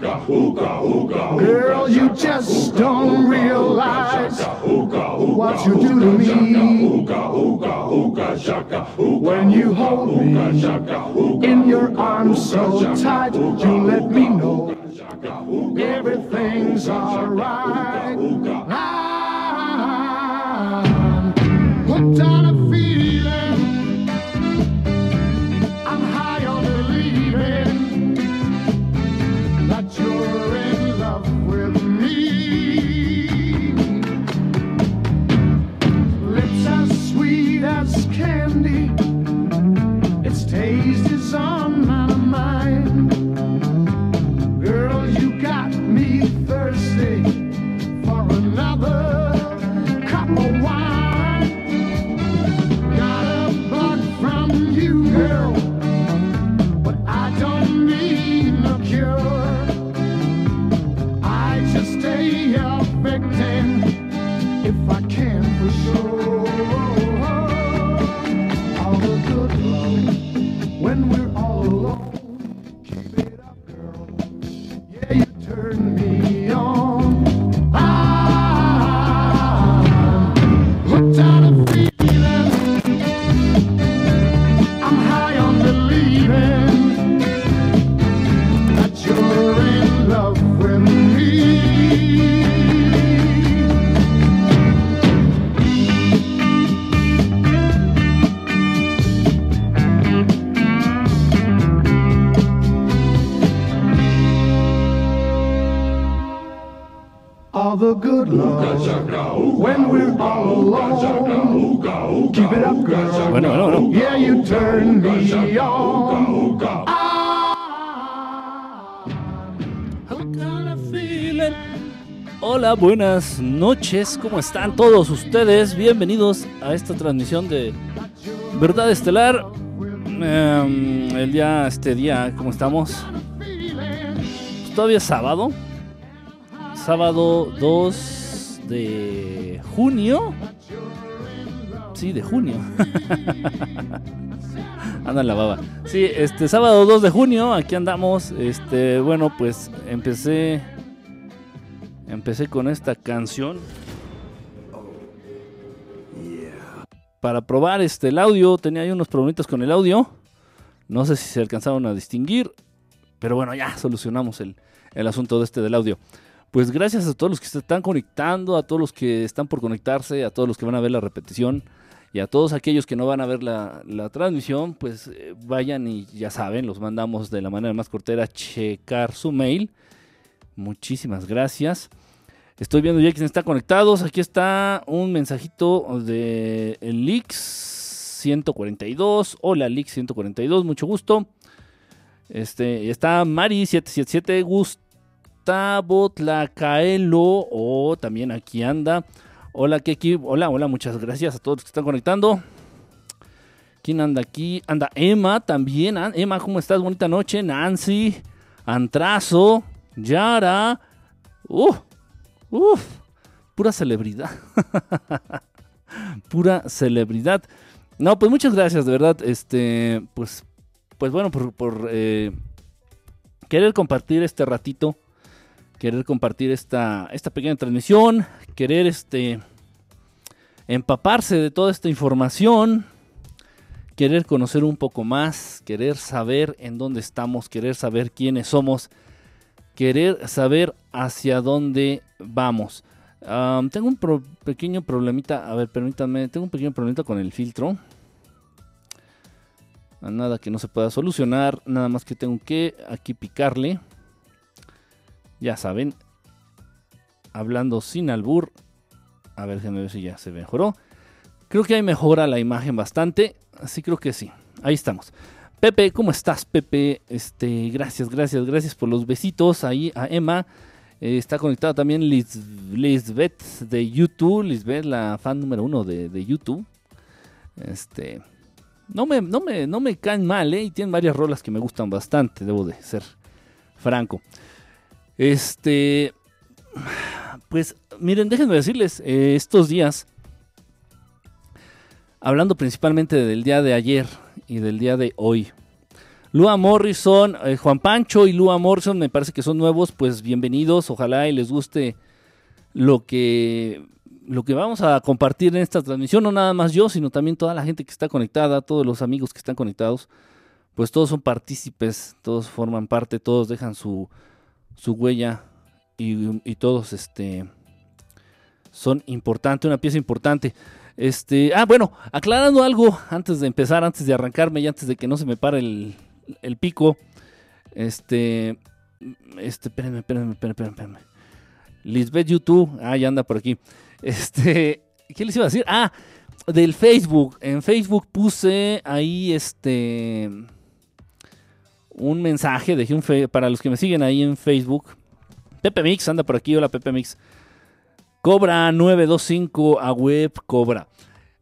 Girl, you just don't realize what you do to me. When you hold me in your arms so tight, you let me know everything's alright. I'm hooked on a feeling. Buenas noches, ¿cómo están todos ustedes? Bienvenidos a esta transmisión de Verdad Estelar. Em, el día, este día, ¿cómo estamos? Pues todavía es sábado. Sábado 2 de junio. Sí, de junio. Anda la baba. Sí, este sábado 2 de junio, aquí andamos. Este, bueno, pues empecé Empecé con esta canción. Para probar este el audio, tenía ahí unos problemitas con el audio. No sé si se alcanzaron a distinguir. Pero bueno, ya solucionamos el, el asunto de este del audio. Pues gracias a todos los que se están conectando, a todos los que están por conectarse, a todos los que van a ver la repetición y a todos aquellos que no van a ver la, la transmisión, pues eh, vayan y ya saben, los mandamos de la manera más cortera a checar su mail. Muchísimas gracias. Estoy viendo ya quién está conectados. Aquí está un mensajito de Lix 142. Hola Lix 142, mucho gusto. Este, está Mari 777 Gustavo Tlacaelo o también aquí anda. Hola Keki, hola, hola, muchas gracias a todos los que están conectando. ¿Quién anda aquí? Anda Emma también. Emma, ¿cómo estás? Bonita noche. Nancy, Antrazo, Yara. Uh, uf, pura celebridad. pura celebridad. No, pues muchas gracias, de verdad. Este, pues, pues bueno, por, eh, querer compartir este ratito, querer compartir esta, esta pequeña transmisión, querer este empaparse de toda esta información, querer conocer un poco más, querer saber en dónde estamos, querer saber quiénes somos, querer saber hacia dónde vamos. Am, tengo un pequeño problemita, a ver, permítanme, tengo un pequeño problemita con el filtro. Nada que no se pueda solucionar, nada más que tengo que aquí picarle. Ya saben, hablando sin albur. A ver, déjenme ver si ya se mejoró. Creo que ahí mejora la imagen bastante, así creo que sí. Ahí estamos. Pepe, ¿cómo estás, Pepe? Este, gracias, gracias, gracias por los besitos ahí a Emma. Eh, está conectada también Liz, Lisbeth de YouTube. Lisbeth, la fan número uno de, de YouTube. Este, no me, no, me, no me caen mal, ¿eh? Y tienen varias rolas que me gustan bastante, debo de ser franco. Este, pues miren, déjenme decirles, eh, estos días, hablando principalmente del día de ayer y del día de hoy, Lua Morrison, eh, Juan Pancho y Lua Morrison me parece que son nuevos, pues bienvenidos, ojalá y les guste lo que lo que vamos a compartir en esta transmisión, no nada más yo, sino también toda la gente que está conectada, todos los amigos que están conectados, pues todos son partícipes, todos forman parte, todos dejan su, su huella y, y todos este son importantes, una pieza importante. Este, ah, bueno, aclarando algo antes de empezar, antes de arrancarme y antes de que no se me pare el, el pico. Este, este, espérenme, espérenme, espérenme, espérenme. Lisbeth YouTube, ah, ya anda por aquí. Este, ¿qué les iba a decir? Ah, del Facebook. En Facebook puse ahí este un mensaje, dejé un fe para los que me siguen ahí en Facebook. Pepe Mix anda por aquí, hola Pepe Mix. Cobra 925 a web Cobra.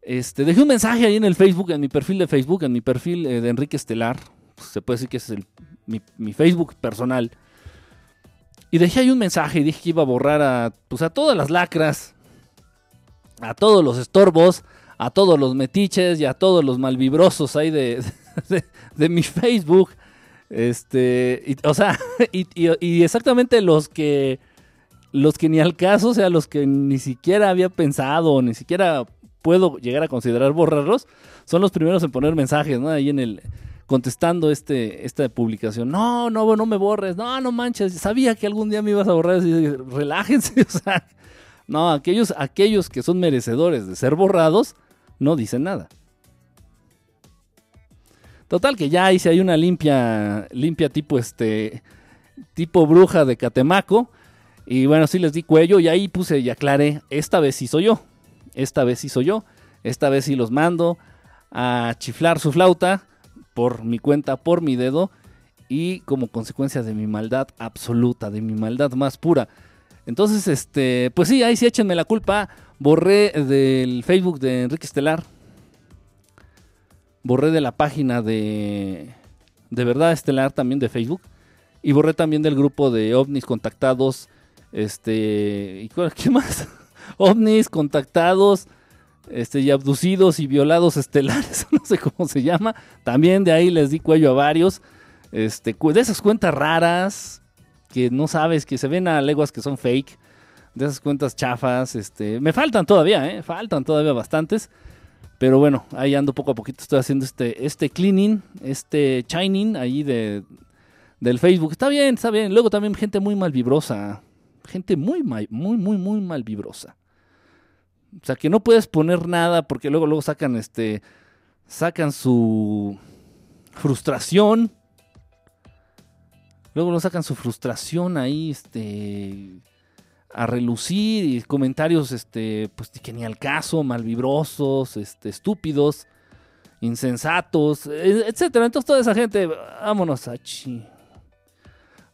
Este, dejé un mensaje ahí en el Facebook, en mi perfil de Facebook, en mi perfil eh, de Enrique Estelar. Pues, se puede decir que es el, mi, mi, Facebook personal. Y dejé ahí un mensaje y dije que iba a borrar a, pues, a todas las lacras, a todos los estorbos, a todos los metiches y a todos los malvibrosos ahí de, de, mi Facebook. Este, y, o sea, y, y, exactamente los que los que ni al caso, o sea, los que ni siquiera había pensado, ni siquiera puedo llegar a considerar borrarlos, son los primeros en poner mensajes, ¿no? Ahí en el contestando este esta publicación. No, no, no me borres. No, no manches, sabía que algún día me ibas a borrar. Relájense, o sea, no, aquellos aquellos que son merecedores de ser borrados no dicen nada. Total que ya hice ahí una limpia limpia tipo este tipo bruja de Catemaco y bueno, sí les di cuello y ahí puse y aclaré, esta vez sí soy yo. Esta vez sí soy yo. Esta vez sí los mando a chiflar su flauta por mi cuenta, por mi dedo y como consecuencia de mi maldad absoluta, de mi maldad más pura. Entonces, este, pues sí, ahí sí échenme la culpa. Borré del Facebook de Enrique Estelar. Borré de la página de de verdad Estelar también de Facebook y borré también del grupo de ovnis contactados este, ¿y qué más? ovnis contactados, este, y abducidos y violados estelares, no sé cómo se llama. También de ahí les di cuello a varios. Este, de esas cuentas raras que no sabes, que se ven a leguas que son fake. De esas cuentas chafas, este, me faltan todavía, ¿eh? Faltan todavía bastantes. Pero bueno, ahí ando poco a poquito, estoy haciendo este, este cleaning, este shining ahí de, del Facebook. Está bien, está bien. Luego también gente muy malvibrosa gente muy, muy, muy, muy mal vibrosa. O sea, que no puedes poner nada porque luego, luego sacan este, sacan su frustración. Luego lo sacan su frustración ahí, este, a relucir y comentarios, este, pues que ni al caso, malvibrosos, este, estúpidos, insensatos, e, etcétera. Entonces toda esa gente, vámonos a chi,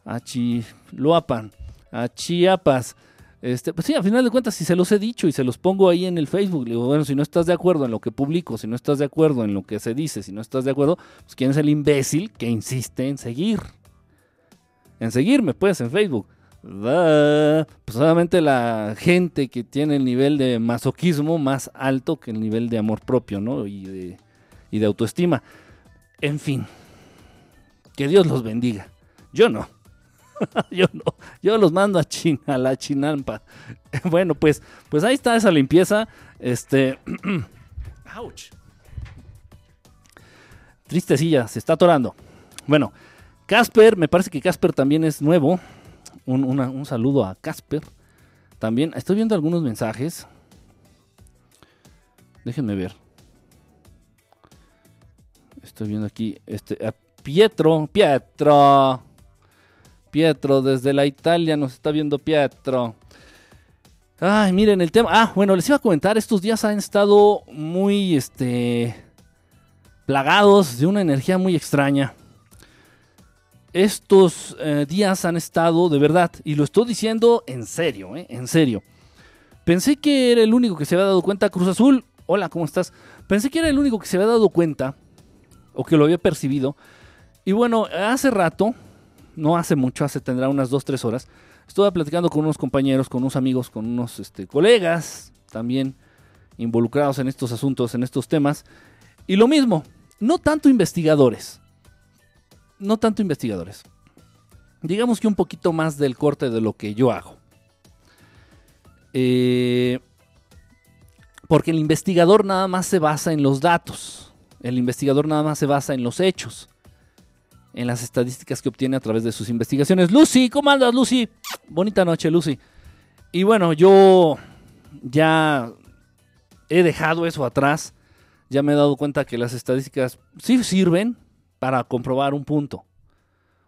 a chi, loapan a Chiapas. Este, pues sí, a final de cuentas, si se los he dicho y se los pongo ahí en el Facebook, digo, bueno, si no estás de acuerdo en lo que publico, si no estás de acuerdo en lo que se dice, si no estás de acuerdo, pues quién es el imbécil que insiste en seguir. En seguirme, pues, en Facebook. Pues solamente la gente que tiene el nivel de masoquismo más alto que el nivel de amor propio, ¿no? Y de, y de autoestima. En fin, que Dios los bendiga. Yo no. yo no, yo los mando a China, a la chinampa. bueno, pues, pues ahí está esa limpieza. Este. Ouch. Tristecilla, se está atorando. Bueno, Casper, me parece que Casper también es nuevo. Un, un saludo a Casper. También estoy viendo algunos mensajes. Déjenme ver. Estoy viendo aquí. Este, a Pietro. Pietro. Pietro, desde la Italia nos está viendo Pietro. Ay, miren el tema. Ah, bueno, les iba a comentar, estos días han estado muy, este, plagados de una energía muy extraña. Estos eh, días han estado, de verdad, y lo estoy diciendo en serio, eh, en serio. Pensé que era el único que se había dado cuenta, Cruz Azul, hola, ¿cómo estás? Pensé que era el único que se había dado cuenta, o que lo había percibido. Y bueno, hace rato, no hace mucho, hace tendrá unas 2, 3 horas, estuve platicando con unos compañeros, con unos amigos, con unos este, colegas también involucrados en estos asuntos, en estos temas. Y lo mismo, no tanto investigadores, no tanto investigadores. Digamos que un poquito más del corte de lo que yo hago. Eh, porque el investigador nada más se basa en los datos. El investigador nada más se basa en los hechos. En las estadísticas que obtiene a través de sus investigaciones. Lucy, ¿cómo andas, Lucy? Bonita noche, Lucy. Y bueno, yo ya he dejado eso atrás. Ya me he dado cuenta que las estadísticas sí sirven para comprobar un punto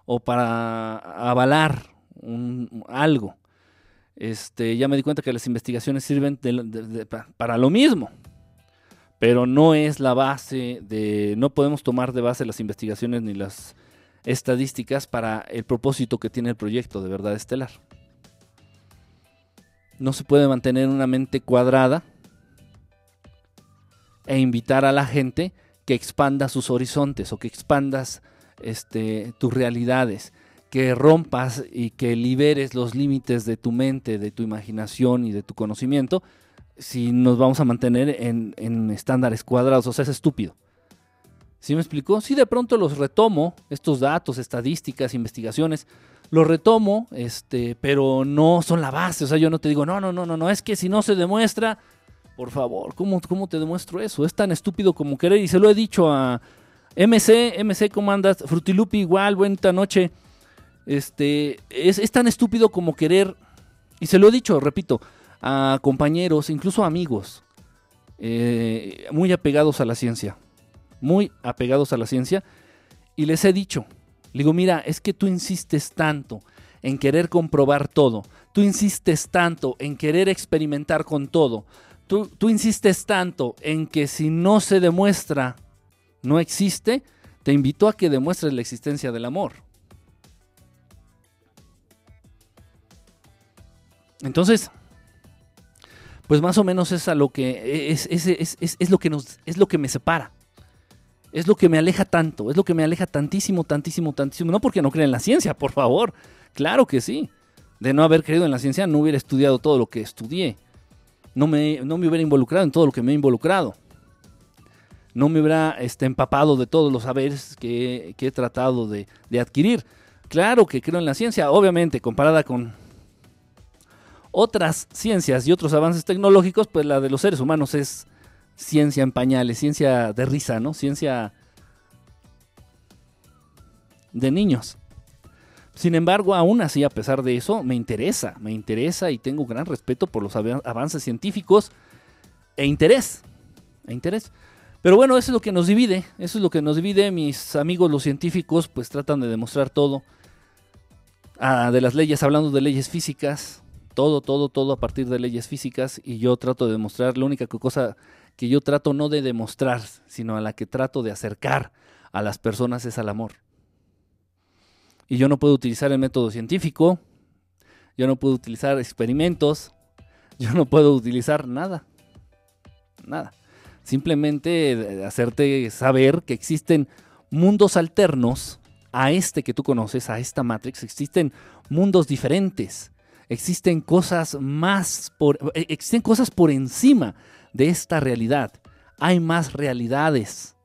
o para avalar algo. Este, ya me di cuenta que las investigaciones sirven para lo mismo, pero no es la base de, no podemos tomar de base las investigaciones ni las estadísticas para el propósito que tiene el proyecto de verdad estelar. No se puede mantener una mente cuadrada e invitar a la gente que expanda sus horizontes o que expandas este, tus realidades, que rompas y que liberes los límites de tu mente, de tu imaginación y de tu conocimiento, si nos vamos a mantener en, estándares cuadrados. O sea, es estúpido. ¿Sí me explicó? Si de pronto los retomo, estos datos, estadísticas, investigaciones, los retomo, este, pero no son la base. O sea, yo no te digo, no, no, no, no, no, es que si no se demuestra, por favor, ¿cómo, cómo te demuestro eso? Es tan estúpido como querer, y se lo he dicho a, MC, MC, ¿cómo andas? Frutilupi, igual, buena noche. Este, es, tan estúpido como querer, y se lo he dicho, repito, a compañeros, incluso amigos, eh, muy apegados a la ciencia, muy apegados a la ciencia, y les he dicho, digo, mira, es que tú insistes tanto en querer comprobar todo, tú insistes tanto en querer experimentar con todo, tú, tú insistes tanto en que si no se demuestra no existe, te invito a que demuestres la existencia del amor. Entonces, pues más o menos es a lo que es, es, lo que nos es lo que me separa. Es lo que me aleja tanto, es lo que me aleja tantísimo, tantísimo, tantísimo. No porque no crea en la ciencia, por favor. Claro que sí. De no haber creído en la ciencia, no hubiera estudiado todo lo que estudié. No me, no me hubiera involucrado en todo lo que me he involucrado no me hubiera este, empapado de todos los saberes que, he tratado de, adquirir. Claro que creo en la ciencia, obviamente, comparada con otras ciencias y otros avances tecnológicos, pues la de los seres humanos es ciencia en pañales, ciencia de risa, ¿no? Ciencia de niños. Sin embargo, aún así, a pesar de eso, me interesa, me interesa y tengo gran respeto por los avances científicos e interés. E interés. Pero bueno, eso es lo que nos divide, eso es lo que nos divide. Mis amigos los científicos pues tratan de demostrar todo. Ah, de las leyes, hablando de leyes físicas, todo, todo, todo a partir de leyes físicas y yo trato de demostrar, la única cosa que yo trato no de demostrar, sino a la que trato de acercar a las personas es al amor. Y yo no puedo utilizar el método científico, yo no puedo utilizar experimentos, yo no puedo utilizar nada, nada simplemente hacerte saber que existen mundos alternos a este que tú conoces, a esta Matrix, existen mundos diferentes, existen cosas más por, eh, existen cosas por encima de esta realidad. Hay más realidades,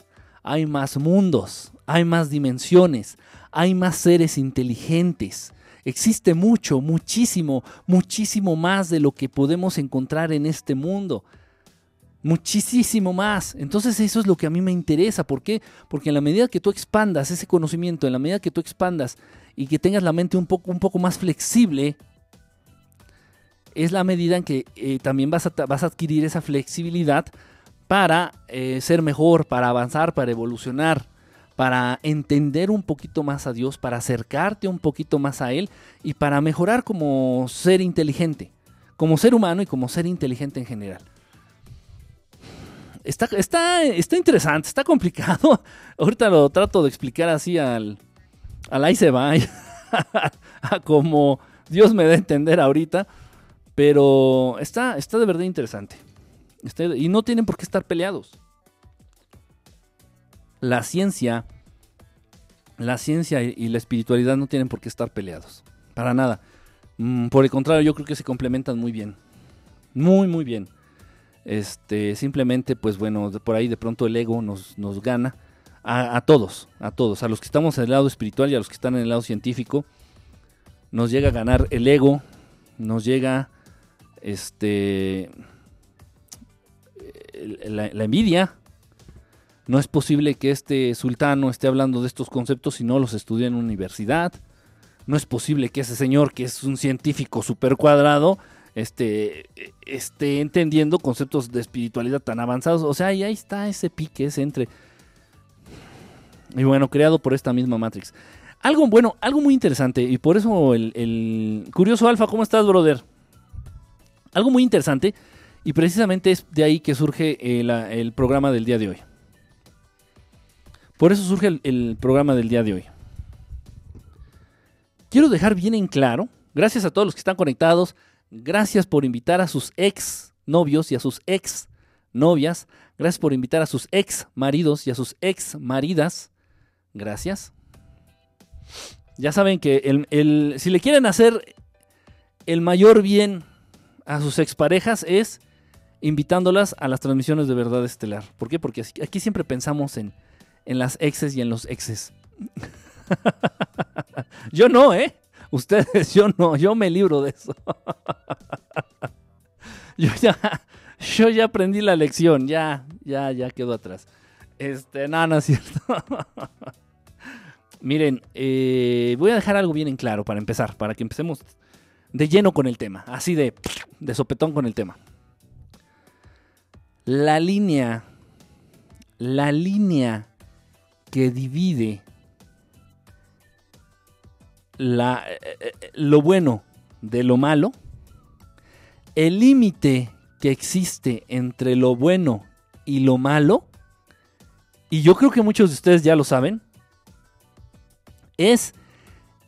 hay más mundos, hay más dimensiones, hay más seres inteligentes. Existe mucho, muchísimo, muchísimo más de lo que podemos encontrar en este mundo muchísimo más. Entonces eso es lo que a mí me interesa. ¿Por qué? Porque en la medida que tú expandas ese conocimiento, en la medida que tú expandas y que tengas la mente un poco, un poco más flexible, es la medida en que eh, también vas a, vas a, adquirir esa flexibilidad para eh, ser mejor, para avanzar, para evolucionar, para entender un poquito más a Dios, para acercarte un poquito más a Él y para mejorar como ser inteligente, como ser humano y como ser inteligente en general. Está, está, está interesante, está complicado. Ahorita lo trato de explicar así al, al ahí se va, a como Dios me da a entender ahorita. Pero está, está de verdad interesante. y no tienen por qué estar peleados. La ciencia, la ciencia y la espiritualidad no tienen por qué estar peleados. Para nada. Mm, por el contrario, yo creo que se complementan muy bien. Muy, muy bien. Este, simplemente, pues bueno, por ahí de pronto el ego nos, nos gana a, a todos, a todos, a los que estamos en el lado espiritual y a los que están en el lado científico, nos llega a ganar el ego, nos llega este la, envidia. No es posible que este sultano esté hablando de estos conceptos si no los estudia en universidad. No es posible que ese señor, que es un científico súper cuadrado, esté, esté entendiendo conceptos de espiritualidad tan avanzados. O sea, y ahí está ese pique, ese entre. Y bueno, creado por esta misma Matrix. Algo bueno, algo muy interesante, y por eso el, el Curioso Alfa, ¿cómo estás, brother? Algo muy interesante, y precisamente es de ahí que surge el, el programa del día de hoy. Por eso surge el, programa del día de hoy. Quiero dejar bien en claro, gracias a todos los que están conectados, gracias por invitar a sus ex novios y a sus ex novias, gracias por invitar a sus ex maridos y a sus ex maridas, gracias. Ya saben que si le quieren hacer el mayor bien a sus exparejas es invitándolas a las transmisiones de Verdad Estelar. ¿Por qué? Porque aquí siempre pensamos en, en las exes y en los exes. yo no, ¿eh? Ustedes, yo no, yo me libro de eso. yo ya, yo ya aprendí la lección, ya, ya, ya quedó atrás. Este, no, no es cierto. Miren, eh, voy a dejar algo bien en claro para empezar, para que empecemos de lleno con el tema, así de, de sopetón con el tema. La línea, la línea que divide la, eh, eh, lo bueno de lo malo, el límite que existe entre lo bueno y lo malo, y yo creo que muchos de ustedes ya lo saben, es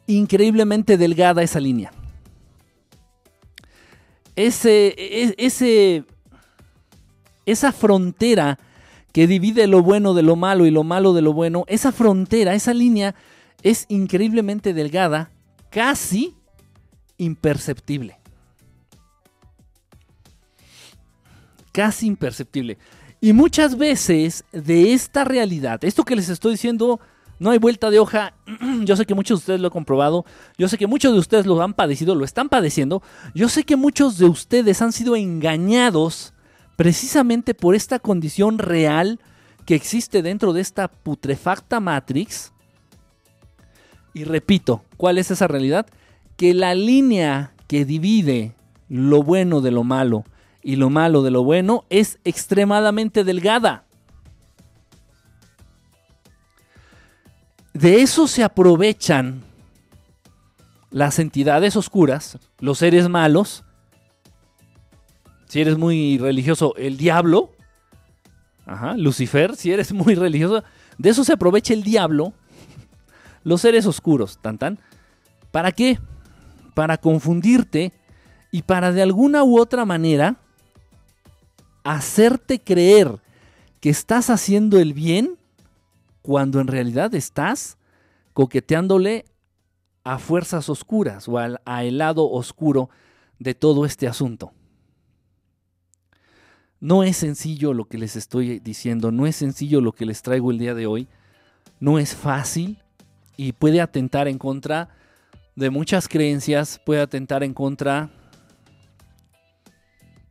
increíblemente delgada esa línea. Ese, e- ese, esa frontera que divide lo bueno de lo malo y lo malo de lo bueno, esa frontera, esa línea es increíblemente delgada, casi imperceptible. Casi imperceptible. Y muchas veces de esta realidad, esto que les estoy diciendo, no hay vuelta de hoja. Yo sé que muchos de ustedes lo han comprobado. Yo sé que muchos de ustedes lo han padecido, lo están padeciendo. Yo sé que muchos de ustedes han sido engañados precisamente por esta condición real que existe dentro de esta putrefacta Matrix. Y repito, ¿cuál es esa realidad? Que la línea que divide lo bueno de lo malo y lo malo de lo bueno es extremadamente delgada. De eso se aprovechan las entidades oscuras, los seres malos. Si eres muy religioso, el diablo. Ajá, Lucifer, si eres muy religioso, de eso se aprovecha el diablo. Los seres oscuros, tan tan. ¿Para qué? Para confundirte y para de alguna u otra manera hacerte creer que estás haciendo el bien cuando en realidad estás coqueteándole a fuerzas oscuras o al a lado oscuro de todo este asunto. No es sencillo lo que les estoy diciendo, no es sencillo lo que les traigo el día de hoy, no es fácil y puede atentar en contra de muchas creencias, puede atentar en contra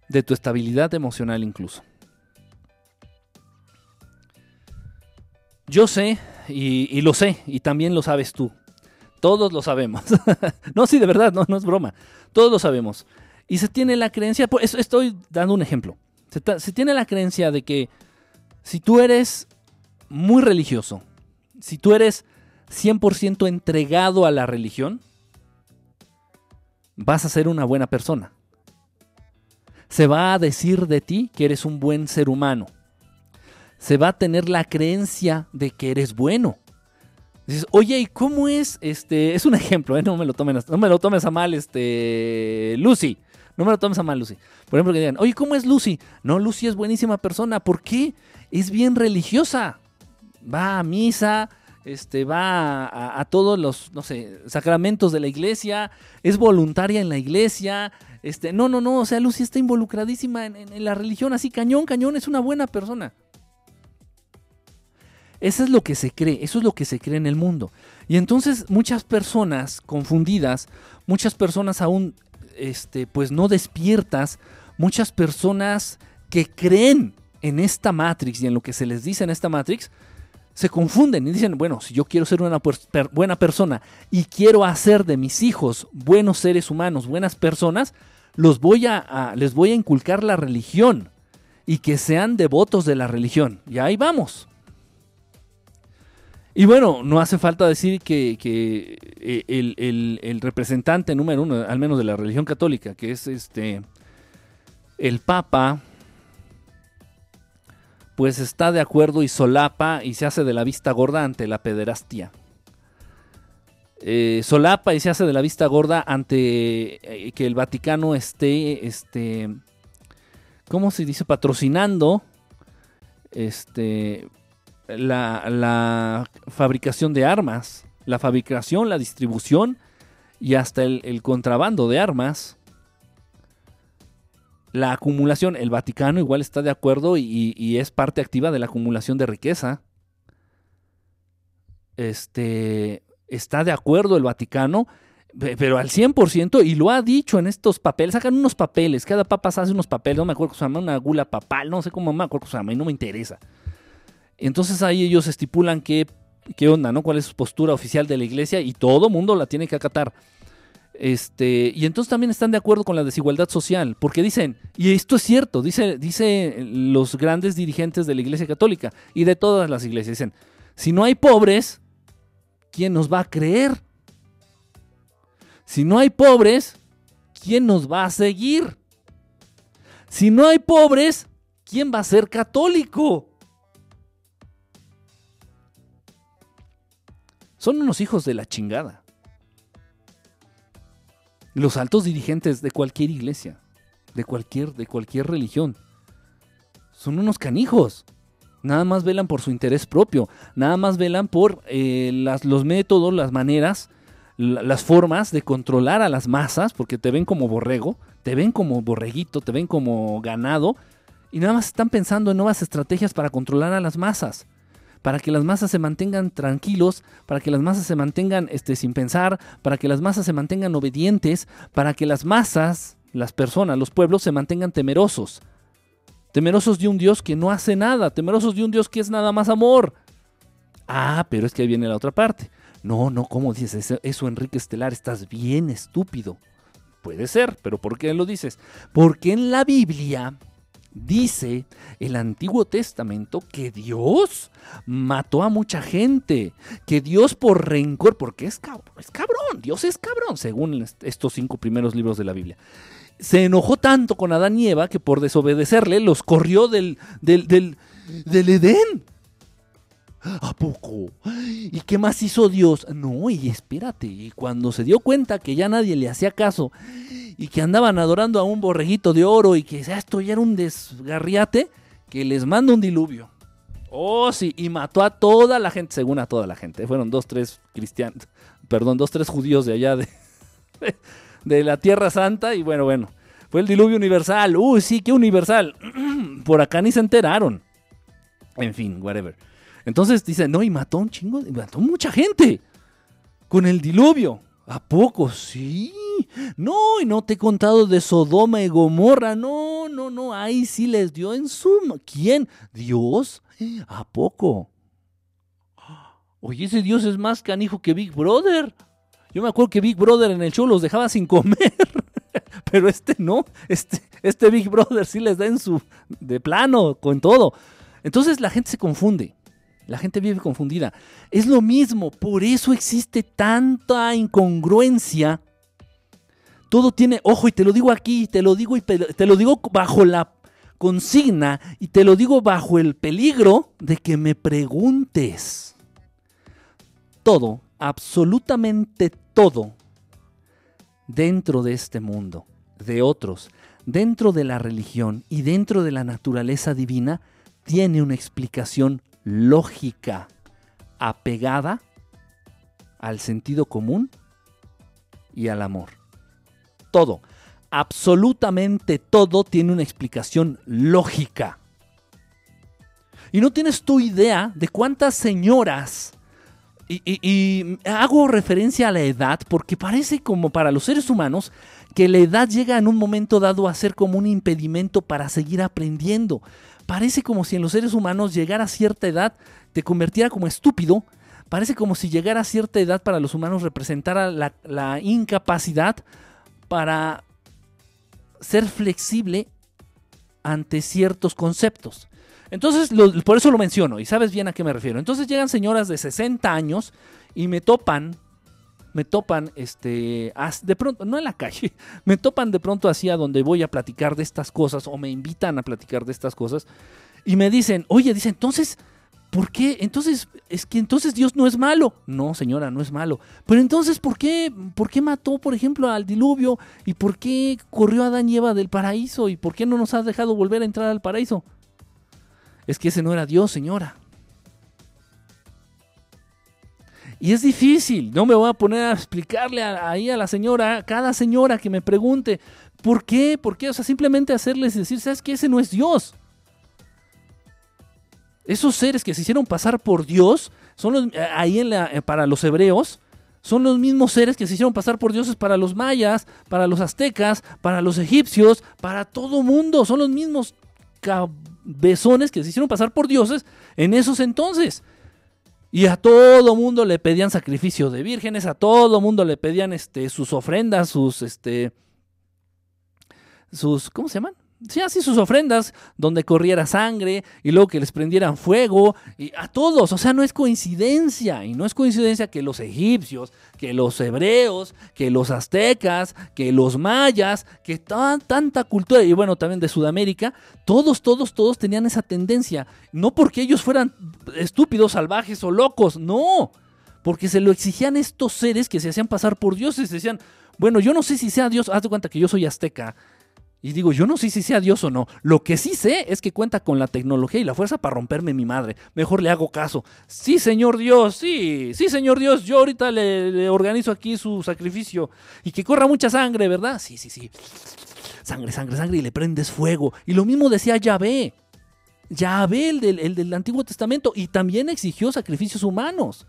de tu estabilidad emocional incluso. Yo sé, y, lo sé, y también lo sabes tú. Todos lo sabemos. no, sí, de verdad, no, no es broma. Todos lo sabemos. Y se tiene la creencia, pues estoy dando un ejemplo. Se, se tiene la creencia de que si tú eres muy religioso, si tú eres 100% entregado a la religión, vas a ser una buena persona. Se va a decir de ti que eres un buen ser humano se va a tener la creencia de que eres bueno. Dices, oye, ¿y cómo es? Este, es un ejemplo, ¿eh? no me lo tomen, no me lo tomes a mal, este, Lucy. No me lo tomes a mal, Lucy. Por ejemplo, que digan, oye, ¿cómo es Lucy? No, Lucy es buenísima persona. ¿Por qué? Es bien religiosa. Va a misa, este, va a, todos los, no sé, sacramentos de la iglesia, es voluntaria en la iglesia. Este, no, no, no, o sea, Lucy está involucradísima en la religión, así cañón, cañón, es una buena persona. Eso es lo que se cree, eso es lo que se cree en el mundo. Y entonces muchas personas confundidas, muchas personas aún este, pues no despiertas, muchas personas que creen en esta Matrix y en lo que se les dice en esta Matrix, se confunden y dicen, bueno, si yo quiero ser una buena persona y quiero hacer de mis hijos buenos seres humanos, buenas personas, los voy a, les voy a inculcar la religión y que sean devotos de la religión. Y ahí vamos. Y bueno, no hace falta decir que, eh, el, representante número uno, al menos de la religión católica, que es este el Papa, pues está de acuerdo y solapa y se hace de la vista gorda ante la pederastia. Eh, solapa y se hace de la vista gorda ante eh, que el Vaticano esté, este, ¿cómo se dice? Patrocinando, este, la, fabricación de armas, la fabricación, la distribución y hasta el, contrabando de armas. La acumulación, el Vaticano igual está de acuerdo y, es parte activa de la acumulación de riqueza. Este, está de acuerdo el Vaticano, pero al 100%, y lo ha dicho en estos papeles, sacan unos papeles, cada papa hace unos papeles, no me acuerdo cómo se llama, una gula papal, no sé cómo me acuerdo cómo se llama, y no me interesa. Entonces ahí ellos estipulan qué, qué onda, ¿no? ¿Cuál es su postura oficial de la iglesia? Y todo mundo la tiene que acatar. Este, y entonces también están de acuerdo con la desigualdad social, porque dicen, y esto es cierto, dice, dice los grandes dirigentes de la Iglesia Católica y de todas las iglesias, dicen, si no hay pobres, ¿quién nos va a creer? Si no hay pobres, ¿quién nos va a seguir? Si no hay pobres, ¿quién va a ser católico? Son unos hijos de la chingada. Los altos dirigentes de cualquier iglesia, de cualquier, de cualquier religión, son unos canijos. Nada más velan por su interés propio, nada más velan por eh, los métodos, las maneras, las formas de controlar a las masas, porque te ven como borrego, te ven como borreguito, te ven como ganado, y nada más están pensando en nuevas estrategias para controlar a las masas para que las masas se mantengan tranquilos, para que las masas se mantengan este, sin pensar, para que las masas se mantengan obedientes, para que las masas, las personas, los pueblos se mantengan temerosos. Temerosos de un Dios que no hace nada, temerosos de un Dios que es nada más amor. Ah, pero es que ahí viene la otra parte. No, no, ¿cómo dices eso, eso Enrique Estelar? Estás bien estúpido. Puede ser, pero ¿por qué lo dices? Porque en la Biblia dice el Antiguo Testamento que Dios mató a mucha gente, que Dios por rencor, porque es cabrón, es cabrón, Dios es cabrón, según estos cinco primeros libros de la Biblia. Se enojó tanto con Adán y Eva que por desobedecerle los corrió del, del, del, del Edén. ¿A poco? ¿Y qué más hizo Dios? No, y espérate, y cuando se dio cuenta que ya nadie le hacía caso y que andaban adorando a un borreguito de oro y que esto ya era un desgarriate, que les manda un diluvio. Oh, sí, y mató a toda la gente, según a toda la gente. Fueron dos, tres cristianos, perdón, dos, tres judíos de allá de, de la Tierra Santa y bueno, bueno. Fue el diluvio universal. Uy, sí, qué universal. Por acá ni se enteraron. En fin, whatever. Entonces dice, no, y mató un chingo, mató mucha gente con el diluvio. ¿A poco? Sí. No, y no te he contado de Sodoma y Gomorra. No, no, no. Ahí sí les dio en suma. ¿Quién? ¿Dios? ¿A poco? Oye, ese Dios es más canijo que Big Brother. Yo me acuerdo que Big Brother en el show los dejaba sin comer. Pero este no. Este, este Big Brother sí les da en su. de plano, con todo. Entonces la gente se confunde. La gente vive confundida. Es lo mismo, por eso existe tanta incongruencia. Todo tiene, ojo, y te lo digo aquí, te lo digo y te lo digo bajo la consigna y te lo digo bajo el peligro de que me preguntes. Todo, absolutamente todo, dentro de este mundo, de otros, dentro de la religión y dentro de la naturaleza divina, tiene una explicación lógica apegada al sentido común y al amor. Todo, absolutamente todo tiene una explicación lógica. Y no tienes tu idea de cuántas señoras, y, y- hago referencia a la edad, porque parece como para los seres humanos que la edad llega en un momento dado a ser como un impedimento para seguir aprendiendo. Parece como si en los seres humanos llegar a cierta edad te convirtiera como estúpido. Parece como si llegar a cierta edad para los humanos representara la, incapacidad para ser flexible ante ciertos conceptos. Entonces, por eso lo menciono y sabes bien a qué me refiero. Entonces llegan señoras de 60 años y me topan, me topan, este, de pronto, no en la calle, me topan de pronto así a donde voy a platicar de estas cosas o me invitan a platicar de estas cosas y me dicen, oye, dice, entonces, ¿por qué? Entonces, es que entonces Dios no es malo. No, señora, no es malo. Pero entonces, ¿por qué, por qué mató, por ejemplo, al diluvio? ¿Y por qué corrió a Adán y Eva del paraíso? ¿Y por qué no nos ha dejado volver a entrar al paraíso? Es que ese no era Dios, señora. Y es difícil, no me voy a poner a explicarle a- ahí a la señora, cada señora que me pregunte, ¿por qué? ¿Por qué? O sea, simplemente hacerles decir, ¿sabes qué? Ese no es Dios. Esos seres que se hicieron pasar por Dios, son los, eh, ahí eh, para los hebreos, son los mismos seres que se hicieron pasar por dioses para los mayas, para los aztecas, para los egipcios, para todo mundo. Son los mismos cabezones que se hicieron pasar por dioses en esos entonces. Y a todo mundo le pedían sacrificio de vírgenes, a todo mundo le pedían este, sus ofrendas, sus, este, sus, ¿cómo se llaman? Sí, así sus ofrendas, donde corriera sangre y luego que les prendieran fuego, y a todos, o sea, no es coincidencia, y no es coincidencia que los egipcios, que los hebreos, que los aztecas, que los mayas, que tan, tanta cultura, y bueno, también de Sudamérica, todos, todos, todos tenían esa tendencia, no porque ellos fueran estúpidos, salvajes o locos, no, porque se lo exigían estos seres que se hacían pasar por dioses, decían, bueno, yo no sé si sea Dios, haz de cuenta que yo soy azteca, y digo, yo no sé si sea Dios o no. Lo que sí sé es que cuenta con la tecnología y la fuerza para romperme mi madre. Mejor le hago caso. Sí, señor Dios, sí, sí, señor Dios, yo ahorita le, organizo aquí su sacrificio. Y que corra mucha sangre, ¿verdad? Sí, sí, sí. Sangre, sangre, sangre y le prendes fuego. Y lo mismo decía Yahvé. Yahvé, el del, el del Antiguo Testamento. Y también exigió sacrificios humanos.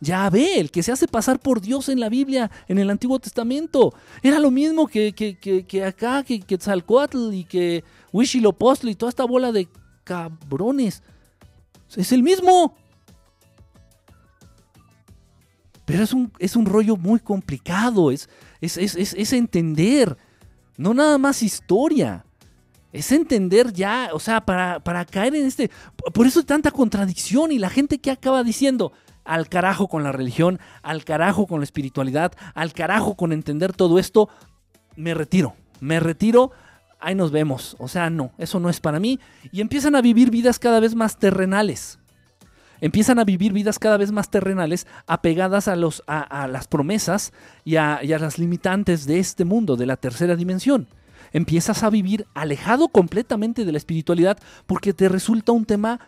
Yahvé, el que se hace pasar por Dios en la Biblia, en el Antiguo Testamento. Era lo mismo que, que, que, que acá, que Quetzalcoatl y que Huitzilopochtli y toda esta bola de cabrones. Es el mismo. Pero es un, es un rollo muy complicado, es, es, es, es, entender, no nada más historia. Es entender ya, o sea, para, para caer en este... Por eso tanta contradicción y la gente que acaba diciendo, al carajo con la religión, al carajo con la espiritualidad, al carajo con entender todo esto, me retiro, me retiro, ahí nos vemos. O sea, no, eso no es para mí. Y empiezan a vivir vidas cada vez más terrenales. Empiezan a vivir vidas cada vez más terrenales, apegadas a, los, a, las promesas y a las limitantes de este mundo, de la tercera dimensión. Empiezas a vivir alejado completamente de la espiritualidad porque te resulta un tema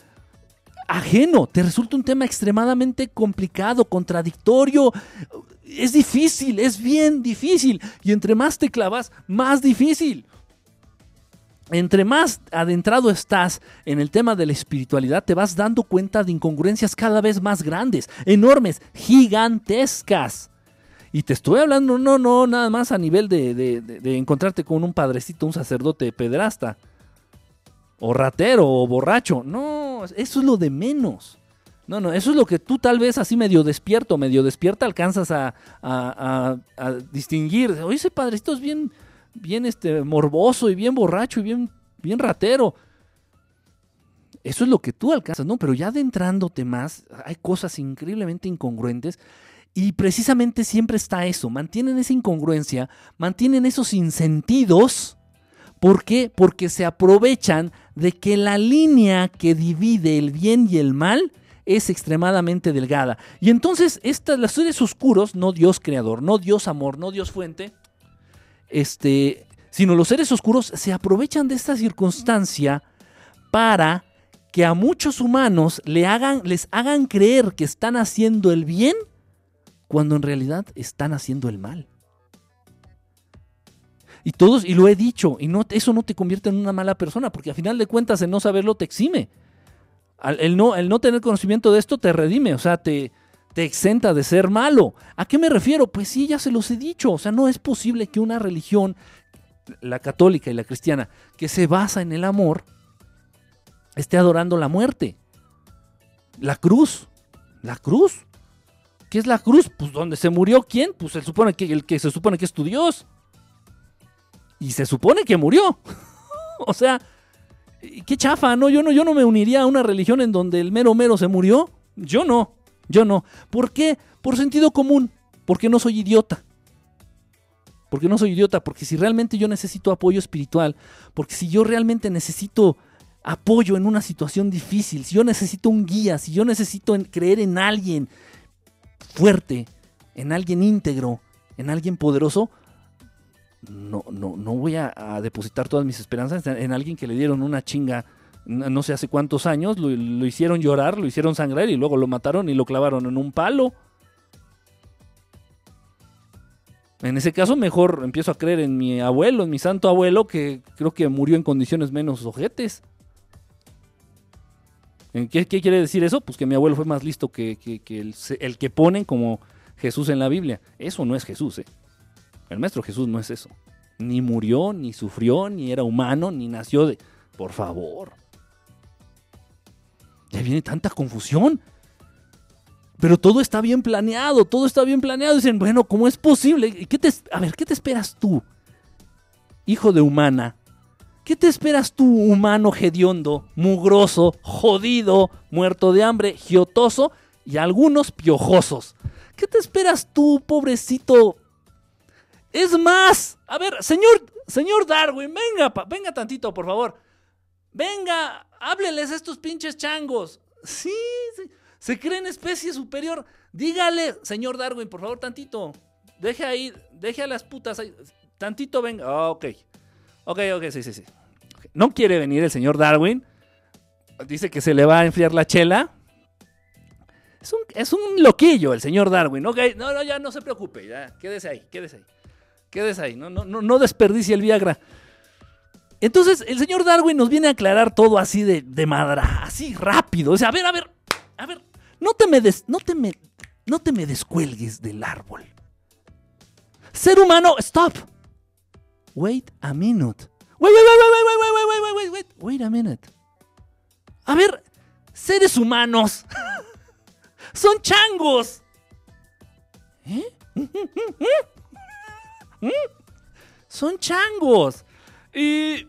ajeno, te resulta un tema extremadamente complicado, contradictorio. Es difícil, es bien difícil. Y entre más te clavas, más difícil. Entre más adentrado estás en el tema de la espiritualidad, te vas dando cuenta de incongruencias cada vez más grandes, enormes, gigantescas. Y te estoy hablando, no, no, nada más a nivel de, encontrarte con un padrecito, un sacerdote pederasta o ratero o borracho. No, eso es lo de menos. No, no, eso es lo que tú tal vez así medio despierto, medio despierta alcanzas a, distinguir. Oye, ese padrecito es bien, bien este, morboso y bien borracho y bien, bien ratero. Eso es lo que tú alcanzas, ¿no? Pero ya adentrándote más, hay cosas increíblemente incongruentes y precisamente siempre está eso, mantienen esa incongruencia, mantienen esos insentidos. ¿Por qué? Porque se aprovechan de que la línea que divide el bien y el mal es extremadamente delgada. Y entonces los seres oscuros, no Dios creador, no Dios amor, no Dios fuente, este, sino los seres oscuros se aprovechan de esta circunstancia para que a muchos humanos les hagan creer que están haciendo el bien cuando en realidad están haciendo el mal. Y todos, y lo he dicho, y no, eso no te convierte en una mala persona, porque a final de cuentas el no saberlo te exime. El no, el no tener conocimiento de esto te redime, o sea, te, te exenta de ser malo. ¿A qué me refiero? Pues sí, ya se los he dicho. O sea, no es posible que una religión, la católica y la cristiana, que se basa en el amor, esté adorando la muerte. La cruz. La cruz. ¿Qué es la cruz? Pues donde se murió quién? Pues se supone que el que se supone que es tu Dios. Y se supone que murió. o sea, qué chafa, ¿no? Yo no, yo no me uniría a una religión en donde el mero mero se murió. Yo no, yo no. ¿Por qué? Por sentido común. Porque no soy idiota. Porque no soy idiota. Porque si realmente yo necesito apoyo espiritual. Porque si yo realmente necesito apoyo en una situación difícil. Si yo necesito un guía. Si yo necesito creer en alguien fuerte. En alguien íntegro. En alguien poderoso. No, no, no voy a, depositar todas mis esperanzas en, en alguien que le dieron una chinga no sé hace cuántos años, lo, hicieron llorar, lo hicieron sangrar y luego lo mataron y lo clavaron en un palo. En ese caso, mejor empiezo a creer en mi abuelo, en mi santo abuelo, que creo que murió en condiciones menos ojetes. ¿En ¿Qué, quiere decir eso? Pues que mi abuelo fue más listo que, el que ponen como Jesús en la Biblia. Eso no es Jesús, ¿eh? El maestro Jesús no es eso. Ni murió, ni sufrió, ni era humano, ni nació de... Por favor. Ya viene tanta confusión. Pero todo está bien planeado, todo está bien planeado. Dicen, bueno, ¿cómo es posible? ¿Y ¿Qué te, a ver, ¿qué te esperas tú? Hijo de humana. ¿Qué te esperas tú, humano hediondo, mugroso, jodido, muerto de hambre, giotoso y algunos piojosos? ¿Qué te esperas tú, pobrecito? Es más, a ver, señor, señor Darwin, venga, venga tantito, por favor. Venga, hábleles a estos pinches changos. Sí, se creen especie superior. Dígale, señor Darwin, por favor, tantito. Deje ahí, deje a las putas ahí. Tantito venga. Ah, ok. Ok, ok, sí, sí, sí. No quiere venir el señor Darwin. Dice que se le va a enfriar la chela. Es un, es un loquillo el señor Darwin. Ok, no, no, ya no se preocupe. Ya, quédese ahí, quédese ahí. Quédese ahí. No, no, no, desperdicie el Viagra. Entonces, el señor Darwin nos viene a aclarar todo así de, de madra, así rápido. O sea, a ver, a ver, a ver, no te me des, no te me, no te me descuelgues del árbol. Ser humano, stop. Wait a minute. Wait, wait, wait, wait, wait, wait, wait, wait, wait, wait, wait a minute. A ver, seres humanos son changos. ¿Eh? Son changos. Y,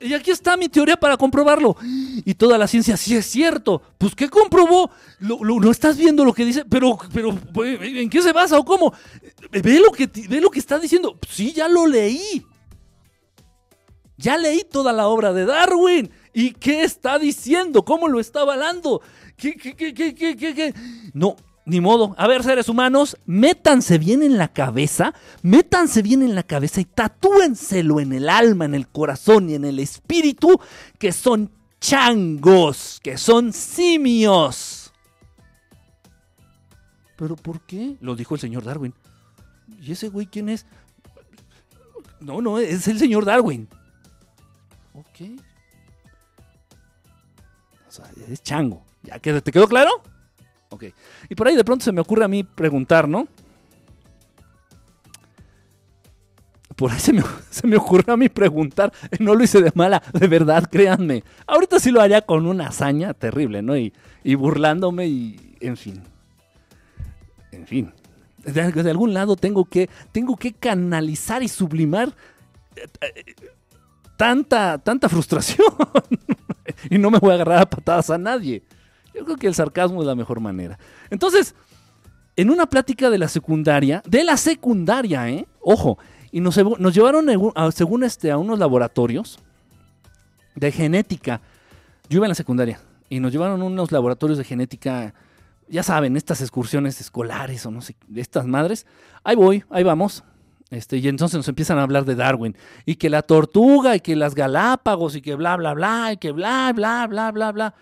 y aquí está mi teoría para comprobarlo. Y toda la ciencia, sí es cierto. Pues, ¿qué comprobó? Lo, lo- ¿no estás viendo lo que dice? Pero, pero, ¿en qué se basa o cómo? Ve lo que, ve lo que está diciendo. Sí, ya lo leí. Ya leí toda la obra de Darwin. ¿Y qué está diciendo? ¿Cómo lo está avalando? ¿Qué, qué, qué, qué, qué, qué, qué? No, ni modo. A ver, seres humanos, métanse bien en la cabeza, métanse bien en la cabeza y tatúenselo en el alma, en el corazón y en el espíritu que son changos, que son simios. ¿Pero por qué? Lo dijo el señor Darwin. ¿Y ese güey quién es? No, no, es el señor Darwin. Ok. O sea, es chango. ¿Ya qued- te quedó claro? Y por ahí de pronto se me ocurre a mí preguntar, ¿no? Por ahí se me, se me ocurre a mí preguntar. No lo hice de mala, de verdad, créanme. Ahorita sí lo haría con una hazaña terrible, ¿no? Y, y burlándome y, en fin. En fin. De, de algún lado tengo que, tengo que canalizar y sublimar eh, eh, tanta, tanta frustración. y no me voy a agarrar a patadas a nadie. Yo creo que el sarcasmo es la mejor manera. Entonces, en una plática de la secundaria, de la secundaria, ¿eh? Ojo, y nos, llevaron, según este, a unos laboratorios de genética. Yo iba en la secundaria y nos llevaron a unos laboratorios de genética, ya saben, estas excursiones escolares o no sé, de estas madres. Ahí voy, ahí vamos. Este, y entonces nos empiezan a hablar de Darwin y que la tortuga y que las Galápagos y que bla, bla, bla, y que bla, bla, bla, bla, bla.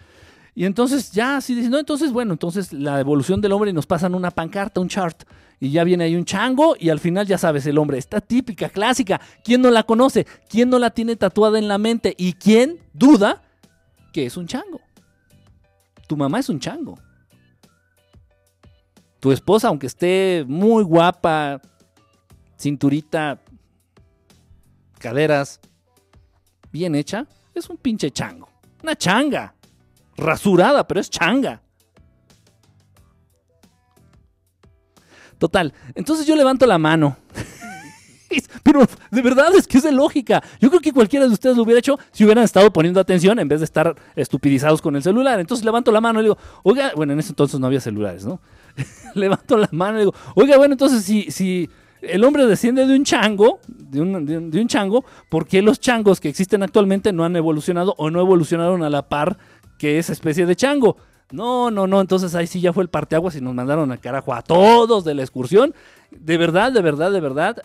Y entonces ya así dicen, no, entonces bueno, entonces la evolución del hombre y nos pasan una pancarta, un chart, y ya viene ahí un chango y al final ya sabes, el hombre, está típica, clásica, ¿quién no la conoce? ¿Quién no la tiene tatuada en la mente? ¿Y quién duda que es un chango? tu mamá es un chango. Tu esposa, aunque esté muy guapa, cinturita, caderas, bien hecha, es un pinche chango. Una changa. Rasurada, pero es changa. Total. Entonces yo levanto la mano. Pero de verdad es que es de lógica. Yo creo que cualquiera de ustedes lo hubiera hecho si hubieran estado poniendo atención en vez de estar estupidizados con el celular. Entonces levanto la mano y digo, oiga, bueno, en ese entonces no había celulares, ¿no? levanto la mano y digo, oiga, bueno, entonces si, si el hombre desciende de un chango, de un, de un- de un chango, ¿por qué los changos que existen actualmente no han evolucionado o no evolucionaron a la par que esa especie de chango? No, no, no, entonces ahí sí ya fue el parteaguas y nos mandaron a carajo a todos de la excursión. De verdad, de verdad, de verdad.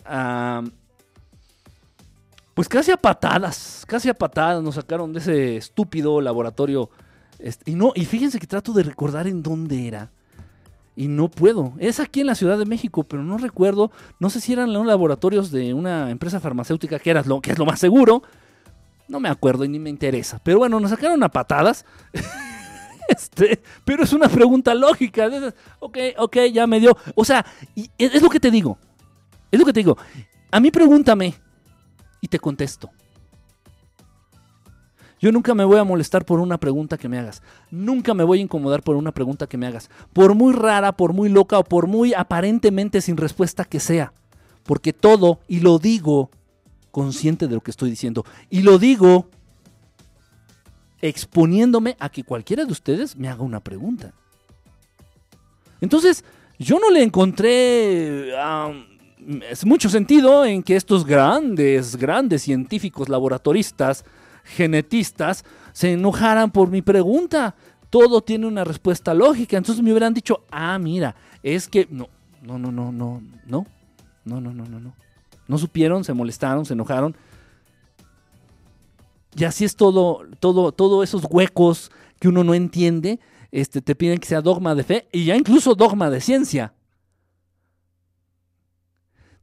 pues casi a patadas, casi a patadas nos sacaron de ese estúpido laboratorio. y no, y fíjense que trato de recordar en dónde era. Y no puedo. Es aquí en la Ciudad de México, pero no recuerdo. No sé si eran los laboratorios de una empresa farmacéutica, que, era lo, que es lo más seguro. No me acuerdo y ni me interesa. Pero bueno, nos sacaron a patadas. Este, pero es una pregunta lógica. Ok, ok, ya me dio. O sea, es lo que te digo. Es lo que te digo. A mí pregúntame y te contesto. Yo nunca me voy a molestar por una pregunta que me hagas. Nunca me voy a incomodar por una pregunta que me hagas. Por muy rara, por muy loca o por muy aparentemente sin respuesta que sea. Porque todo, y lo digo consciente de lo que estoy diciendo, y lo digo exponiéndome a que cualquiera de ustedes me haga una pregunta. Entonces, yo no le encontré ah, mucho sentido en que estos grandes, grandes científicos laboratoristas, genetistas, se enojaran por mi pregunta. Todo tiene una respuesta lógica. Entonces me hubieran dicho, ah, mira, es que no, no, no, no, no, no, no, no, no, no, no. No supieron, se molestaron, se enojaron. Y así es todo, todo, todos esos huecos que uno no entiende, este, te piden que sea dogma de fe y ya incluso dogma de ciencia.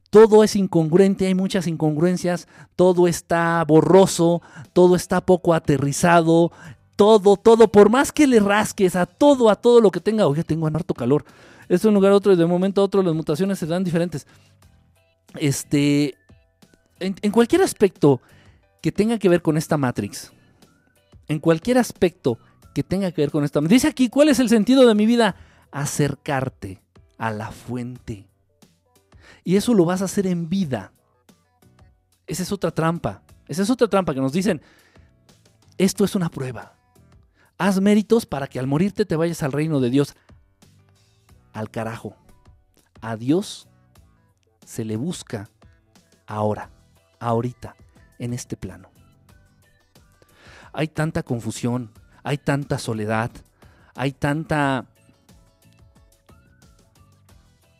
Todo es incongruente, hay muchas incongruencias, todo está borroso, todo está poco aterrizado, todo, todo, por más que le rasques a todo, a todo lo que tenga, oye, tengo harto calor. Es un lugar a otro y de momento a otro las mutaciones se dan diferentes. Este, en, en cualquier aspecto que tenga que ver con esta Matrix, en cualquier aspecto que tenga que ver con esta. Dice aquí, ¿cuál es el sentido de mi vida? Acercarte a la fuente. Y eso lo vas a hacer en vida. Esa es otra trampa. Esa es otra trampa que nos dicen, esto es una prueba. Haz méritos para que al morirte te vayas al reino de Dios. Al carajo. A Dios se le busca ahora, ahorita, en este plano. Hay tanta confusión, hay tanta soledad, hay tanta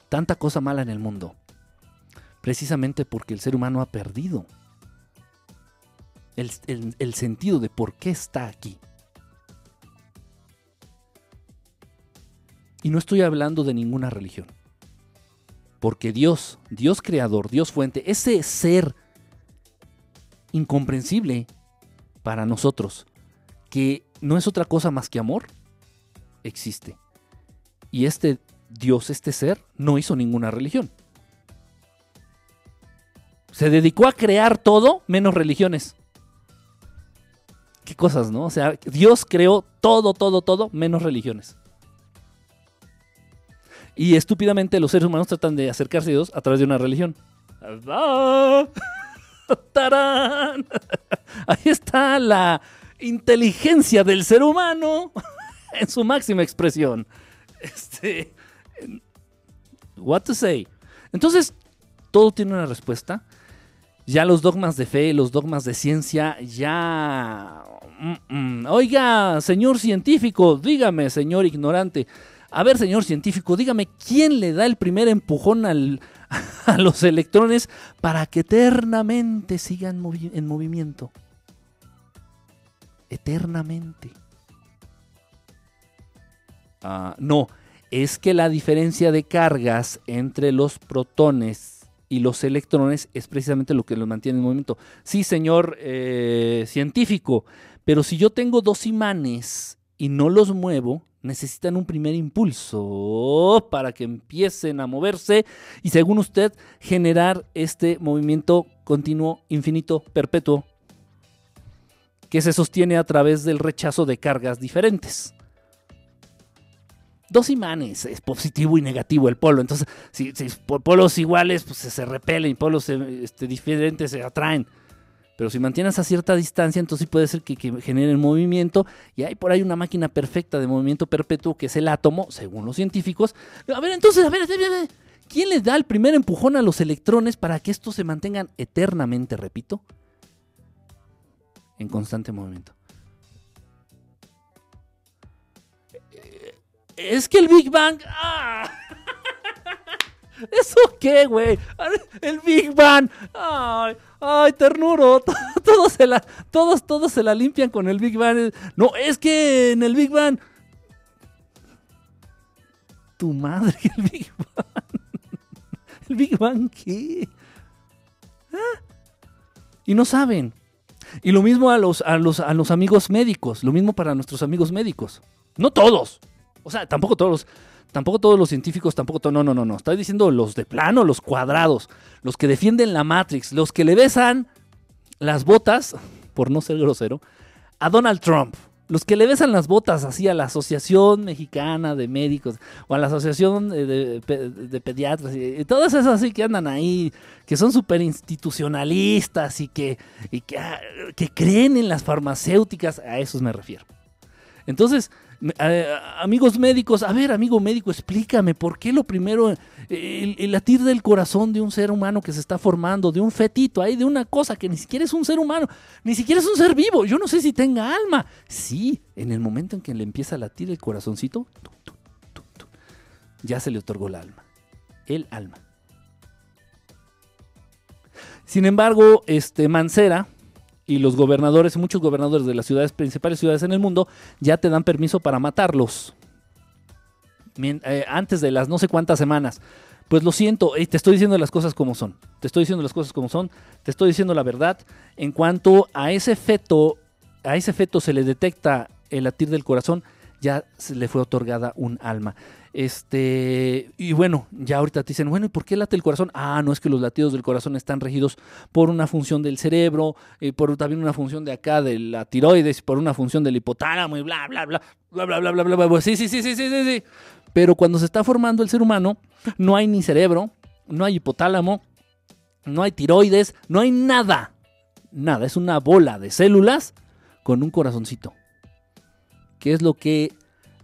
tanta cosa mala en el mundo. Precisamente porque el ser humano ha perdido el, el- el sentido de por qué está aquí. Y no estoy hablando de ninguna religión. Porque Dios, Dios creador, Dios fuente, ese ser incomprensible para nosotros, que no es otra cosa más que amor, existe. Y este Dios, este ser, no hizo ninguna religión. Se dedicó a crear todo menos religiones. Qué cosas, ¿no? O sea, Dios creó todo, todo, todo menos religiones. Y estúpidamente los seres humanos tratan de acercarse a Dios a través de una religión. ¡Tarán! Ahí está la inteligencia del ser humano en su máxima expresión. Este, what to say. Entonces, todo tiene una respuesta. Ya los dogmas de fe, los dogmas de ciencia, ya... Mm, mm. Oiga, señor científico, dígame, señor ignorante. A ver, señor científico, dígame, ¿quién le da el primer empujón a los electrones para que eternamente sigan en movimiento? Eternamente. Ah, no, es que la diferencia de cargas entre los protones y los electrones es precisamente lo que los mantiene en movimiento. Sí, señor eh, científico, pero si yo tengo dos imanes y no los muevo, necesitan un primer impulso para que empiecen a moverse y según usted generar este movimiento continuo, infinito, perpetuo, que se sostiene a través del rechazo de cargas diferentes. Dos imanes, es positivo y negativo el polo. Entonces, si, si polos iguales pues, se repelen y polos este, diferentes se atraen. Pero si mantienes a cierta distancia, entonces sí puede ser que, que generen movimiento. Y hay por ahí una máquina perfecta de movimiento perpetuo que es el átomo, según los científicos. A ver, entonces, a ver, a ver, a ver. ¿quién le da el primer empujón a los electrones para que estos se mantengan eternamente, repito, en constante movimiento? Es que el Big Bang. ¡ah! ¿Eso qué, güey? El Big Bang. Ay, ay, ternuro. Todos se la, todos, todos se la limpian con el Big Bang. No, es que en el Big Bang. Tu madre, el Big Bang. ¿El Big Bang qué? ¿Ah? Y no saben. Y lo mismo a los, a, los, a los amigos médicos. Lo mismo para nuestros amigos médicos. No todos. O sea, tampoco todos tampoco todos los científicos, tampoco no, no, no, no. Estoy diciendo los de plano, los cuadrados, los que defienden la Matrix, los que le besan las botas, por no ser grosero, a Donald Trump. Los que le besan las botas así a la Asociación Mexicana de Médicos o a la Asociación de, Pediatras y, todas esas así que andan ahí, que son súper institucionalistas y, que, y que, ah, que creen en las farmacéuticas, a esos me refiero. Entonces, amigos médicos, a ver, amigo médico, explícame por qué lo primero, el, latir del corazón de un ser humano que se está formando, de un fetito ahí, de una cosa que ni siquiera es un ser humano, ni siquiera es un ser vivo, yo no sé si tenga alma. Sí, en el momento en que le empieza a latir el corazoncito, ya se le otorgó el alma, el alma. Sin embargo, este Mancera, y los gobernadores, muchos gobernadores de las ciudades, principales ciudades en el mundo, ya te dan permiso para matarlos. Eh, antes de las no sé cuántas semanas. Pues lo siento, te estoy diciendo las cosas como son. Te estoy diciendo las cosas como son. Te estoy diciendo la verdad. En cuanto a ese feto, a ese feto se le detecta el latir del corazón, ya se le fue otorgada un alma. Este, y bueno, ya ahorita te dicen, bueno, ¿y por qué late el corazón? Ah, no es que los latidos del corazón están regidos por una función del cerebro, y por también una función de acá de la tiroides, por una función del hipotálamo y bla, bla, bla, bla, bla, bla, bla, bla, bla. Sí, sí, sí, sí, sí, sí, sí. Pero cuando se está formando el ser humano, no hay ni cerebro, no hay hipotálamo, no hay tiroides, no hay nada. Nada, es una bola de células con un corazoncito. ¿Qué es lo que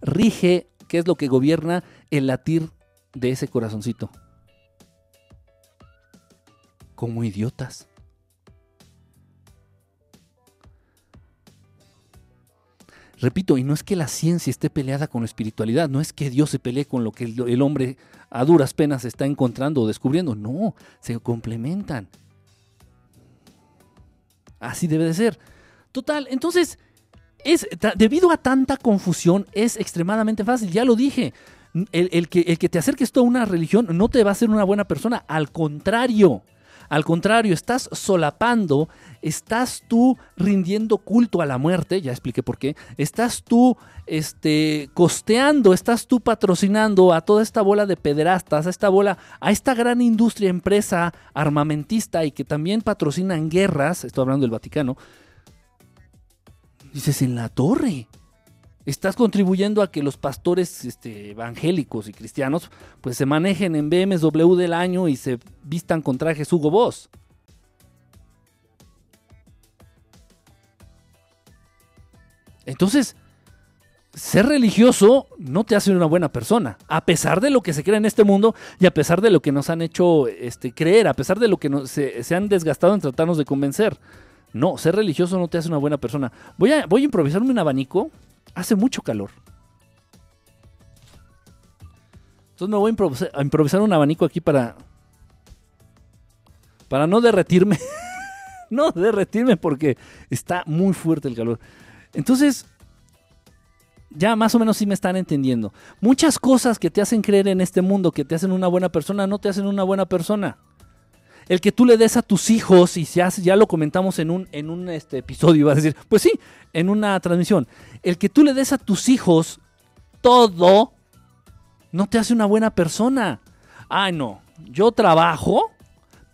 rige ¿Qué es lo que gobierna el latir de ese corazoncito? Como idiotas. Repito, y no es que la ciencia esté peleada con la espiritualidad, no es que Dios se pelee con lo que el, hombre a duras penas está encontrando o descubriendo, no, se complementan. Así debe de ser. Total, entonces, es, debido a tanta confusión, es extremadamente fácil. Ya lo dije. El, que, te acerques a una religión no te va a hacer una buena persona. Al contrario. Al contrario, estás solapando, estás tú rindiendo culto a la muerte, ya expliqué por qué, estás tú este, costeando, estás tú patrocinando a toda esta bola de pederastas, a esta bola, a esta gran industria, empresa armamentista y que también patrocinan guerras, estoy hablando del Vaticano, Dices, en la torre. Estás contribuyendo a que los pastores este, evangélicos y cristianos pues se manejen en BMW del año y se vistan con trajes Hugo Boss. Entonces, ser religioso no te hace una buena persona, a pesar de lo que se cree en este mundo y a pesar de lo que nos han hecho este, creer, a pesar de lo que se, se, han desgastado en tratarnos de convencer. No, ser religioso no te hace una buena persona. Voy a, voy a improvisarme un abanico. Hace mucho calor. Entonces me voy a improvisar, un abanico aquí para. Para no derretirme. no derretirme porque está muy fuerte el calor. Entonces, ya más o menos sí me están entendiendo. Muchas cosas que te hacen creer en este mundo, que te hacen una buena persona, no te hacen una buena persona. El que tú le des a tus hijos, y ya, ya lo comentamos en un, en un este, episodio, vas a decir, pues sí, en una transmisión, el que tú le des a tus hijos todo, no te hace una buena persona. Ah, no, yo trabajo,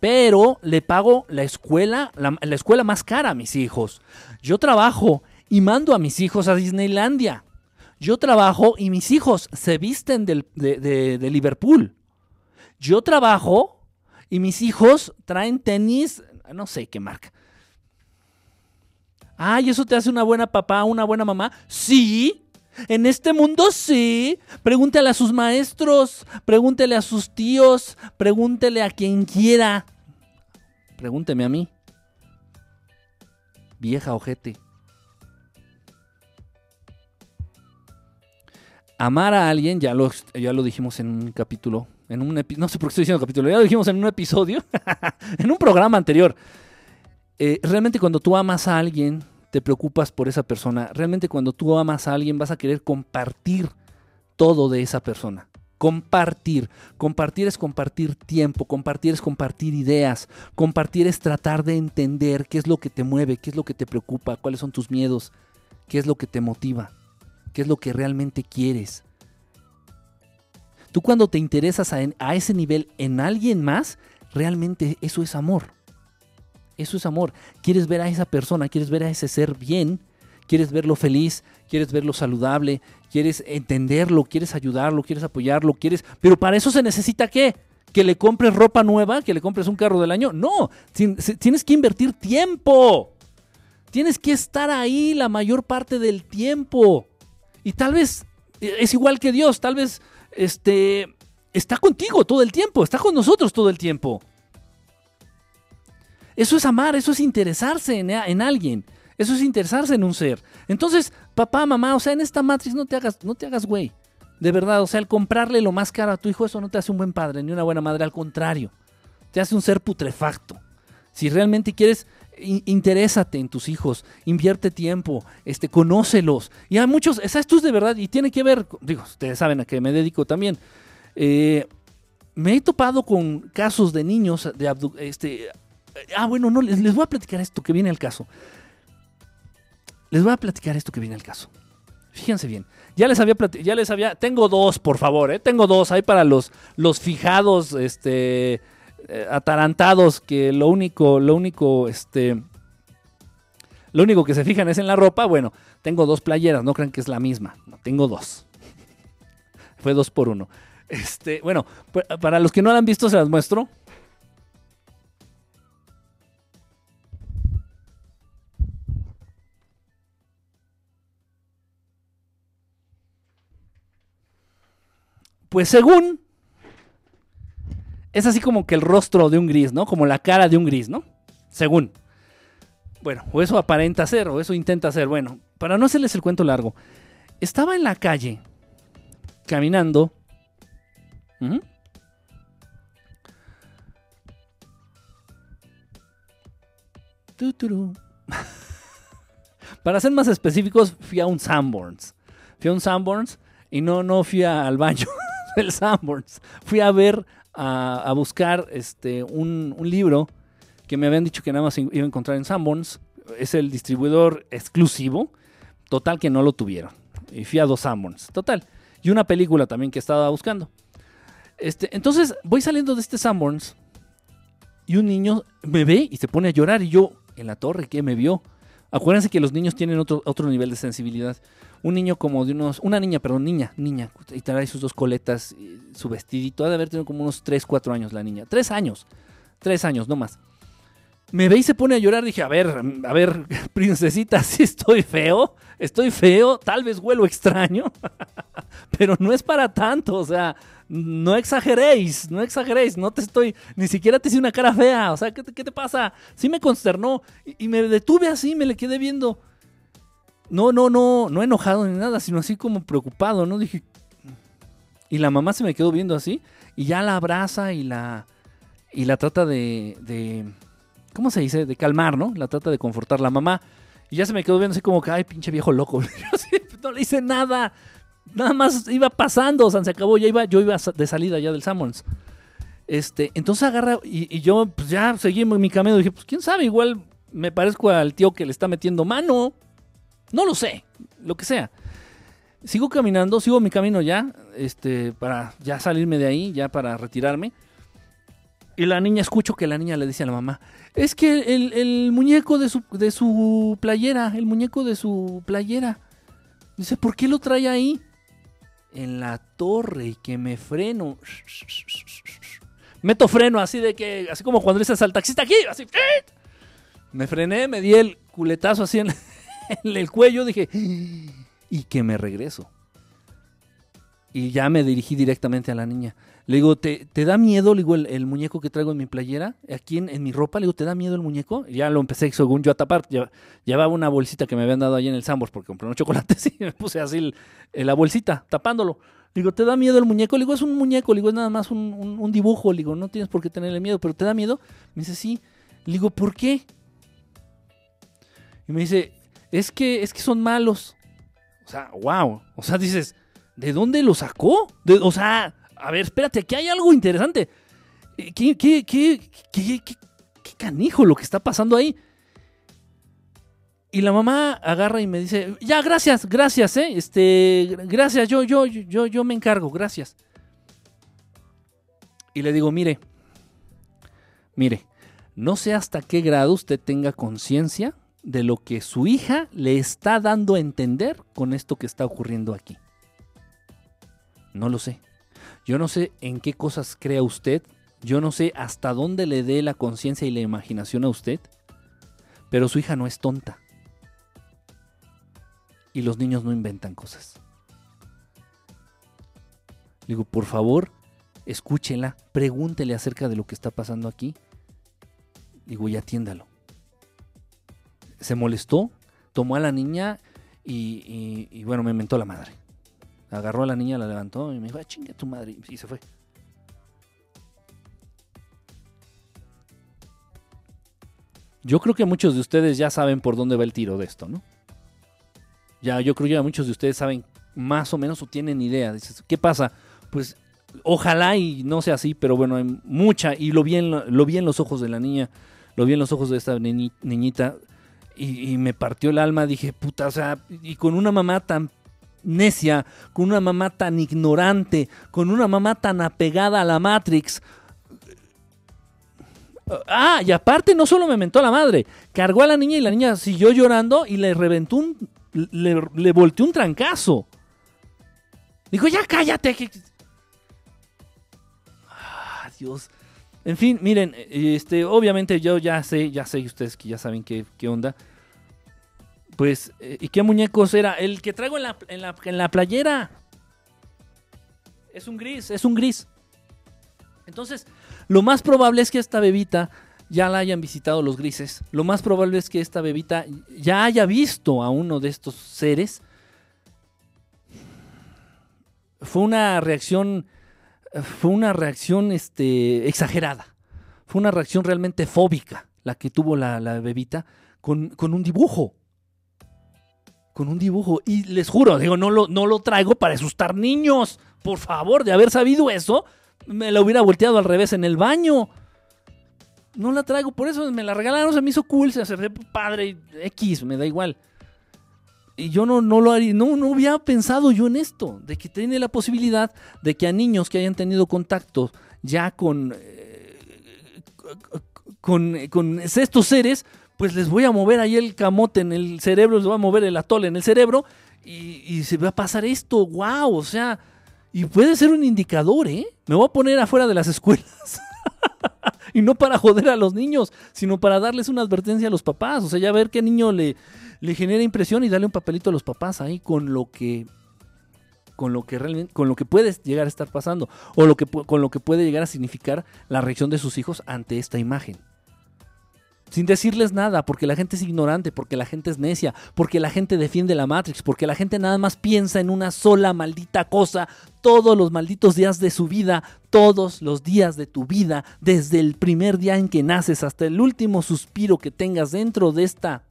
pero le pago la escuela, la, la escuela más cara a mis hijos. Yo trabajo y mando a mis hijos a Disneylandia. Yo trabajo y mis hijos se visten del- de, de- de Liverpool. Yo trabajo y mis hijos traen tenis, no sé qué marca. Ay, ¿eso te hace una buena papá, una buena mamá? Sí. En este mundo sí. Pregúntale a sus maestros, pregúntele a sus tíos, pregúntele a quien quiera. Pregúnteme a mí. Vieja ojete. Amar a alguien, ya lo, ya lo dijimos en un capítulo, en un no sé por qué estoy diciendo capítulo, ya lo dijimos en un episodio, en un programa anterior. Eh, realmente cuando tú amas a alguien, te preocupas por esa persona. Realmente cuando tú amas a alguien, vas a querer compartir todo de esa persona. Compartir. Compartir es compartir tiempo, compartir es compartir ideas, compartir es tratar de entender qué es lo que te mueve, qué es lo que te preocupa, cuáles son tus miedos, qué es lo que te motiva, qué es lo que realmente quieres. Tú cuando te interesas a, ese nivel en alguien más, realmente eso es amor. Eso es amor. Quieres ver a esa persona, quieres ver a ese ser bien, quieres verlo feliz, quieres verlo saludable, quieres entenderlo, quieres ayudarlo, quieres apoyarlo, quieres... Pero para eso se necesita qué? Que le compres ropa nueva, que le compres un carro del año. No, tienes que invertir tiempo. Tienes que estar ahí la mayor parte del tiempo. Y tal vez eh, es igual que Dios, tal vez este está contigo todo el tiempo, está con nosotros todo el tiempo. Eso es amar, eso es interesarse en, en alguien. Eso es interesarse en un ser. Entonces, papá, mamá, o sea, en esta matriz no te hagas, no te hagas güey. De verdad, o sea, el comprarle lo más caro a tu hijo, eso no te hace un buen padre ni una buena madre, al contrario. Te hace un ser putrefacto. Si realmente quieres, interésate en tus hijos, invierte tiempo, este, conócelos. Y hay muchos, ¿sabes tú de verdad? Y tiene que ver, digo, ustedes saben a qué me dedico también. Eh, me he topado con casos de niños de abdu- este, Ah, bueno, no, les, voy a platicar esto que viene al caso. Les voy a platicar esto que viene al caso. Fíjense bien. Ya les había ya les había. Tengo dos, por favor, ¿eh? Tengo dos. Hay para los, los fijados, este. Eh, atarantados, que lo único, lo único, este. Lo único que se fijan es en la ropa. Bueno, tengo dos playeras, no crean que es la misma. Tengo dos. Fue dos por uno. Este, bueno, pa- para los que no la han visto, se las muestro. Pues según es así como que el rostro de un gris, ¿no? Como la cara de un gris, ¿no? Según. Bueno, o eso aparenta ser, o eso intenta ser. Bueno, para no hacerles el cuento largo, estaba en la calle, caminando. Tuturu. Para ser más específicos, fui a un Sanborns. Fui a un Sanborns y no, no fui al baño del Sanborns. Fui a ver, a, buscar este, un, libro que me habían dicho que nada más iba a encontrar en Sanborns. Es el distribuidor exclusivo. Total que no lo tuvieron. Y fui a dos Sanborns. Total. Y una película también que estaba buscando. Este, entonces voy saliendo de este Sanborns y un niño me ve y se pone a llorar y yo en la torre que me vio. Acuérdense que los niños tienen otro, otro nivel de sensibilidad. Un niño como de unos, una niña, perdón, niña, niña, y trae sus dos coletas, su vestidito, ha de haber tenido como unos 3, 4 años la niña. 3 años, 3 años, no más. Me ve y se pone a llorar, dije, a ver, a ver, princesita, sí estoy feo, estoy feo, tal vez huelo extraño, pero no es para tanto, o sea, no exageréis, no exageréis, no te estoy, ni siquiera te hice una cara fea, o sea, ¿qué qué te pasa? Sí me consternó y, y me detuve así, me le quedé viendo. No, no, no, no enojado ni nada, sino así como preocupado, ¿no? Dije. Y la mamá se me quedó viendo así y ya la abraza y la y la trata de, de ¿cómo se dice? De calmar, ¿no? La trata de confortar la mamá. Y ya se me quedó viendo así como que, ay, pinche viejo loco. No le hice nada. Nada más iba pasando, o sea, se acabó, ya iba, yo iba de salida ya del Sammons. Este, entonces agarra y, y yo pues ya seguí mi camino. Dije, pues quién sabe, igual me parezco al tío que le está metiendo mano. No lo sé, lo que sea. Sigo caminando, sigo mi camino ya, este, para ya salirme de ahí, ya para retirarme. Y la niña, escucho que la niña le dice a la mamá, es que el, muñeco de su, de su playera, el muñeco de su playera. Dice, ¿por qué lo trae ahí? En la torre y que me freno. Meto freno así de que, así como cuando dices al taxista aquí, así. Me frené, me di el culetazo así en, en el cuello, dije, y que me regreso. Y ya me dirigí directamente a la niña. Le digo, ¿te, te da miedo? Le digo, el, muñeco que traigo en mi playera, aquí en, en mi ropa. Le digo, ¿te da miedo el muñeco? Y ya lo empecé, según yo, a tapar. Lleva- Llevaba una bolsita que me habían dado ahí en el Sambors porque compré unos chocolates y me puse así la bolsita, tapándolo. Le digo, ¿te da miedo el muñeco? Le digo, es un muñeco. Le digo, es nada más un, un- un dibujo. Le digo, no tienes por qué tenerle miedo, pero ¿te da miedo? Me dice, sí. Le digo, ¿por qué? Y me dice, es que, es que son malos. O sea, wow. O sea, dices, ¿de dónde lo sacó? De- o sea, a ver, espérate, aquí hay algo interesante. Eh, ¿Qué, qué, canijo lo que está pasando ahí? Y la mamá agarra y me dice, ya, gracias, gracias, eh. Este, gracias, yo, yo, yo, yo me encargo, gracias. Y le digo, mire, mire, no sé hasta qué grado usted tenga conciencia de lo que su hija le está dando a entender con esto que está ocurriendo aquí. No lo sé. Yo no sé en qué cosas crea usted. Yo no sé hasta dónde le dé la conciencia y la imaginación a usted. Pero su hija no es tonta. Y los niños no inventan cosas. Digo, por favor, escúchela, pregúntele acerca de lo que está pasando aquí. Digo, y atiéndalo se molestó, tomó a la niña y, bueno, me mentó la madre. Agarró a la niña, la levantó y me dijo, ah, chinga tu madre. Y se fue. Yo creo que muchos de ustedes ya saben por dónde va el tiro de esto, ¿no? Ya, yo creo que muchos de ustedes saben más o menos o tienen idea. Dices, ¿qué pasa? Pues ojalá y no sea así, pero bueno, hay mucha, y lo vi en, lo, vi en los ojos de la niña, lo vi en los ojos de esta niñi- niñita, y, me partió el alma, dije, puta, o sea, y con una mamá tan necia, con una mamá tan ignorante, con una mamá tan apegada a la Matrix. Ah, y aparte no solo me mentó la madre, cargó a la niña y la niña siguió llorando y le reventó un, le, le volteó un trancazo. Dijo, ya cállate. que-". Ah, Dios. En fin, miren, este, obviamente yo ya sé, ya sé ustedes que ya saben qué, qué onda. Pues, eh, ¿y qué muñecos era? El que traigo en la, en, la, en la playera. Es un gris, es un gris. Entonces, lo más probable es que esta bebita ya la hayan visitado los grises. Lo más probable es que esta bebita ya haya visto a uno de estos seres. Fue una reacción fue una reacción este, exagerada. Fue una reacción realmente fóbica la que tuvo la, la bebita con, con, un dibujo. Con un dibujo. Y les juro, digo, no lo, no lo traigo para asustar niños. Por favor, de haber sabido eso, me la hubiera volteado al revés en el baño. No la traigo, por eso me la regalaron, se me hizo cool, se ve padre, X, me da igual. Y yo no, no lo haría, no, no hubiera pensado yo en esto, de que tiene la posibilidad de que a niños que hayan tenido contacto ya con, eh, con, con estos seres, pues les voy a mover ahí el camote en el cerebro, les voy a mover el atole en el cerebro y, y se va a pasar esto, wow, o sea, y puede ser un indicador, ¿eh? Me voy a poner afuera de las escuelas. y no para joder a los niños, sino para darles una advertencia a los papás. O sea, ya ver qué niño le, le genera impresión y darle un papelito a los papás ahí con lo que con lo que realmente con lo que puede llegar a estar pasando o lo que con lo que puede llegar a significar la reacción de sus hijos ante esta imagen. Sin decirles nada, porque la gente es ignorante, porque la gente es necia, porque la gente defiende la Matrix, porque la gente nada más piensa en una sola maldita cosa todos los malditos días de su vida, todos los días de tu vida, desde el primer día en que naces hasta el último suspiro que tengas dentro de esta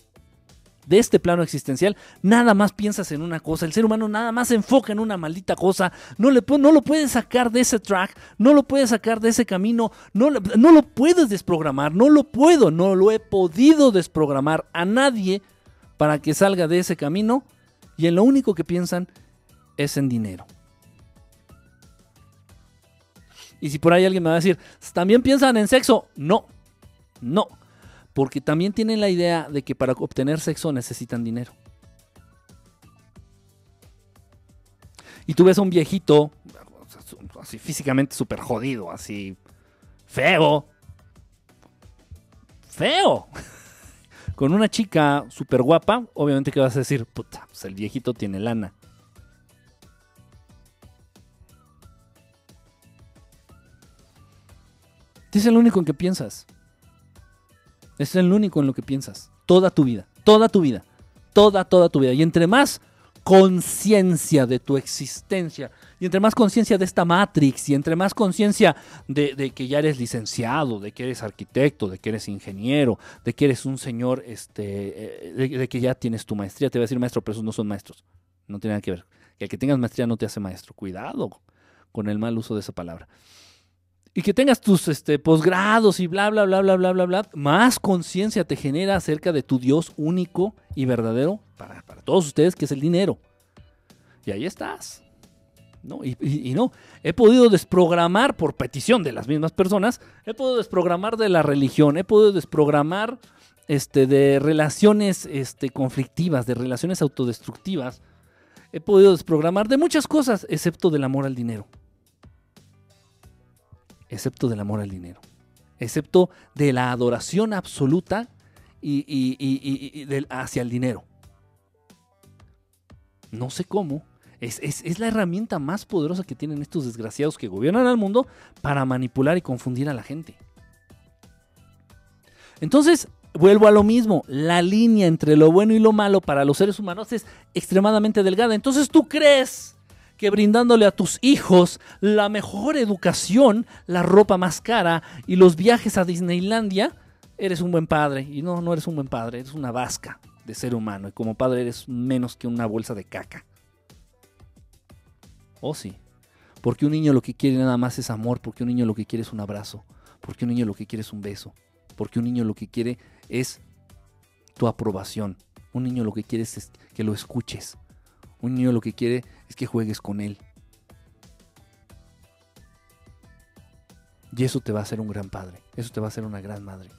de este plano existencial, nada más piensas en una cosa. El ser humano nada más se enfoca en una maldita cosa. No, le, no lo puedes sacar de ese track, no lo puedes sacar de ese camino, no, no lo puedes desprogramar, no lo puedo, no lo he podido desprogramar a nadie para que salga de ese camino y en lo único que piensan es en dinero. Y si por ahí alguien me va a decir, ¿también piensan en sexo? No, no porque también tienen la idea de que para obtener sexo necesitan dinero. Y tú ves a un viejito, así físicamente súper jodido, así feo, feo, con una chica súper guapa, obviamente que vas a decir, puta, pues el viejito tiene lana. Es el único en que piensas. Es el único en lo que piensas. Toda tu vida. Toda tu vida. Toda, toda tu vida. Y entre más conciencia de tu existencia, y entre más conciencia de esta Matrix, y entre más conciencia de, que ya eres licenciado, de que eres arquitecto, de que eres ingeniero, de que eres un señor, este, eh, de, que ya tienes tu maestría. Te voy a decir maestro, pero esos no son maestros. No tiene nada que ver. Que el que tengas maestría no te hace maestro. Cuidado con el mal uso de esa palabra y que tengas tus este, posgrados y bla, bla, bla, bla, bla, bla, bla, más conciencia te genera acerca de tu Dios único y verdadero para, todos ustedes, que es el dinero. Y ahí estás. ¿no? Y, no, he podido desprogramar por petición de las mismas personas, he podido desprogramar de la religión, he podido desprogramar este, de relaciones este, conflictivas, de relaciones autodestructivas, he podido desprogramar de muchas cosas, excepto del amor al dinero excepto del amor al dinero, excepto de la adoración absoluta y, hacia el dinero. No sé cómo. Es, es, la herramienta más poderosa que tienen estos desgraciados que gobiernan al mundo para manipular y confundir a la gente. Entonces, vuelvo a lo mismo. La línea entre lo bueno y lo malo para los seres humanos es extremadamente delgada. Entonces tú crees que brindándole a tus hijos la mejor educación, la ropa más cara y los viajes a Disneylandia, eres un buen padre. Y no, no eres un buen padre, eres una vasca de ser humano. Y como padre eres menos que una bolsa de caca. Oh sí. Porque un niño lo que quiere nada más es amor, porque un niño lo que quiere es un abrazo, porque un niño lo que quiere es un beso, porque un niño lo que quiere es tu aprobación. Un niño lo que quiere es que lo escuches. Un niño lo que quiere es que juegues con él. Y eso te va a hacer un gran padre. Eso te va a hacer una gran madre.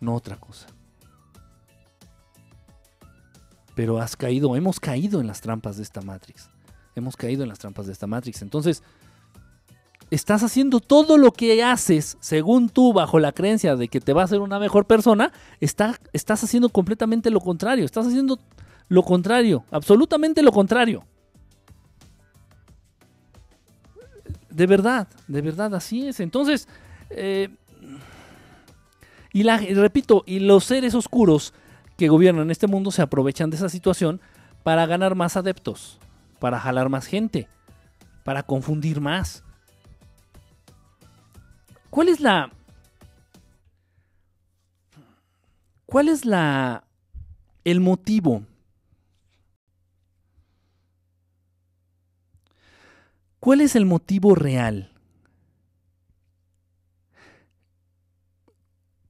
No otra cosa. Pero has caído, hemos caído en las trampas de esta Matrix. Hemos caído en las trampas de esta Matrix. Entonces, estás haciendo todo lo que haces, según tú, bajo la creencia de que te va a hacer una mejor persona, estás haciendo completamente lo contrario. Estás haciendo lo contrario, absolutamente lo contrario. De verdad, de verdad, así es. Entonces, eh, y, la, repito, y los seres oscuros que gobiernan este mundo se aprovechan de esa situación para ganar más adeptos, para jalar más gente, para confundir más. ¿Cuál es la... ¿Cuál es la... el motivo ¿Cuál es el motivo real?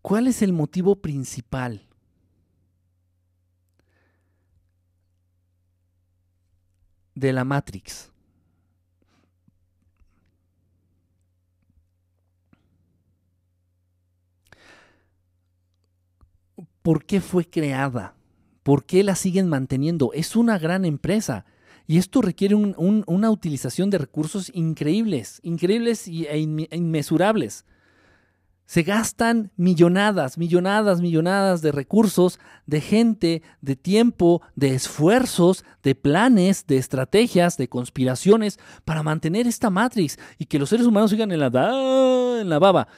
¿Cuál es el motivo principal? de la Matrix. ¿Por qué fue creada? ¿Por qué la siguen manteniendo? Es una gran empresa. Y esto requiere una utilización de recursos increíbles, increíbles e inmesurables. Se gastan millonadas, millonadas, millonadas de recursos, de gente, de tiempo, de esfuerzos, de planes, de estrategias, de conspiraciones para mantener esta matrix y que los seres humanos sigan en la, en la baba.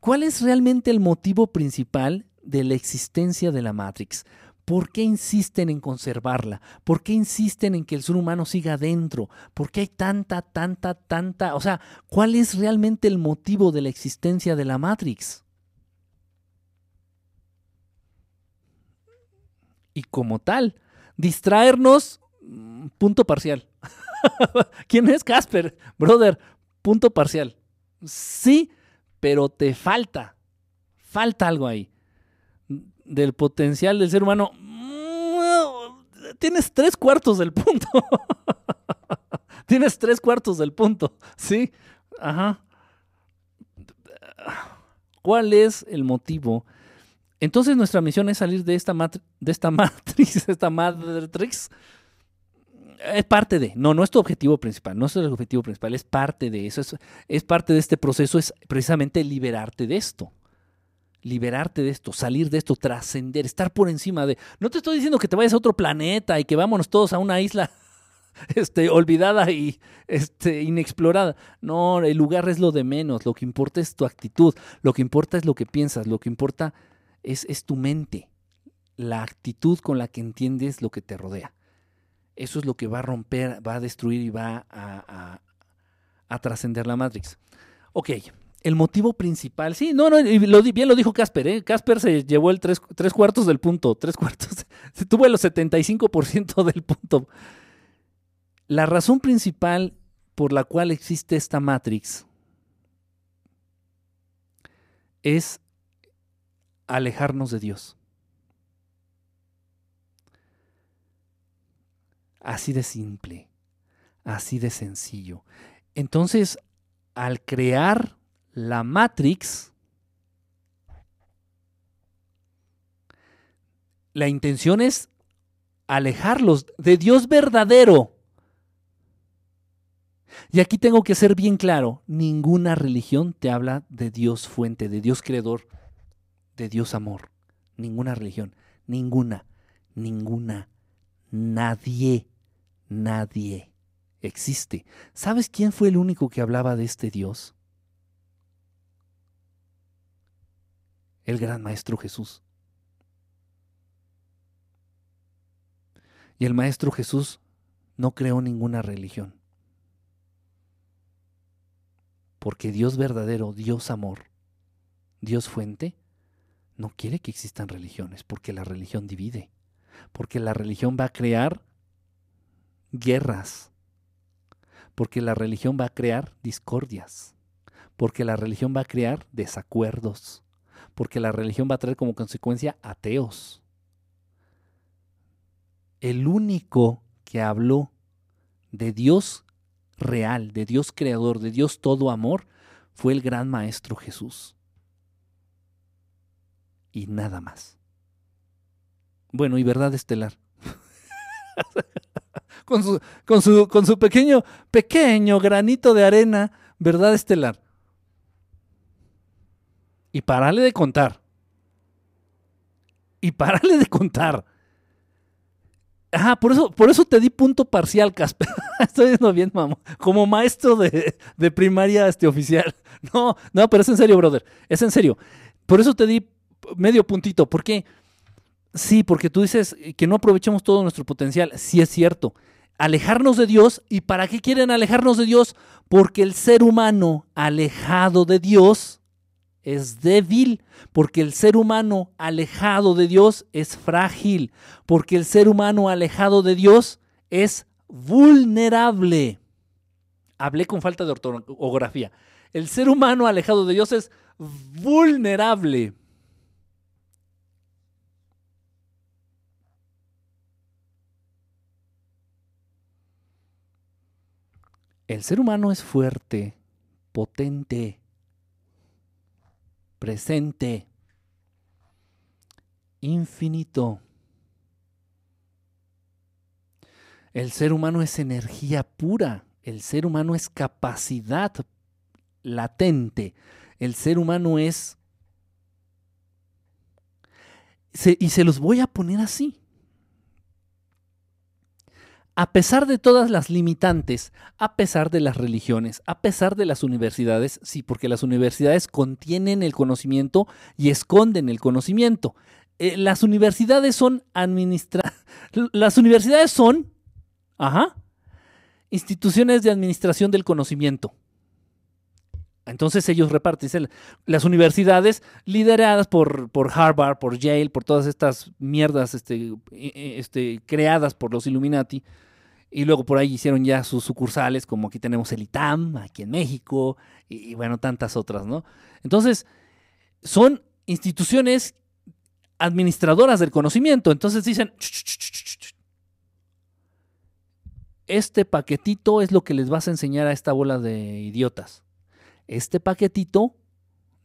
¿Cuál es realmente el motivo principal de la existencia de la matrix? ¿Por qué insisten en conservarla? ¿Por qué insisten en que el ser humano siga adentro? ¿Por qué hay tanta, tanta, tanta... O sea, ¿cuál es realmente el motivo de la existencia de la Matrix? Y como tal, distraernos, mm, punto parcial. ¿Quién es Casper? Brother, punto parcial. Sí, pero te falta, falta algo ahí. Del potencial del ser humano, tienes tres cuartos del punto. tienes tres cuartos del punto, ¿sí? Ajá. ¿Cuál es el motivo? Entonces nuestra misión es salir de esta, de esta matriz, esta matrix. Es parte de, no, no es tu objetivo principal, no es el objetivo principal, es parte de eso, es, es parte de este proceso, es precisamente liberarte de esto liberarte de esto, salir de esto, trascender, estar por encima de... No te estoy diciendo que te vayas a otro planeta y que vámonos todos a una isla este, olvidada y este, inexplorada. No, el lugar es lo de menos, lo que importa es tu actitud, lo que importa es lo que piensas, lo que importa es, es tu mente, la actitud con la que entiendes lo que te rodea. Eso es lo que va a romper, va a destruir y va a, a, trascender la Matrix. Ok, el motivo principal, sí, no, no, bien lo dijo Casper, ¿eh? Casper se llevó el tres, tres tuertos del punto, tres cuartos, se tuvo el 75% del punto. La razón principal por la cual existe esta Matrix es alejarnos de Dios. Así de simple, así de sencillo. Entonces, al crear la Matrix, la intención es alejarlos de Dios verdadero. Y aquí tengo que ser bien claro, ninguna religión te habla de Dios fuente, de Dios creador, de Dios amor. Ninguna religión, ninguna, ninguna, nadie, nadie existe. ¿Sabes quién fue el único que hablaba de este Dios? El gran Maestro Jesús. Y el Maestro Jesús no creó ninguna religión. Porque Dios verdadero, Dios amor, Dios fuente, no quiere que existan religiones, porque la religión divide, porque la religión va a crear guerras, porque la religión va a crear discordias, porque la religión va a crear desacuerdos, porque la religión va a traer como consecuencia ateos. El único que habló de Dios real, de Dios creador, de Dios todo amor, fue el gran Maestro Jesús y nada más. Bueno, y verdad estelar. con, su, con, su, pequeño, pequeño granito de arena, verdad estelar. Y parale de contar. Y parale de contar. Ajá, por eso, por eso te di punto parcial, Casper. Estoy viendo bien, mamá. Como maestro de, de, primaria este oficial. No, no, pero es en serio, brother. Es en serio. Por eso te di medio puntito. ¿Por qué? Sí, porque tú dices que no aprovechemos todo nuestro potencial. Sí es cierto. Alejarnos de Dios. ¿Y para qué quieren alejarnos de Dios? Porque el ser humano alejado de Dios es débil, porque el ser humano alejado de Dios es frágil, porque el ser humano alejado de Dios es vulnerable. Hablé con falta de ortografía. El ser humano alejado de Dios es vulnerable. El ser humano es fuerte, potente, presente, infinito. El ser humano es energía pura, el ser humano es capacidad latente, el ser humano es... y se los voy a poner así a pesar de todas las limitantes, a pesar de las religiones, a pesar de las universidades, sí, porque las universidades contienen el conocimiento y esconden el conocimiento. Eh, las universidades son administra las universidades son, ajá, instituciones de administración del conocimiento. Entonces ellos reparten las universidades lideradas por, por Harvard, por Yale, por todas estas mierdas este, eh, eh, este, creadas por los Illuminati. Y luego por ahí hicieron ya sus sucursales, como aquí tenemos el ITAM, aquí en México, y, y bueno, tantas otras, ¿no? Entonces, son instituciones administradoras del conocimiento. Entonces dicen, "Ch, ch, ch, ch, ch, ch. este paquetito es lo que les vas a enseñar a esta bola de idiotas. Este paquetito,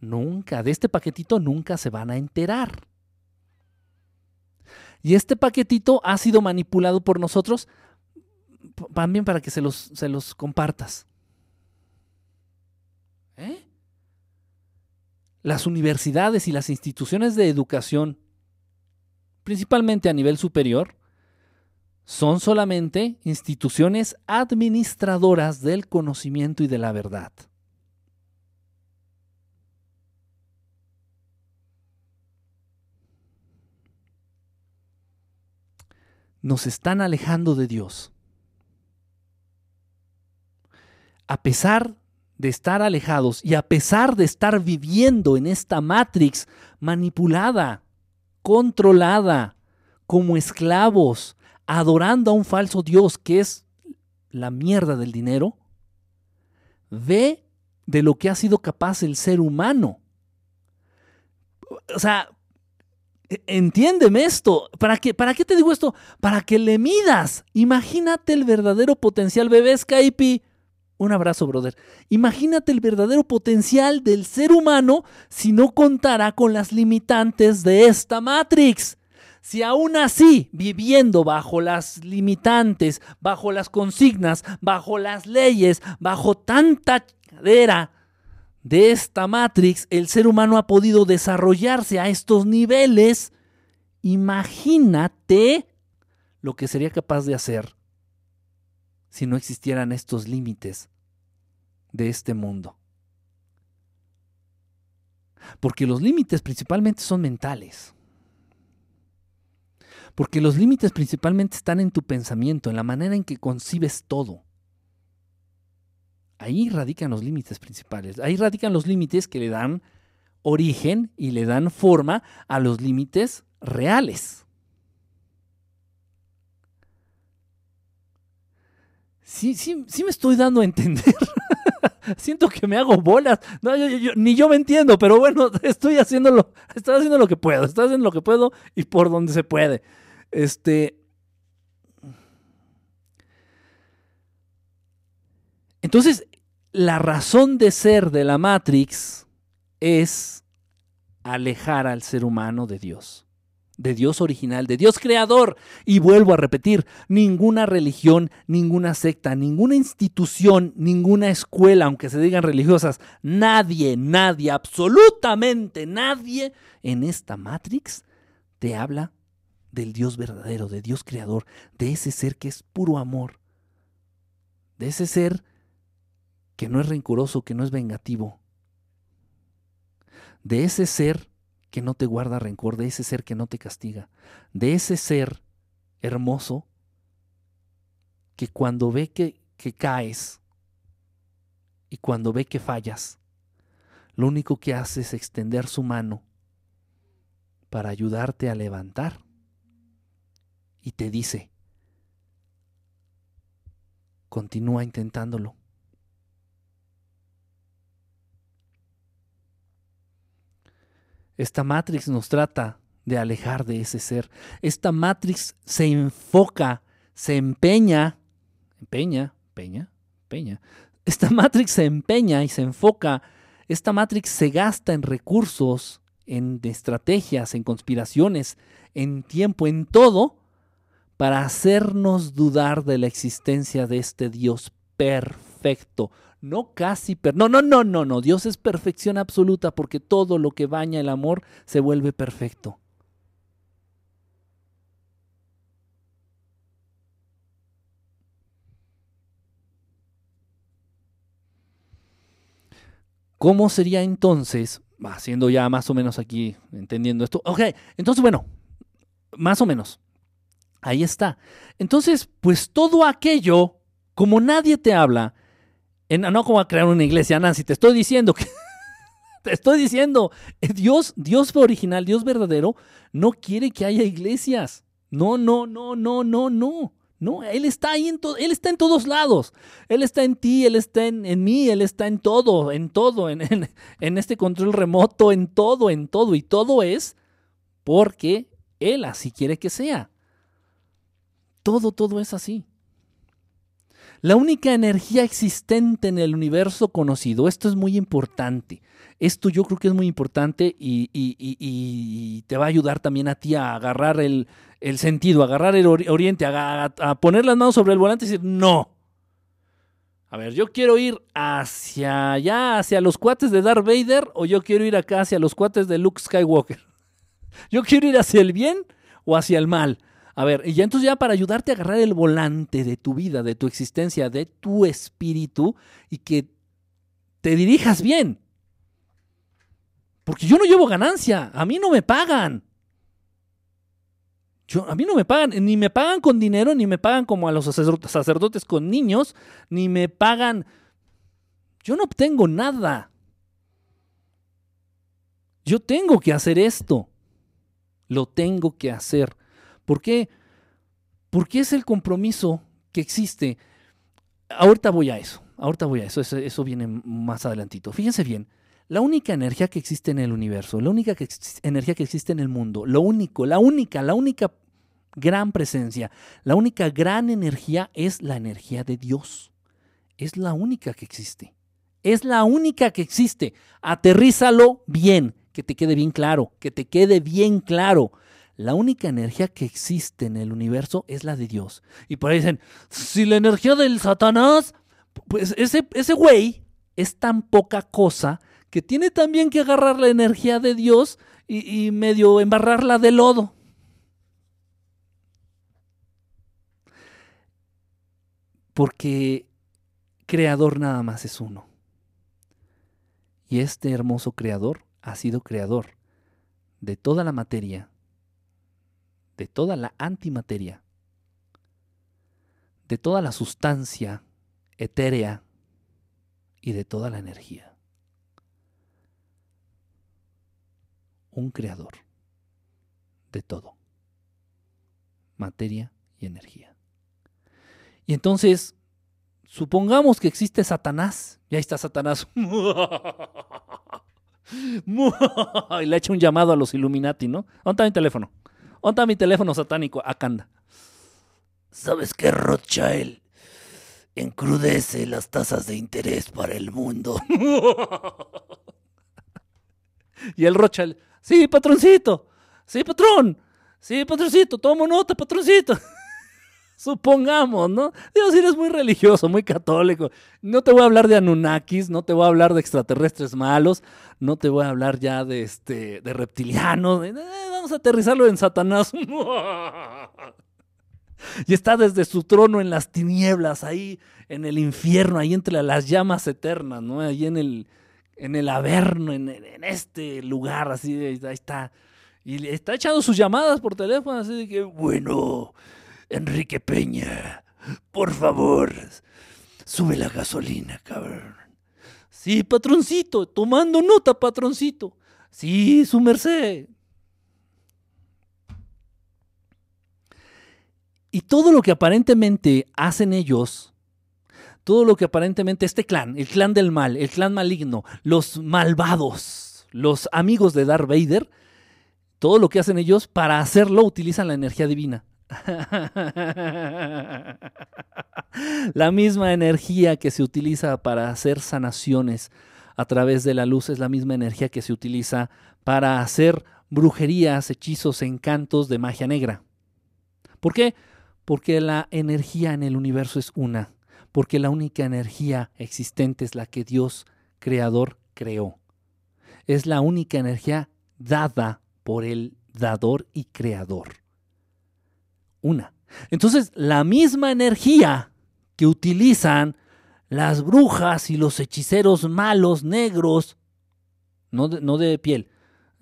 nunca, de este paquetito nunca se van a enterar. Y este paquetito ha sido manipulado por nosotros también para que se los, se los compartas. ¿Eh? Las universidades y las instituciones de educación, principalmente a nivel superior, son solamente instituciones administradoras del conocimiento y de la verdad. Nos están alejando de Dios. A pesar de estar alejados y a pesar de estar viviendo en esta matrix manipulada, controlada, como esclavos, adorando a un falso Dios que es la mierda del dinero, ve de lo que ha sido capaz el ser humano. O sea, e- entiéndeme esto. ¿Para qué, ¿Para qué te digo esto? Para que le midas. Imagínate el verdadero potencial, bebé Skype. Un abrazo, brother. Imagínate el verdadero potencial del ser humano si no contara con las limitantes de esta Matrix. Si aún así, viviendo bajo las limitantes, bajo las consignas, bajo las leyes, bajo tanta cadera de esta Matrix, el ser humano ha podido desarrollarse a estos niveles, imagínate lo que sería capaz de hacer si no existieran estos límites de este mundo. Porque los límites principalmente son mentales. Porque los límites principalmente están en tu pensamiento, en la manera en que concibes todo. Ahí radican los límites principales. Ahí radican los límites que le dan origen y le dan forma a los límites reales. Sí, sí, sí me estoy dando a entender. Siento que me hago bolas. No, yo- ni yo me entiendo, pero bueno, estoy haciéndolo, estoy haciendo lo que puedo, estoy haciendo lo que puedo y por donde se puede. Este. Entonces, la razón de ser de la Matrix es alejar al ser humano de Dios, de Dios original, de Dios creador. Y vuelvo a repetir, ninguna religión, ninguna secta, ninguna institución, ninguna escuela, aunque se digan religiosas, nadie, nadie, absolutamente nadie en esta Matrix te habla del Dios verdadero, de Dios creador, de ese ser que es puro amor, de ese ser que no es rencoroso, que no es vengativo, de ese ser que no te guarda rencor, de ese ser que no te castiga, de ese ser hermoso que cuando ve que, que caes y cuando ve que fallas, lo único que hace es extender su mano para ayudarte a levantar y te dice, continúa intentándolo. Esta Matrix nos trata de alejar de ese ser. Esta Matrix se enfoca, se empeña, empeña, peña, peña. Esta Matrix se empeña y se enfoca. Esta Matrix se gasta en recursos, en estrategias, en conspiraciones, en tiempo, en todo, para hacernos dudar de la existencia de este Dios perfecto. No casi, per no, no, no, no, no. Dios es perfección absoluta porque todo lo que baña el amor se vuelve perfecto. ¿Cómo sería entonces, haciendo ya más o menos aquí, entendiendo esto? Ok, entonces bueno, más o menos. Ahí está. Entonces, pues todo aquello, como nadie te habla, En- no, como a crear una iglesia, Nancy. Te estoy diciendo que. te estoy diciendo. Dios, Dios original, Dios verdadero, no quiere que haya iglesias. No, no, no, no, no, no. No, Él está ahí en Él está en todos lados. Él está en ti, Él está en, en mí, Él está en todo, en todo, en, en este control remoto, en todo, en todo. Y todo es porque Él así quiere que sea. Todo, todo es así. La única energía existente en el universo conocido, esto es muy importante. Esto yo creo que es muy importante y, te va a ayudar también a ti a agarrar el, sentido, a agarrar el ori- oriente, a- a poner las manos sobre el volante y decir, no. A ver, yo quiero ir hacia allá, hacia los cuates de Darth Vader, o yo quiero ir acá hacia los cuates de Luke Skywalker. Yo quiero ir hacia el bien o hacia el mal. A ver, y ya entonces ya para ayudarte a agarrar el volante de tu vida, de tu existencia, de tu espíritu y que te dirijas bien. Porque yo no llevo ganancia, a mí no me pagan. Yo, a mí no me pagan, ni me pagan con dinero, ni me pagan como a los sacerdo- sacerdotes con niños, ni me pagan... Yo no obtengo nada. Yo tengo que hacer esto. Lo tengo que hacer. ¿Por qué? Porque es el compromiso que existe. Ahorita voy a eso. Ahorita voy a eso. Eso, viene más adelantito. Fíjense bien. La única energía que existe en el universo, la única energía que existe en el mundo, lo único, la única, la única gran presencia, la única gran energía es la energía de Dios. Es la única que existe. Es la única que existe. Aterrízalo bien, que te quede bien claro, que te quede bien claro. La única energía que existe en el universo es la de Dios. Y por ahí dicen, si la energía del Satanás, pues ese, ese güey es tan poca cosa que tiene también que agarrar la energía de Dios y, y medio embarrarla de lodo. Porque creador nada más es uno. Y este hermoso creador ha sido creador de toda la materia, de toda la antimateria, de toda la sustancia etérea y de toda la energía. Un creador de todo, materia y energía. Y entonces, supongamos que existe Satanás. Y ahí está Satanás. y le echa un llamado a los Illuminati, ¿no? ¿Dónde está mi teléfono? ¿Dónde está mi teléfono satánico? Acá anda. ¿Sabes qué, Rothschild? Encrudece las tasas de interés para el mundo. y el Rothschild, sí, patroncito. Sí, patrón. Sí, patroncito. Tomo nota, patroncito. Supongamos, ¿no? Dios, si eres muy religioso, muy católico. No te voy a hablar de Anunnakis, no te voy a hablar de extraterrestres malos, no te voy a hablar ya de este de reptilianos. Vamos a aterrizarlo en Satanás. y está desde su trono en las tinieblas, ahí en el infierno, ahí entre las llamas eternas, ¿no? Ahí en el, en el averno, en, en este lugar, así, ahí está. Y está echando sus llamadas por teléfono, así de que, bueno, Enrique Peña, por favor, sube la gasolina, cabrón. Sí, patroncito, tomando nota, patroncito. Sí, su merced. Y todo lo que aparentemente hacen ellos, todo lo que aparentemente este clan, el clan del mal, el clan maligno, los malvados, los amigos de Darth Vader, todo lo que hacen ellos para hacerlo utilizan la energía divina. la misma energía que se utiliza para hacer sanaciones a través de la luz es la misma energía que se utiliza para hacer brujerías, hechizos, encantos de magia negra. ¿Por qué? Porque la energía en el universo es una, porque la única energía existente es la que Dios creador creó. Es la única energía dada por el dador y creador. Una. Entonces, la misma energía que utilizan las brujas y los hechiceros malos, negros, no de, piel,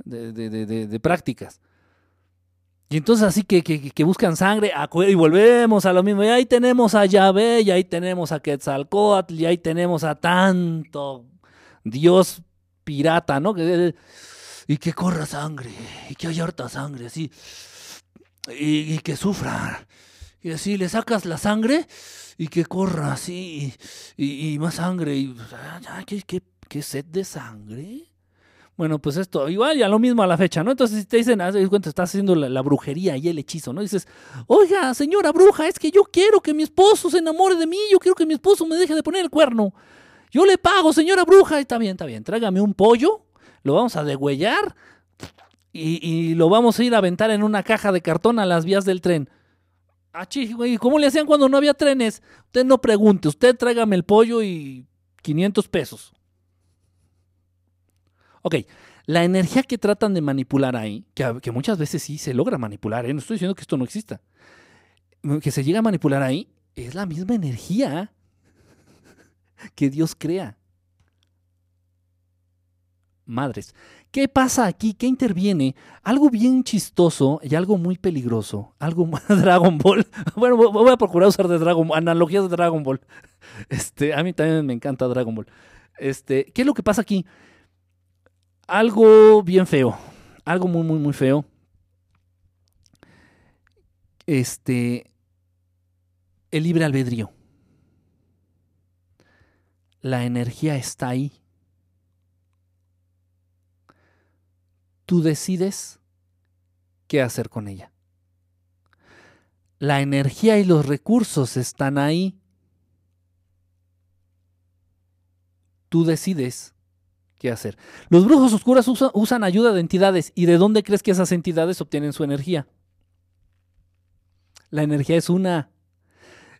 de, prácticas, Y entonces así que, que, que buscan sangre y volvemos a lo mismo. Y ahí tenemos a Yahvé, y ahí tenemos a Quetzalcóatl, y ahí tenemos a tanto dios pirata, ¿no? Y que corra sangre, y que haya harta sangre, así. Y, y que sufra. Y así le sacas la sangre y que corra así. Y, y- y más sangre. Y, ah, ya, ¿qué, qué, qué sed de sangre? Bueno, pues esto, igual ya lo mismo a la fecha, ¿no? Entonces, si te dicen, haz cuenta, estás haciendo la, brujería y el hechizo, ¿no? Dices, oiga, señora bruja, es que yo quiero que mi esposo se enamore de mí, yo quiero que mi esposo me deje de poner el cuerno. Yo le pago, señora bruja. Está bien, está bien, tráigame un pollo, lo vamos a degüellar y, lo vamos a ir a aventar en una caja de cartón a las vías del tren. Ah, chi, güey, ¿cómo le hacían cuando no había trenes? Usted no pregunte, usted tráigame el pollo y 500 pesos. Ok, la energía que tratan de manipular ahí, que, muchas veces sí se logra manipular, ¿eh? no estoy diciendo que esto no exista, que se llega a manipular ahí, es la misma energía que Dios crea. Madres, ¿qué pasa aquí? ¿Qué interviene? Algo bien chistoso y algo muy peligroso. Algo Dragon Ball. Bueno, voy a procurar usar de Dragon analogías de Dragon Ball. Este, a mí también me encanta Dragon Ball. Este, ¿qué es lo que pasa aquí? Algo bien feo. Algo muy, muy, muy feo. Este. El libre albedrío. La energía está ahí. Tú decides qué hacer con ella. La energía y los recursos están ahí. Tú decides qué hacer. Los brujos oscuros usa- usan ayuda de entidades. ¿Y de dónde crees que esas entidades obtienen su energía? La energía es una.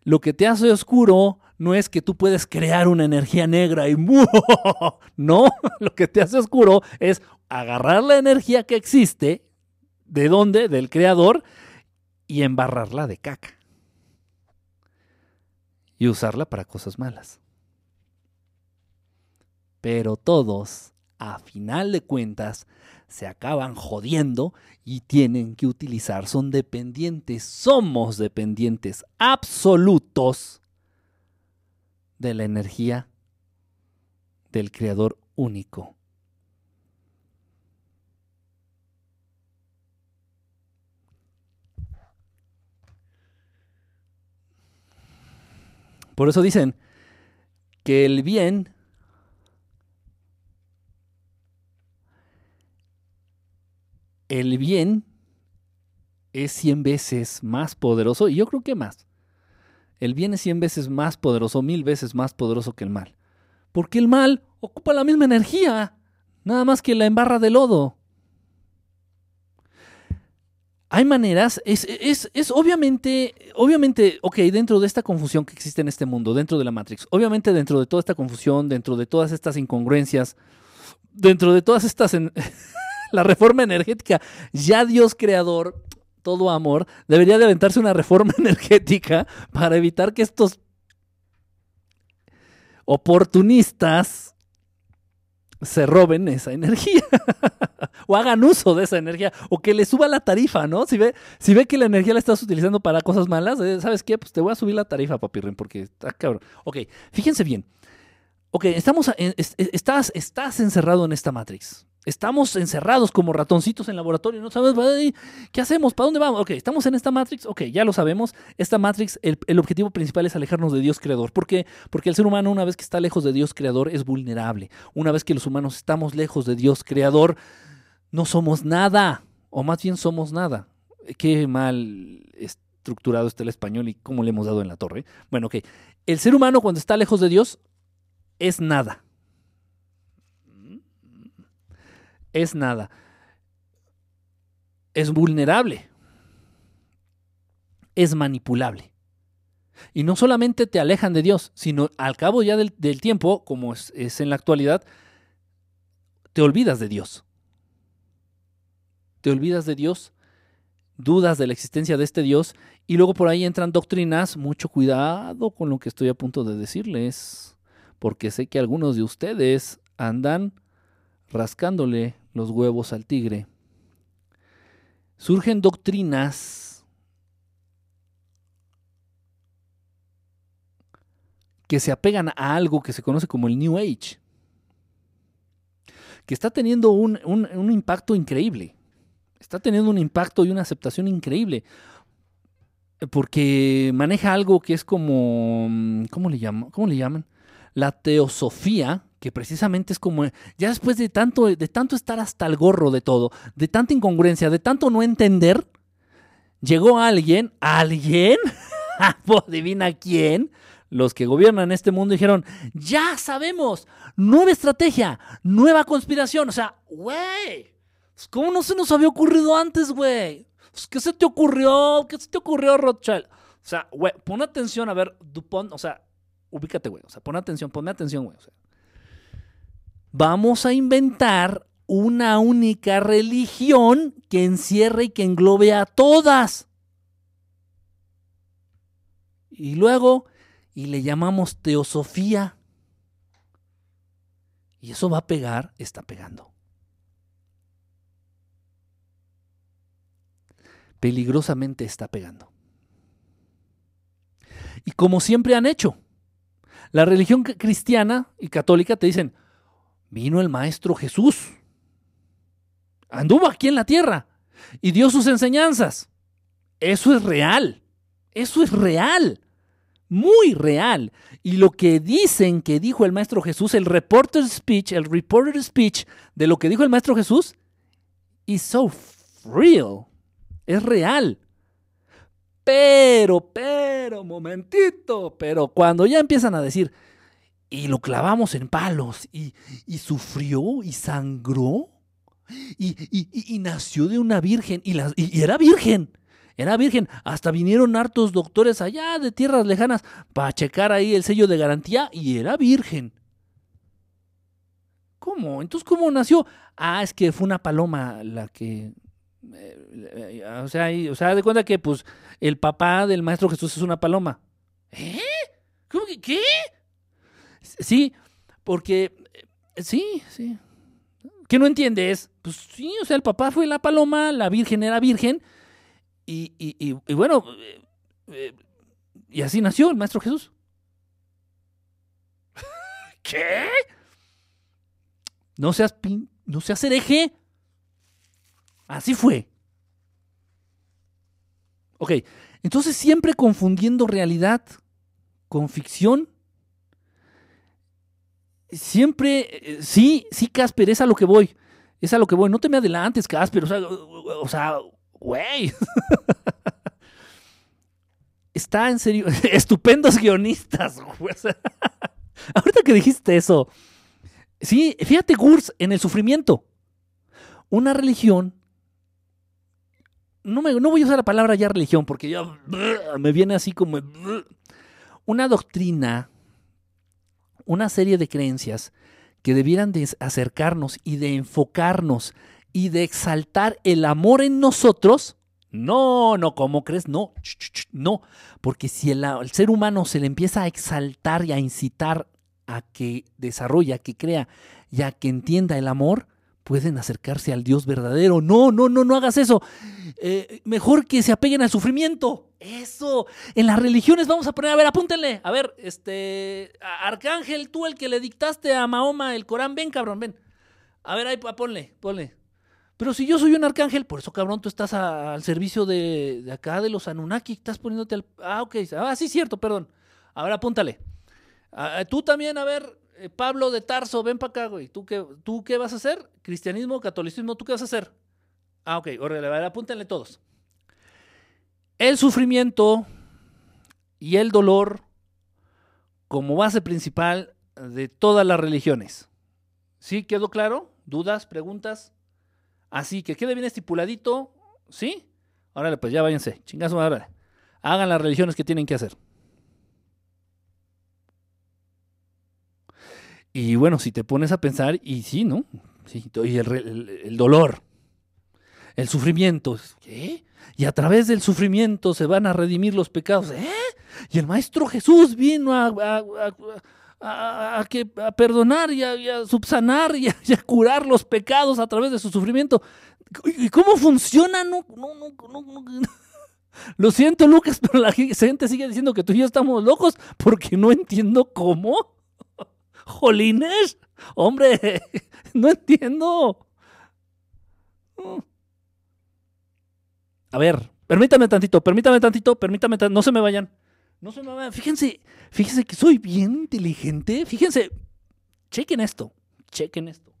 Lo que te hace oscuro no es que tú puedes crear una energía negra y no, lo que te hace oscuro es agarrar la energía que existe, ¿de dónde? Del creador, y embarrarla de caca. Y usarla para cosas malas. Pero todos, a final de cuentas, se acaban jodiendo y tienen que utilizar, son dependientes, somos dependientes absolutos de la energía del creador único. Por eso dicen que el bien el bien es 100 veces más poderoso, y yo creo que más. El bien es 100 veces más poderoso, mil veces más poderoso que el mal. Porque el mal ocupa la misma energía, nada más que la embarra de lodo. Hay maneras, es, es, es obviamente, obviamente, ok, dentro de esta confusión que existe en este mundo, dentro de la Matrix, obviamente dentro de toda esta confusión, dentro de todas estas incongruencias, dentro de todas estas, en- la reforma energética, ya Dios creador, todo amor, debería de aventarse una reforma energética para evitar que estos oportunistas se roben esa energía o hagan uso de esa energía o que le suba la tarifa, ¿no? Si ve, si ve que la energía la estás utilizando para cosas malas, eh, ¿sabes qué? Pues te voy a subir la tarifa, papirren, porque está cabrón. Ok, fíjense bien. Ok, estamos, en- es- es- estás, estás encerrado en esta Matrix. Estamos encerrados como ratoncitos en laboratorio. No sabes, "Ay, ¿qué hacemos? ¿Para dónde vamos? Ok, estamos en esta Matrix. Ok, ya lo sabemos. Esta Matrix, el, el objetivo principal es alejarnos de Dios creador. ¿Por qué? Porque el ser humano, una vez que está lejos de Dios creador, es vulnerable. Una vez que los humanos estamos lejos de Dios creador, no somos nada. O más bien somos nada. Qué mal estructurado está el español y cómo le hemos dado en la torre. Bueno, ok. El ser humano, cuando está lejos de Dios, es nada. Es nada. Es vulnerable. Es manipulable. Y no solamente te alejan de Dios, sino al cabo ya del, tiempo, como es en la actualidad, te olvidas de Dios. Te olvidas de Dios, dudas de la existencia de este Dios, y luego por ahí entran doctrinas, mucho cuidado con lo que estoy a punto de decirles, porque sé que algunos de ustedes andan rascándole los huevos al tigre. surgen doctrinas que se apegan a algo que se conoce como el New Age, que está teniendo un, un- impacto increíble, está teniendo un impacto y una aceptación increíble, porque maneja algo que es como, mm, ¿cómo le? ¿Cómo le llaman? La teosofía, que precisamente es como, ya después de tanto, de tanto estar hasta el gorro de todo, de tanta incongruencia, de tanto no entender, llegó alguien, alguien, adivina quién, los que gobiernan este mundo dijeron, ya sabemos, nueva estrategia, nueva conspiración, o sea, güey, ¿cómo no se nos había ocurrido antes, güey? Pues, ¿Qué se te ocurrió? ¿Qué se te ocurrió, Rothschild? O sea, güey, pon atención a ver, Dupont, o sea, ubícate, güey, o sea, pon atención, ponme atención, güey, o sea. Vamos a inventar una única religión que encierre y que englobe a todas. Y luego, y le llamamos teosofía. Y eso va a pegar, está pegando. Peligrosamente está pegando. Y como siempre han hecho, la religión cristiana y católica te dicen, vino el Maestro Jesús, anduvo aquí en la tierra y dio sus enseñanzas. Eso es real, eso es real, muy real. Y lo que dicen que dijo el Maestro Jesús, el reporter speech, el reporter speech de lo que dijo el Maestro Jesús, is so real, es real. Pero, pero, momentito, pero cuando ya empiezan a decir, y lo clavamos en palos, y, y sufrió, y sangró, y, y- y- nació de una virgen, y, las- y- era virgen, era virgen. Hasta vinieron hartos doctores allá de tierras lejanas para checar ahí el sello de garantía, y era virgen. ¿Cómo? Entonces, ¿cómo nació? Ah, es que fue una paloma la que... eh, eh, o sea, o sea, de cuenta que pues el papá del maestro Jesús es una paloma. ¿Eh? ¿Cómo que qué? Sí, porque eh, sí, sí. ¿Qué no entiendes? Pues sí, o sea, el papá fue la paloma, la virgen era virgen, y, y- y- y bueno, eh, eh, y así nació el maestro Jesús. ¿Qué? No seas pin, no seas hereje. Así fue. Ok, entonces siempre confundiendo realidad con ficción. Siempre, eh, sí, sí, Casper, es a lo que voy. Es a lo que voy. No te me adelantes, Casper. O sea, o sea, güey. Está en serio. Estupendos guionistas, ahorita que dijiste eso. Sí, fíjate, Gurs, en el sufrimiento. Una religión. No, me, no voy a usar la palabra ya religión porque ya me viene así como. Una doctrina, una serie de creencias que debieran de acercarnos y de enfocarnos y de exaltar el amor en nosotros. No, no, ¿cómo crees? No, no, porque si el, el ser humano se le empieza a exaltar y a incitar a que desarrolle, a que crea y a que entienda el amor, pueden acercarse al Dios verdadero. No, no, no, no hagas eso. Eh, mejor que se apeguen al sufrimiento. Eso. En las religiones vamos a poner, a ver, apúntenle. A ver, este, Arcángel, tú el que le dictaste a Mahoma el Corán, ven, cabrón, ven. A ver, ahí, ponle, ponle. Pero si yo soy un arcángel, por eso, cabrón, tú estás al servicio de, acá, de los Anunnaki, estás poniéndote al... Ah, ok, ah, sí, cierto, perdón. A ver, apúntale. Tú también, a ver, eh, Pablo de Tarso, ven para acá, güey. ¿Tú qué, ¿Tú qué vas a hacer? Cristianismo, catolicismo, ¿tú qué vas a hacer? Ah, ok, órale, a ver, apúntenle todos. El sufrimiento y el dolor como base principal de todas las religiones. ¿Sí? ¿Quedó claro? ¿Dudas? ¿Preguntas? Así que quede bien estipuladito, ¿sí? Órale, pues ya váyanse. Chingazo, órale. Hagan las religiones que tienen que hacer. Y bueno, si te pones a pensar, y sí, ¿no? Sí, y el, el, el dolor, el sufrimiento, ¿qué? Y a través del sufrimiento se van a redimir los pecados, ¿eh? Y el Maestro Jesús vino a, a, a, a, que, perdonar y a, subsanar y a, curar los pecados a través de su sufrimiento. ¿Y cómo funciona? Lo siento, Lucas, pero la gente sigue diciendo que tú y yo estamos locos porque no entiendo cómo. Jolines, hombre, no entiendo. A ver, permítame tantito, permítame tantito, permítame tantito, no se me vayan. No se me vayan. Fíjense, fíjense que soy bien inteligente. Fíjense, chequen esto, chequen esto.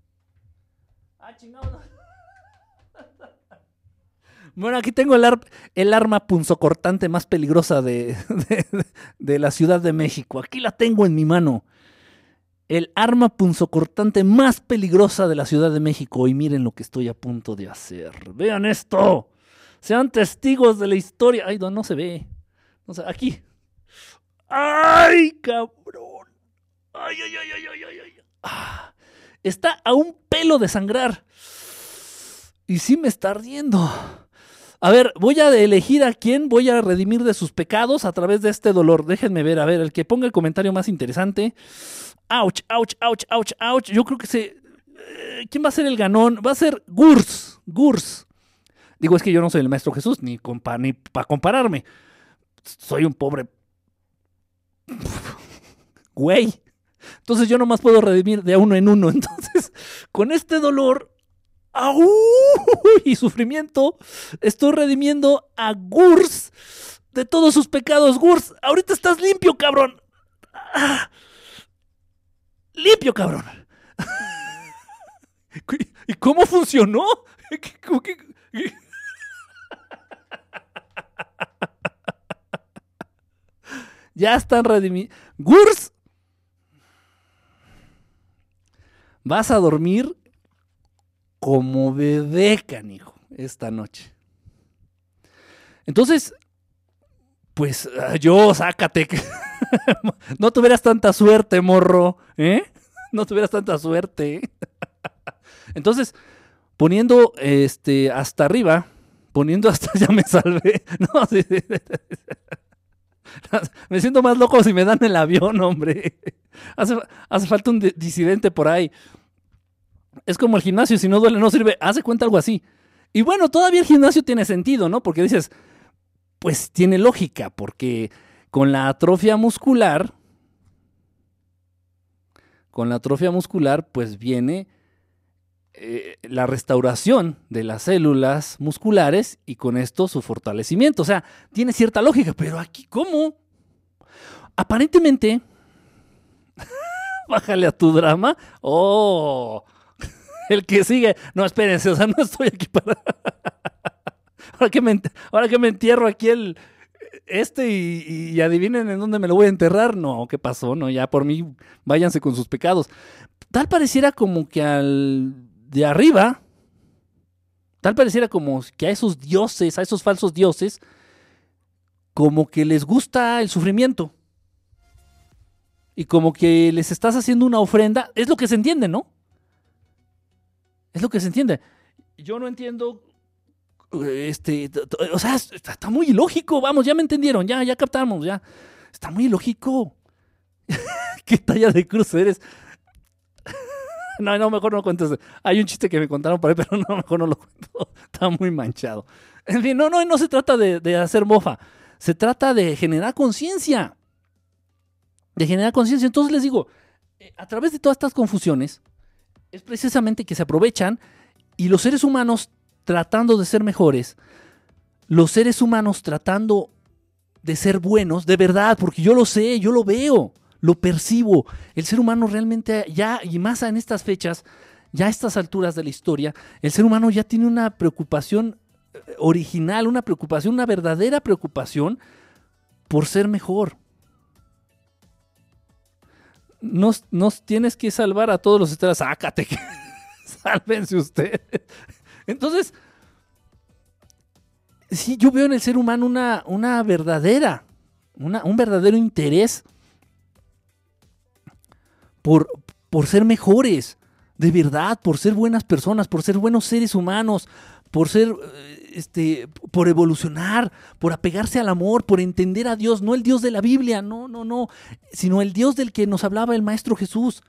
Ah, chingado. Bueno, aquí tengo el, ar- el arma punzocortante más peligrosa de, de- de la Ciudad de México. Aquí la tengo en mi mano. El arma punzocortante más peligrosa de la Ciudad de México. Y miren lo que estoy a punto de hacer. Vean esto. Sean testigos de la historia. Ay, no, no se ve. No se- aquí. ¡Ay, cabrón! ¡Ay, ay, ay, ay, ay, ay! ay! Ah, está a un pelo de sangrar. Y sí me está ardiendo. A ver, voy a elegir a quién voy a redimir de sus pecados a través de este dolor. Déjenme ver, a ver, el que ponga el comentario más interesante. Ouch, ouch, ouch, ouch, ouch. Yo creo que se. eh, ¿Quién va a ser el ganón? Va a ser Gurs. Gurs. Digo, es que yo no soy el maestro Jesús, ni, para compararme. Soy un pobre. Güey. Entonces yo nomás puedo redimir de uno en uno. Entonces, con este dolor y sufrimiento, estoy redimiendo a Gurs de todos sus pecados. Gurs, ahorita estás limpio, cabrón. Ah. Limpio, cabrón. ¿Y cómo funcionó? ¿Qué- cómo que- Ya están redimidos. Gurs, vas a dormir como bebé, canijo, esta noche. Entonces, pues ah, yo, sácate. no tuvieras tanta suerte, morro, ¿eh? No tuvieras tanta suerte. Entonces, poniendo este hasta arriba, poniendo hasta ya me salvé. No, sí, sí. Me siento más loco si me dan el avión, hombre. Hace, falta un di- disidente por ahí. Es como el gimnasio, si no duele, no sirve. Hace cuenta algo así. Y bueno, todavía el gimnasio tiene sentido, ¿no? Porque dices, pues tiene lógica, porque con la atrofia muscular, con la atrofia muscular, pues viene eh, la restauración de las células musculares y con esto su fortalecimiento. O sea, tiene cierta lógica, pero aquí, ¿cómo? Aparentemente, bájale a tu drama. Oh, el que sigue. No, espérense, o sea, no estoy aquí para. ahora, que me, ahora que me entierro aquí el. Este y, y adivinen en dónde me lo voy a enterrar. No, ¿qué pasó? No, ya por mí, váyanse con sus pecados. Tal pareciera como que al de arriba, tal pareciera como que a esos dioses, a esos falsos dioses, como que les gusta el sufrimiento. Y como que les estás haciendo una ofrenda. Es lo que se entiende, ¿no? Es lo que se entiende. Yo no entiendo. Este, o sea, está, está muy ilógico. Vamos, ya me entendieron, ya, ya captamos, ya. Está muy ilógico. ¿Qué talla de cruz eres? No, no, mejor no cuentes. Hay un chiste que me contaron por ahí, pero no, mejor no lo cuento. Está muy manchado. En fin, no, no, no se trata de, de hacer mofa. Se trata de generar conciencia. De generar conciencia. Entonces les digo, eh, a través de todas estas confusiones, es precisamente que se aprovechan y los seres humanos tratando de ser mejores, los seres humanos tratando de ser buenos, de verdad, porque yo lo sé, yo lo veo, lo percibo. El ser humano realmente ya, y más en estas fechas, ya a estas alturas de la historia, el ser humano ya tiene una preocupación eh, original, una preocupación, una verdadera preocupación por ser mejor. Nos, tienes que salvar a todos los esteras. Sácate, sálvense ustedes. Entonces, sí, yo veo en el ser humano una, una verdadera, una- un verdadero interés por, ser mejores, de verdad, por ser buenas personas, por ser buenos seres humanos, por ser, eh, este, por evolucionar, por apegarse al amor, por entender a Dios, no el Dios de la Biblia, no, no, no, sino el Dios del que nos hablaba el Maestro Jesús.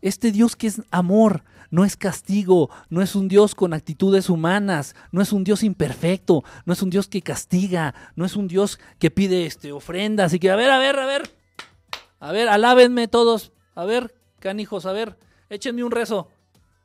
Este Dios que es amor, no es castigo, no es un Dios con actitudes humanas, no es un Dios imperfecto, no es un Dios que castiga, no es un Dios que pide este, ofrendas y que, a ver, a ver, a ver, a ver, alábenme todos, a ver, canijos, a ver, échenme un rezo.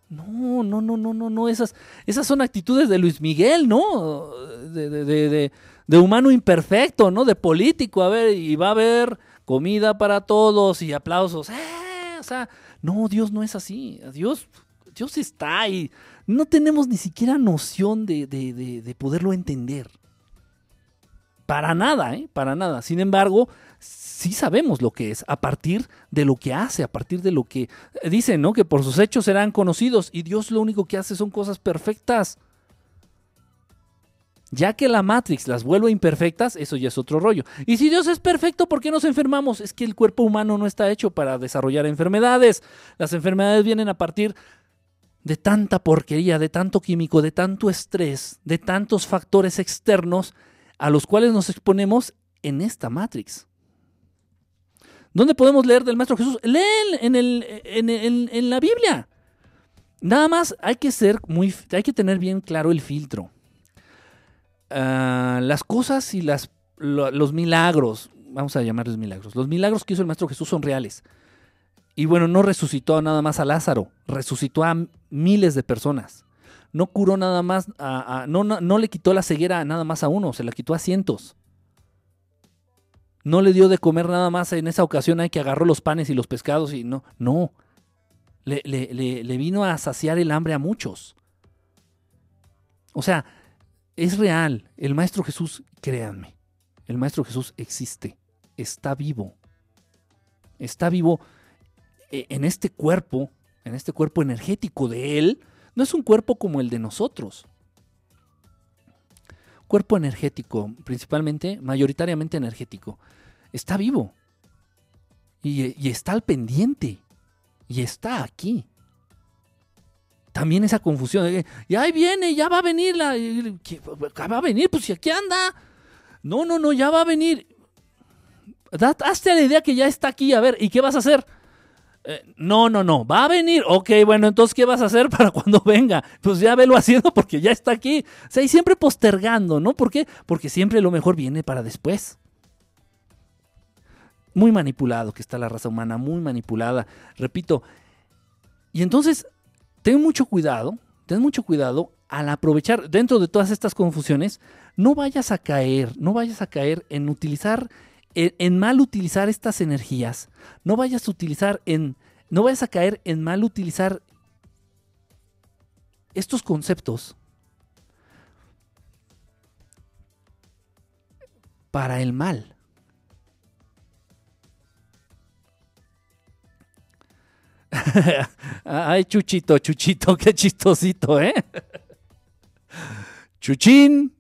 No, no, no, no, no, no, esas, esas son actitudes de Luis Miguel, ¿no? De, de, de, de, humano imperfecto, ¿no? De político, a ver, y va a haber comida para todos y aplausos. ¡Eh! O sea, no, Dios no es así. Dios, Dios está ahí. No tenemos ni siquiera noción de, de, de, de poderlo entender. Para nada, ¿eh? Para nada. Sin embargo, sí sabemos lo que es, a partir de lo que hace, a partir de lo que dice, ¿no? Que por sus hechos serán conocidos y Dios lo único que hace son cosas perfectas. Ya que la Matrix las vuelve imperfectas, eso ya es otro rollo. Y si Dios es perfecto, ¿por qué nos enfermamos? Es que el cuerpo humano no está hecho para desarrollar enfermedades. Las enfermedades vienen a partir de tanta porquería, de tanto químico, de tanto estrés, de tantos factores externos a los cuales nos exponemos en esta Matrix. ¿Dónde podemos leer del Maestro Jesús? Leen en, el, en, la Biblia. Nada más hay que ser muy, hay que tener bien claro el filtro. Uh, las cosas y las, lo, los milagros, vamos a llamarles milagros, los milagros que hizo el Maestro Jesús son reales. Y bueno, no resucitó nada más a Lázaro, resucitó a miles de personas. No curó nada más, a, no, no, le quitó la ceguera nada más a uno, se la quitó a cientos. No le dio de comer nada más en esa ocasión, hay que agarró los panes y los pescados y no, no. Le, le, le, le, vino a saciar el hambre a muchos. O sea, es real. El Maestro Jesús, créanme, el Maestro Jesús existe, está vivo. Está vivo e, en este cuerpo, en este cuerpo energético de Él. No es un cuerpo como el de nosotros cuerpo energético, principalmente, mayoritariamente energético, está vivo. Y, está al pendiente. Y está aquí. También esa confusión. y ahí viene, ya va a venir la. Va a venir, pues si aquí anda. No, no, no, ya va a venir. Hazte la idea que ya está aquí. A ver, ¿y qué vas a hacer? Eh, no, no, no, va a venir. Ok, bueno, entonces, ¿qué vas a hacer para cuando venga? Pues ya velo haciendo porque ya está aquí. O sea, y siempre postergando, ¿no? ¿Por qué? Porque siempre lo mejor viene para después. Muy manipulado que está la raza humana, muy manipulada. Repito. Y entonces, ten mucho cuidado, ten mucho cuidado al aprovechar dentro de todas estas confusiones, no vayas a caer, no vayas a caer en utilizar en, mal utilizar estas energías. No vayas a utilizar en. No vayas a caer en mal utilizar estos conceptos para el mal. Ay, Chuchito, Chuchito, qué chistosito, ¿eh? Chuchín,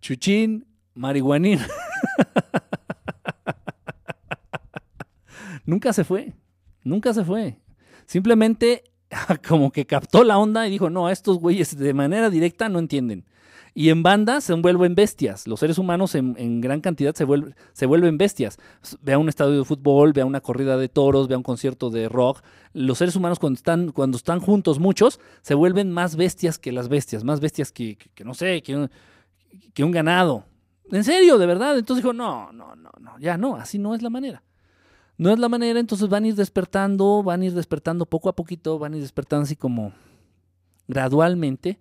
Chuchín, marihuanín. nunca se fue, nunca se fue. Simplemente como que captó la onda y dijo, no, estos güeyes de manera directa no entienden. Y en banda se vuelven bestias. Los seres humanos en, gran cantidad se, se, vuelven bestias. Vea un estadio de fútbol, vea una corrida de toros, vea un concierto de rock. Los seres humanos cuando están, cuando están juntos muchos, se vuelven más bestias que las bestias. Más bestias que, que, no sé, que que un ganado. En serio, de verdad. Entonces dijo, no, no, no, no, ya no, así no es la manera. No es la manera, entonces van a ir despertando, van a ir despertando poco a poquito, van a ir despertando así como gradualmente,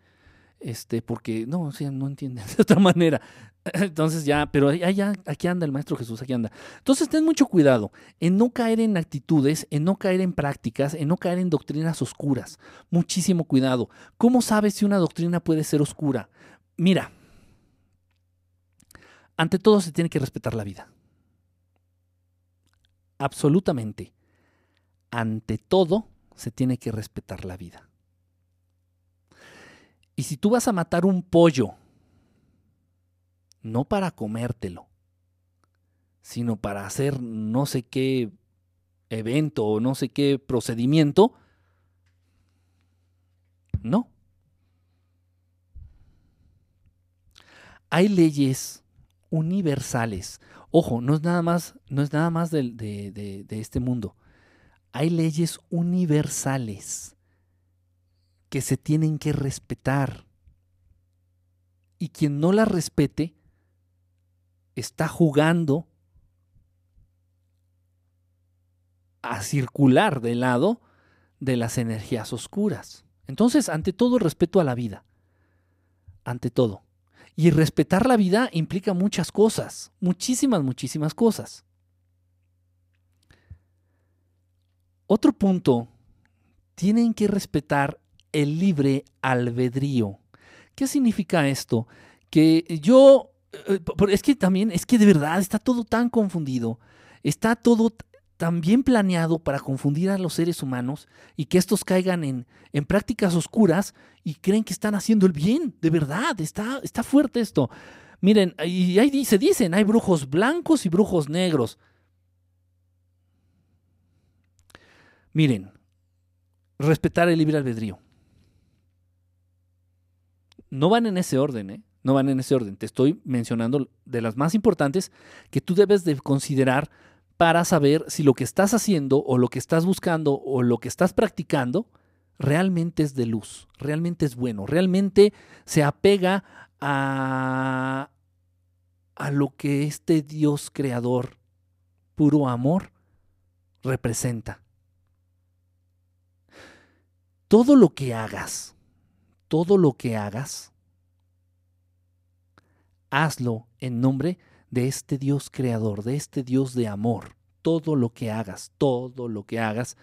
este, porque no, no entienden de otra manera. Entonces ya, pero allá, aquí anda el Maestro Jesús, aquí anda. Entonces ten mucho cuidado en no caer en actitudes, en no caer en prácticas, en no caer en doctrinas oscuras. Muchísimo cuidado. ¿Cómo sabes si una doctrina puede ser oscura? Mira, ante todo se tiene que respetar la vida absolutamente, ante todo, se tiene que respetar la vida. Y si tú vas a matar un pollo, no para comértelo, sino para hacer no sé qué evento o no sé qué procedimiento, no. hay leyes universales. Ojo, no es nada más, no es nada más de, de- de este mundo. Hay leyes universales que se tienen que respetar. Y quien no las respete está jugando a circular del lado de las energías oscuras. Entonces, ante todo, respeto a la vida. Ante todo. Y respetar la vida implica muchas cosas, muchísimas, muchísimas cosas. Otro punto, tienen que respetar el libre albedrío. ¿Qué significa esto? Que yo, eh, por- es que también, es que de verdad está todo tan confundido, está todo t- tan bien planeado para confundir a los seres humanos y que estos caigan en, en prácticas oscuras y creen que están haciendo el bien, de verdad, está, está fuerte esto. Miren, y ahí dice, dicen, hay brujos blancos y brujos negros. Miren, respetar el libre albedrío. No van en ese orden, ¿eh? No van en ese orden. Te estoy mencionando de las más importantes que tú debes de considerar para saber si lo que estás haciendo o lo que estás buscando o lo que estás practicando realmente es de luz, realmente es bueno, realmente se apega a, a lo que este Dios creador, puro amor, representa. Todo lo que hagas, todo lo que hagas, hazlo en nombre de este Dios creador, de este Dios de amor. Todo lo que hagas, todo lo que hagas,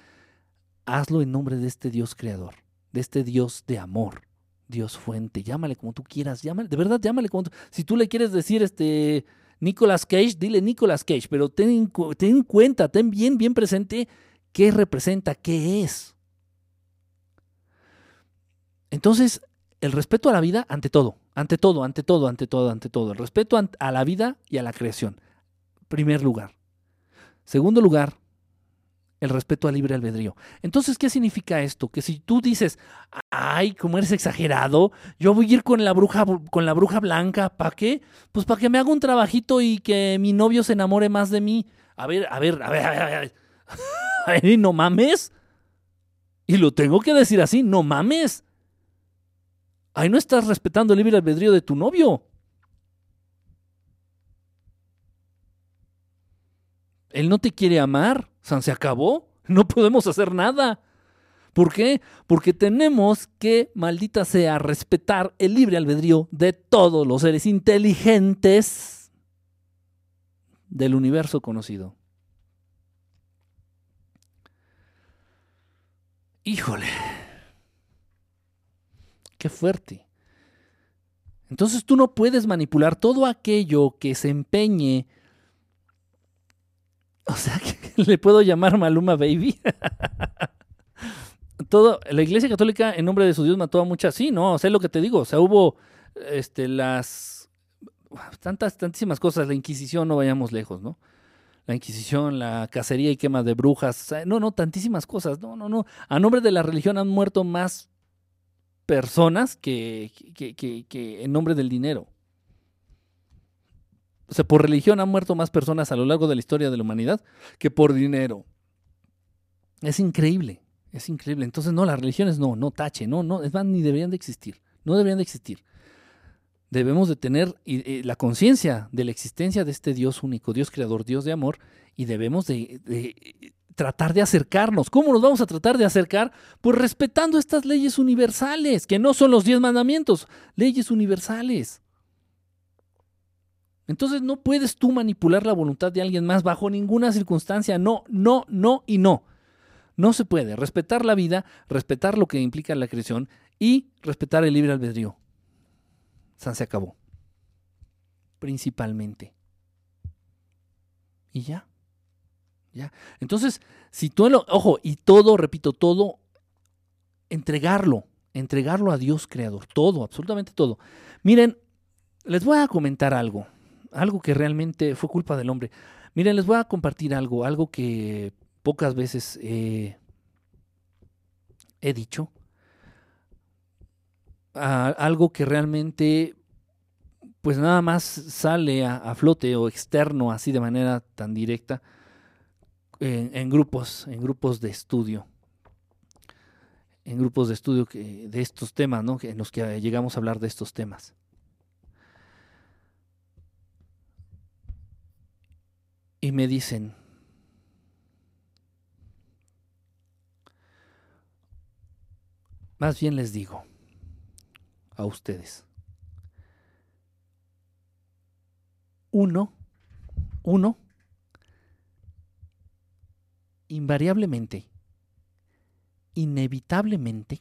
hazlo en nombre de este Dios creador, de este Dios de amor, Dios fuente, llámale como tú quieras, llámale, de verdad llámale como tú. Si tú le quieres decir este Nicolas Cage, dile Nicolas Cage, pero ten, ten en cuenta, ten bien, bien presente qué representa, qué es. Entonces, el respeto a la vida ante todo, ante todo, ante todo, ante todo, ante todo. El respeto a la vida y a la creación. Primer lugar. Segundo lugar, el respeto al libre albedrío. Entonces, ¿qué significa esto? Que si tú dices, ay, como eres exagerado, yo voy a ir con la bruja, con la bruja blanca, ¿para qué? Pues para que me haga un trabajito y que mi novio se enamore más de mí. A ver, a ver, a ver, a ver, a ver. Ay, no mames. Y lo tengo que decir así, no mames. Ahí no estás respetando el libre albedrío de tu novio. Él no te quiere amar. San se acabó. No podemos hacer nada. ¿Por qué? Porque tenemos que, maldita sea, respetar el libre albedrío de todos los seres inteligentes del universo conocido. Híjole. Qué fuerte. Entonces tú no puedes manipular todo aquello que se empeñe. O sea, le puedo llamar Maluma Baby. todo, la Iglesia Católica en nombre de su Dios mató a muchas. Sí, no, sé lo que te digo. O sea, hubo este, las tantas, tantísimas cosas. La Inquisición, no vayamos lejos, ¿no? La Inquisición, la cacería y quema de brujas. no, no, tantísimas cosas. No, no, no. A nombre de la religión han muerto más personas que, que, que, en nombre del dinero. O sea, por religión han muerto más personas a lo largo de la historia de la humanidad que por dinero. Es increíble, es increíble. Entonces, no, las religiones no, no tache, no, no, es más, ni deberían de existir, no deberían de existir. Debemos de tener eh, la conciencia de la existencia de este Dios único, Dios creador, Dios de amor, y debemos de, de tratar de acercarnos. ¿Cómo nos vamos a tratar de acercar? Pues respetando estas leyes universales, que no son los diez mandamientos, leyes universales. Entonces no puedes tú manipular la voluntad de alguien más bajo ninguna circunstancia. No, no, no y no. No se puede. Respetar la vida, respetar lo que implica la creación y respetar el libre albedrío. San se acabó. Principalmente. Y ya. Entonces, si tú, ojo, y todo, repito, todo, entregarlo, entregarlo a Dios creador, todo, absolutamente todo. Miren, les voy a comentar algo, algo que realmente fue culpa del hombre. Miren, les voy a compartir algo, algo que pocas veces he dicho, algo que realmente pues nada más sale a flote o externo así de manera tan directa en, grupos, en grupos de estudio en grupos de estudio que, de estos temas, ¿no? En los que llegamos a hablar de estos temas. Y me dicen, más bien les digo a ustedes, uno, uno, invariablemente, inevitablemente,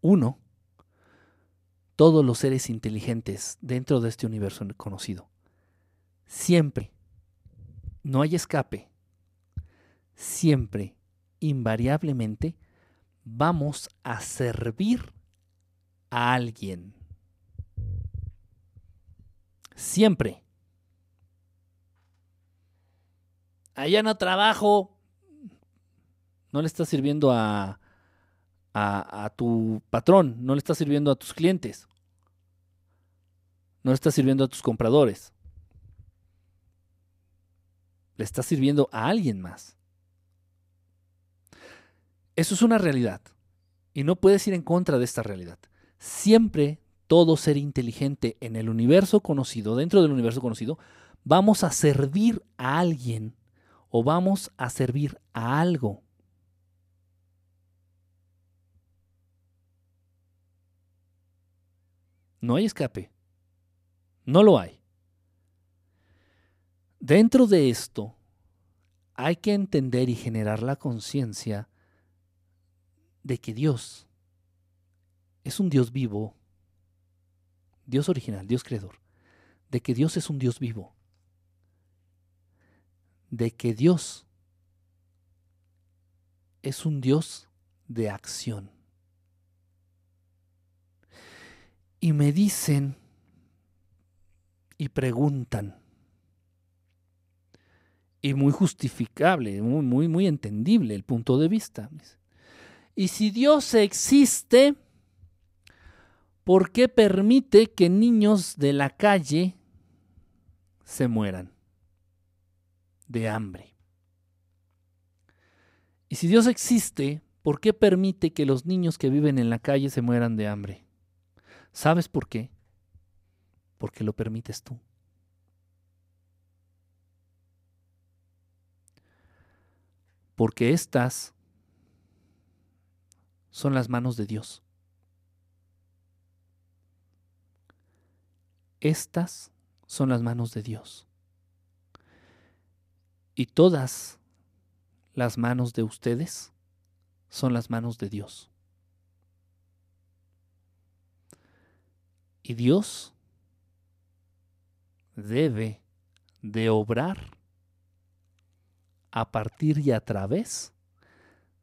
uno, todos los seres inteligentes dentro de este universo conocido, siempre, no hay escape, siempre, invariablemente, vamos a servir a alguien. Siempre. Allá no trabajo. No le estás sirviendo a, a, tu patrón, no le estás sirviendo a tus clientes, no le estás sirviendo a tus compradores. Le estás sirviendo a alguien más. Eso es una realidad. Y no puedes ir en contra de esta realidad. Siempre todo ser inteligente en el universo conocido, dentro del universo conocido, vamos a servir a alguien o vamos a servir a algo. No hay escape. No lo hay. Dentro de esto, hay que entender y generar la conciencia de que Dios es un Dios vivo, Dios original, Dios creador, de que Dios es un Dios vivo, de que Dios es un Dios de acción. Y me dicen y preguntan, y muy justificable, muy, muy, muy entendible el punto de vista. Y si Dios existe, ¿por qué permite que niños de la calle se mueran de hambre? Y si Dios existe, ¿por qué permite que los niños que viven en la calle se mueran de hambre? ¿Sabes por qué? Porque lo permites tú. Porque estas son las manos de Dios. Estas son las manos de Dios. Y todas las manos de ustedes son las manos de Dios. Y Dios debe de obrar a partir y a través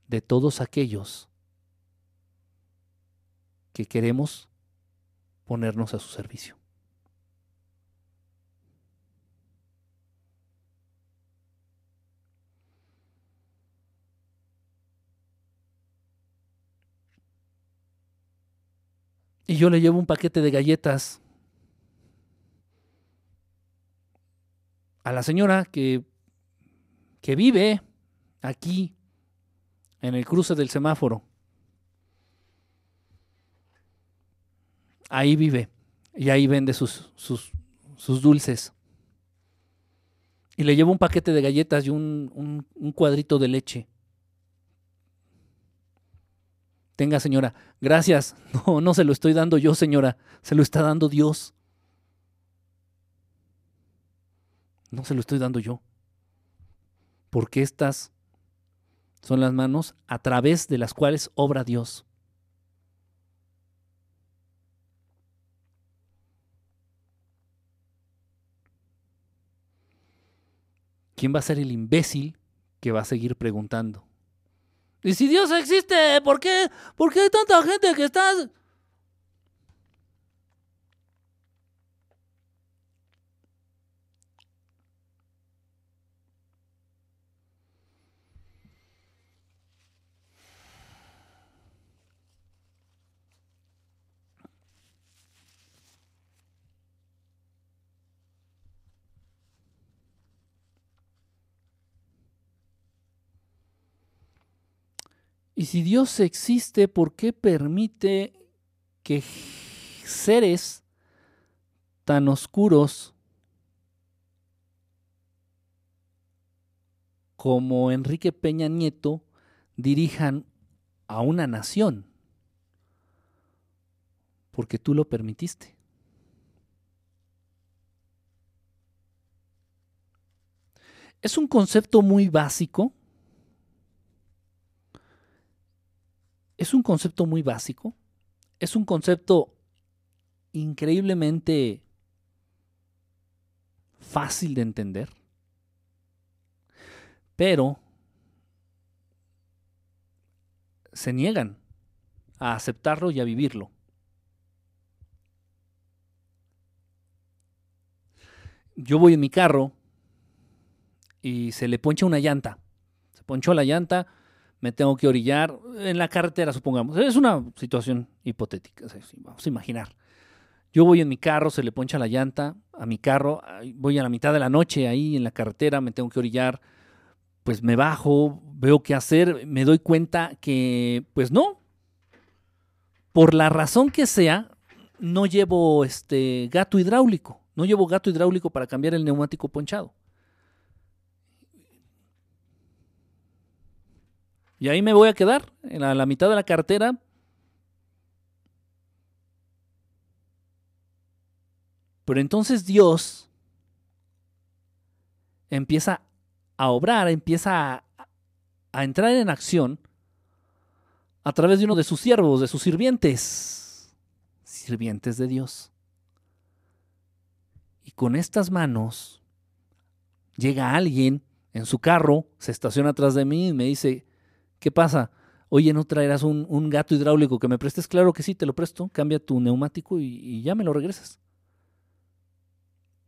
de todos aquellos que queremos ponernos a su servicio. Y yo le llevo un paquete de galletas a la señora que, que vive aquí en el cruce del semáforo. Ahí vive y ahí vende sus, sus, dulces. Y le llevo un paquete de galletas y un, un cuadrito de leche. Tenga, señora, gracias. No, no se lo estoy dando yo, señora. Se lo está dando Dios. No se lo estoy dando yo. Porque estas son las manos a través de las cuales obra Dios. ¿Quién va a ser el imbécil que va a seguir preguntando? Y si Dios existe, ¿por qué, ¿por qué hay tanta gente que está... Y si Dios existe, ¿por qué permite que seres tan oscuros como Enrique Peña Nieto dirijan a una nación? Porque tú lo permitiste. Es un concepto muy básico. Es un concepto muy básico. Es un concepto increíblemente fácil de entender. Pero se niegan a aceptarlo y a vivirlo. Yo voy en mi carro y se le poncha una llanta. Se ponchó la llanta, me tengo que orillar en la carretera, supongamos. Es una situación hipotética, vamos a imaginar. Yo voy en mi carro, se le poncha la llanta a mi carro, voy a la mitad de la noche ahí en la carretera, me tengo que orillar, pues me bajo, veo qué hacer, me doy cuenta que, pues no, por la razón que sea, no llevo este gato hidráulico, no llevo gato hidráulico para cambiar el neumático ponchado. Y ahí me voy a quedar, en la, mitad de la carretera, Pero entonces Dios empieza a obrar, empieza a, entrar en acción a través de uno de sus siervos, de sus sirvientes, sirvientes de Dios. Y con estas manos llega alguien en su carro, se estaciona atrás de mí y me dice, ¿qué pasa? Oye, ¿no traerás un, gato hidráulico que me prestes? Claro que sí, te lo presto, cambia tu neumático y, y ya me lo regresas.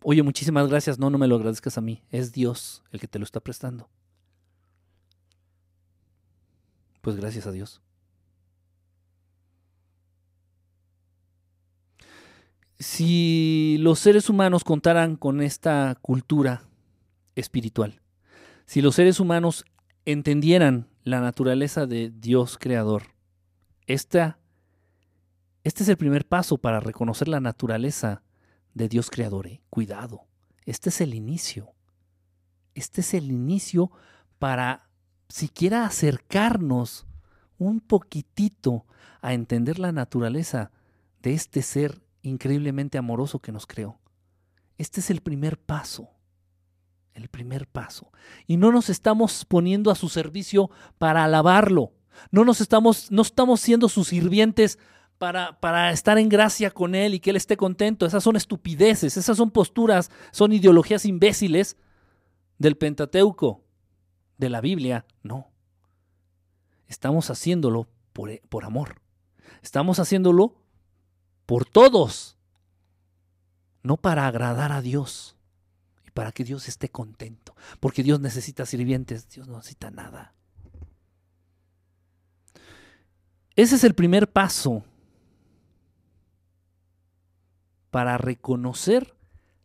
Oye, muchísimas gracias. No, no me lo agradezcas a mí. Es Dios el que te lo está prestando. Pues gracias a Dios. Si los seres humanos contaran con esta cultura espiritual, si los seres humanos entendieran la naturaleza de Dios creador, esta, este es el primer paso para reconocer la naturaleza de Dios creador. ¿eh? Cuidado, este es el inicio. Este es el inicio para siquiera acercarnos un poquitito a entender la naturaleza de este ser increíblemente amoroso que nos creó. Este es el primer paso. El primer paso. Y no nos estamos poniendo a su servicio para alabarlo. No nos estamos, no estamos siendo sus sirvientes para, estar en gracia con Él y que Él esté contento. Esas son estupideces, esas son posturas, son ideologías imbéciles del Pentateuco, de la Biblia. No. Estamos haciéndolo por, por amor. Estamos haciéndolo por todos. No para agradar a Dios para que Dios esté contento. Porque Dios necesita sirvientes, Dios no necesita nada. Ese es el primer paso para reconocer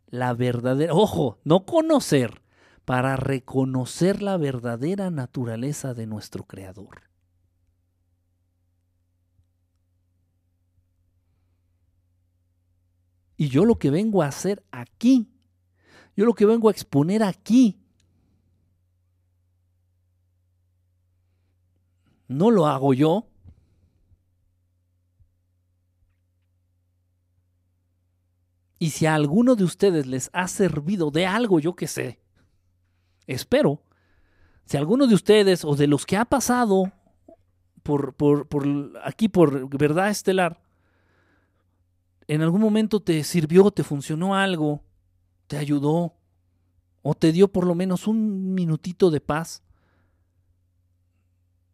la verdadera, ojo, no conocer, para reconocer la verdadera naturaleza de nuestro Creador. Y yo lo que vengo a hacer aquí, yo lo que vengo a exponer aquí, no lo hago yo, Y si a alguno de ustedes les ha servido de algo, yo que sé, espero, si a alguno de ustedes o de los que ha pasado por, por, aquí por verdad estelar, en algún momento te sirvió, te funcionó algo, te ayudó o te dio por lo menos un minutito de paz,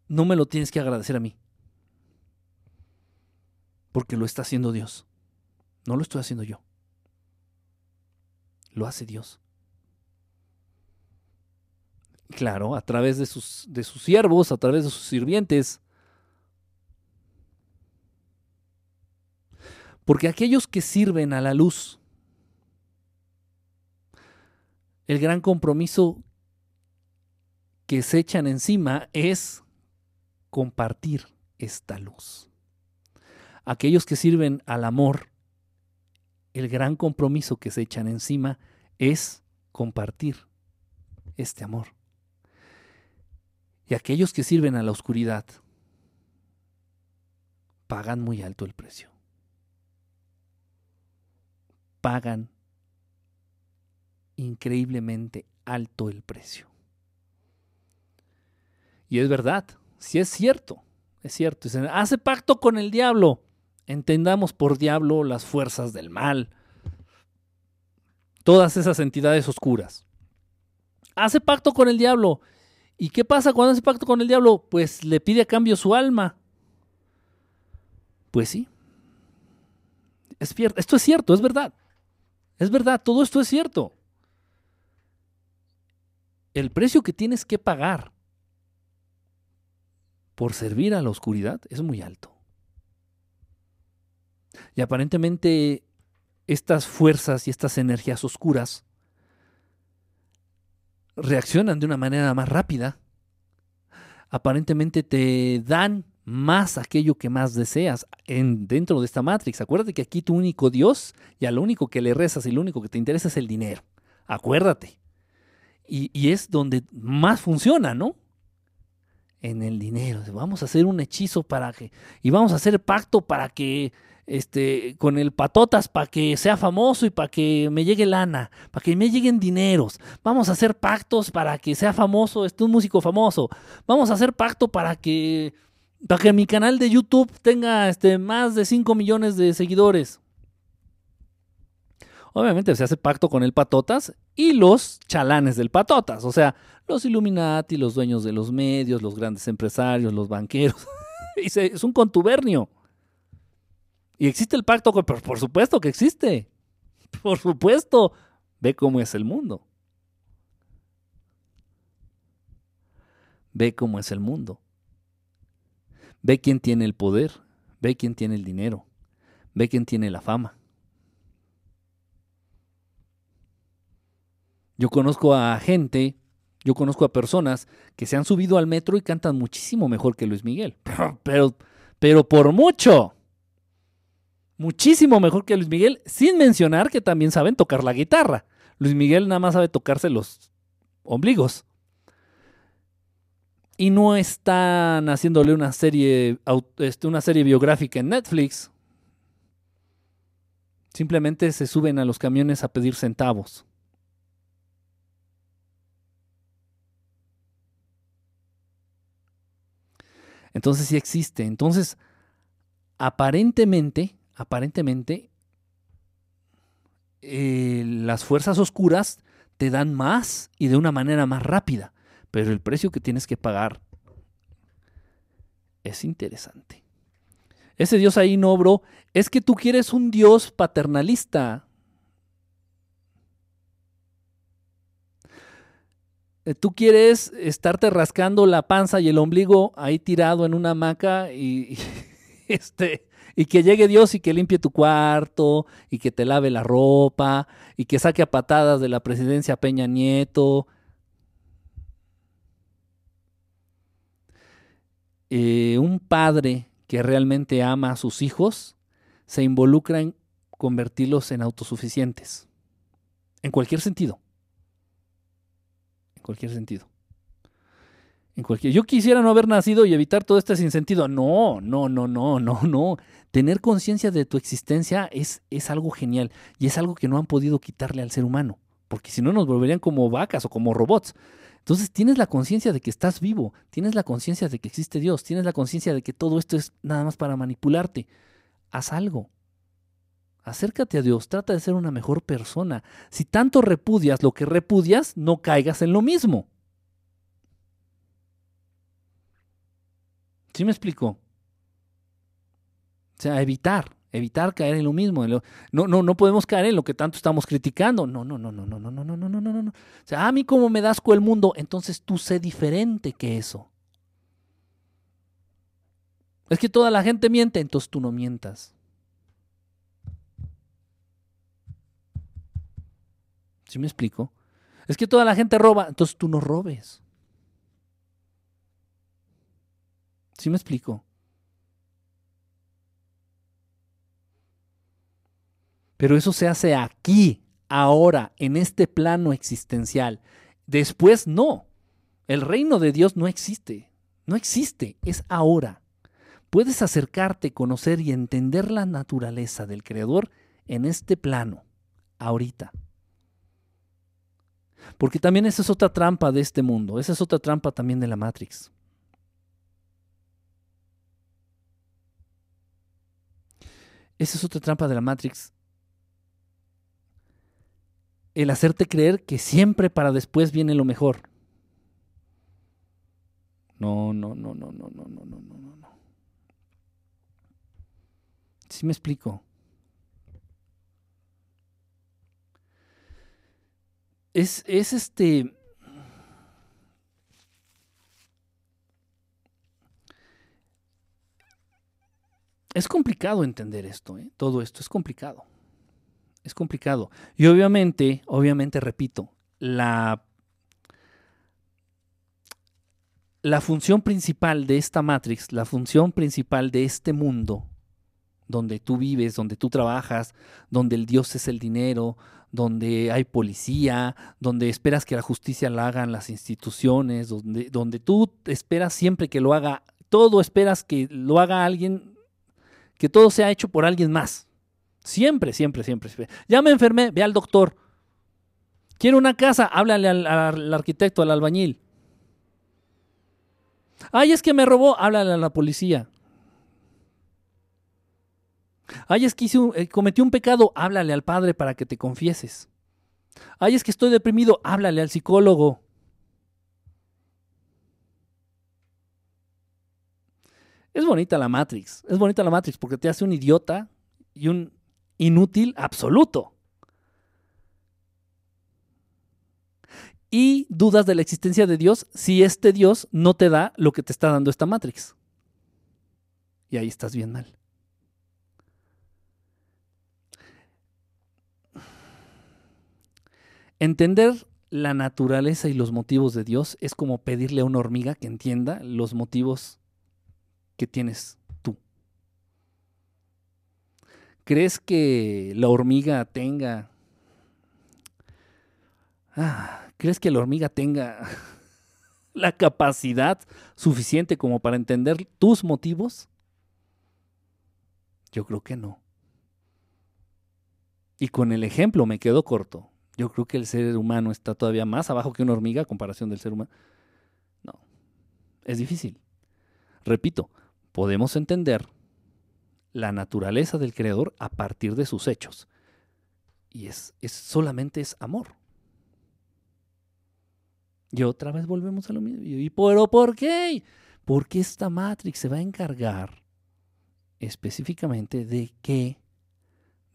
no me lo tienes que agradecer a mí. Porque lo está haciendo Dios. No lo estoy haciendo yo lo hace Dios. Claro, a través de sus, de sus siervos, a través de sus sirvientes. Porque aquellos que sirven a la luz, el gran compromiso que se echan encima es compartir esta luz. Aquellos que sirven al amor, el gran compromiso que se echan encima es compartir este amor. Y aquellos que sirven a la oscuridad pagan muy alto el precio. Pagan increíblemente alto el precio. Y es verdad, si es cierto, es cierto. Hace pacto con el diablo. Entendamos por diablo las fuerzas del mal, todas esas entidades oscuras. Hace pacto con el diablo. ¿Y qué pasa cuando hace pacto con el diablo? Pues le pide a cambio su alma. Pues sí. Es esto es cierto, es verdad. Es verdad, todo esto es cierto. El precio que tienes que pagar por servir a la oscuridad es muy alto. Y aparentemente estas fuerzas y estas energías oscuras reaccionan de una manera más rápida. Aparentemente te dan más aquello que más deseas en, dentro de esta Matrix. Acuérdate que aquí tu único Dios y a lo único que le rezas y lo único que te interesa es el dinero. Acuérdate. Y, y es donde más funciona, ¿no? En el dinero. Vamos a hacer un hechizo para que... Y vamos a hacer pacto para que este, con el patotas para que sea famoso y para que me llegue lana, para que me lleguen dineros. Vamos a hacer pactos para que sea famoso, este un músico famoso. Vamos a hacer pacto para que para que mi canal de YouTube tenga este, más de 5 millones de seguidores. Obviamente se hace pacto con el patotas y los chalanes del patotas, o sea, los Illuminati, los dueños de los medios, los grandes empresarios, los banqueros. es un contubernio. Y existe el pacto, con, por supuesto que existe. Por supuesto. Ve cómo es el mundo. Ve cómo es el mundo. Ve quién tiene el poder. Ve quién tiene el dinero. Ve quién tiene la fama. Yo conozco a gente, yo conozco a personas que se han subido al metro y cantan muchísimo mejor que Luis Miguel. Pero, pero por mucho muchísimo mejor que Luis Miguel, sin mencionar que también saben tocar la guitarra. Luis Miguel nada más sabe tocarse los ombligos. Y no están haciéndole una serie, este, una serie biográfica en Netflix. Simplemente se suben a los camiones a pedir centavos. Entonces sí existe. Entonces, aparentemente, aparentemente eh, las fuerzas oscuras te dan más y de una manera más rápida, pero el precio que tienes que pagar es interesante. Ese Dios ahí no obró, es que tú quieres un Dios paternalista. Tú quieres estarte rascando la panza y el ombligo ahí tirado en una hamaca y, y este y que llegue Dios y que limpie tu cuarto, y que te lave la ropa, y que saque a patadas de la presidencia Peña Nieto. Eh, un padre que realmente ama a sus hijos se involucra en convertirlos en autosuficientes. En cualquier sentido. Cualquier sentido. En cualquier... Yo quisiera no haber nacido y evitar todo este sinsentido. No, no, no, no, no, no tener conciencia de tu existencia es, es algo genial y es algo que no han podido quitarle al ser humano, porque si no nos volverían como vacas o como robots. Entonces tienes la conciencia de que estás vivo, tienes la conciencia de que existe Dios, tienes la conciencia de que todo esto es nada más para manipularte. Haz algo. Acércate a Dios, trata de ser una mejor persona. Si tanto repudias lo que repudias, no caigas en lo mismo. ¿Sí me explico? O sea, evitar, evitar caer en lo mismo. no, no, no podemos caer en lo que tanto estamos criticando. No, no, no, no, no, no, no, no, no, no, no. O sea, a mí como me das con el mundo, entonces tú sé diferente que eso. Es que toda la gente miente, entonces tú no mientas. ¿Sí me explico? Es que toda la gente roba, entonces tú no robes. ¿Sí me explico? Pero eso se hace aquí, ahora, en este plano existencial. Después no. El reino de Dios no existe. No existe, es ahora. Puedes acercarte, conocer y entender la naturaleza del Creador en este plano, ahorita. Porque también esa es otra trampa de este mundo, esa es otra trampa también de la Matrix. Esa es otra trampa de la Matrix. El hacerte creer que siempre para después viene lo mejor. No, no, no, no, no, no, no, no, no, no. ¿Sí me explico? Es, es este. Es complicado entender esto, ¿eh? todo esto es complicado. Es complicado. Y obviamente, obviamente, repito, la, la función principal de esta Matrix, la función principal de este mundo, donde tú vives, donde tú trabajas, donde el Dios es el dinero, donde hay policía, donde esperas que la justicia la hagan las instituciones, donde, donde tú esperas siempre que lo haga, todo esperas que lo haga alguien, que todo sea hecho por alguien más. Siempre, siempre, siempre. Ya me enfermé, ve al doctor. Quiero una casa, háblale al, al arquitecto, al albañil. Ay, es que me robó, háblale a la policía. Ay, es que hice un, eh, cometí un pecado, háblale al padre para que te confieses. Ay, es que estoy deprimido, háblale al psicólogo. Es bonita la Matrix, es bonita la Matrix porque te hace un idiota y un inútil absoluto. Y dudas de la existencia de Dios si este Dios no te da lo que te está dando esta Matrix. Y ahí estás bien mal. Entender la naturaleza y los motivos de Dios es como pedirle a una hormiga que entienda los motivos que tienes tú. ¿Crees que la hormiga tenga... Ah, ¿Crees que la hormiga tenga la capacidad suficiente como para entender tus motivos? Yo creo que no. Y con el ejemplo me quedo corto. Yo creo que el ser humano está todavía más abajo que una hormiga a comparación del ser humano. No, es difícil. Repito, podemos entender la naturaleza del creador a partir de sus hechos. Y es, solamente es amor. Y otra vez volvemos a lo mismo. ¿Y pero por qué? Porque esta Matrix se va a encargar específicamente de que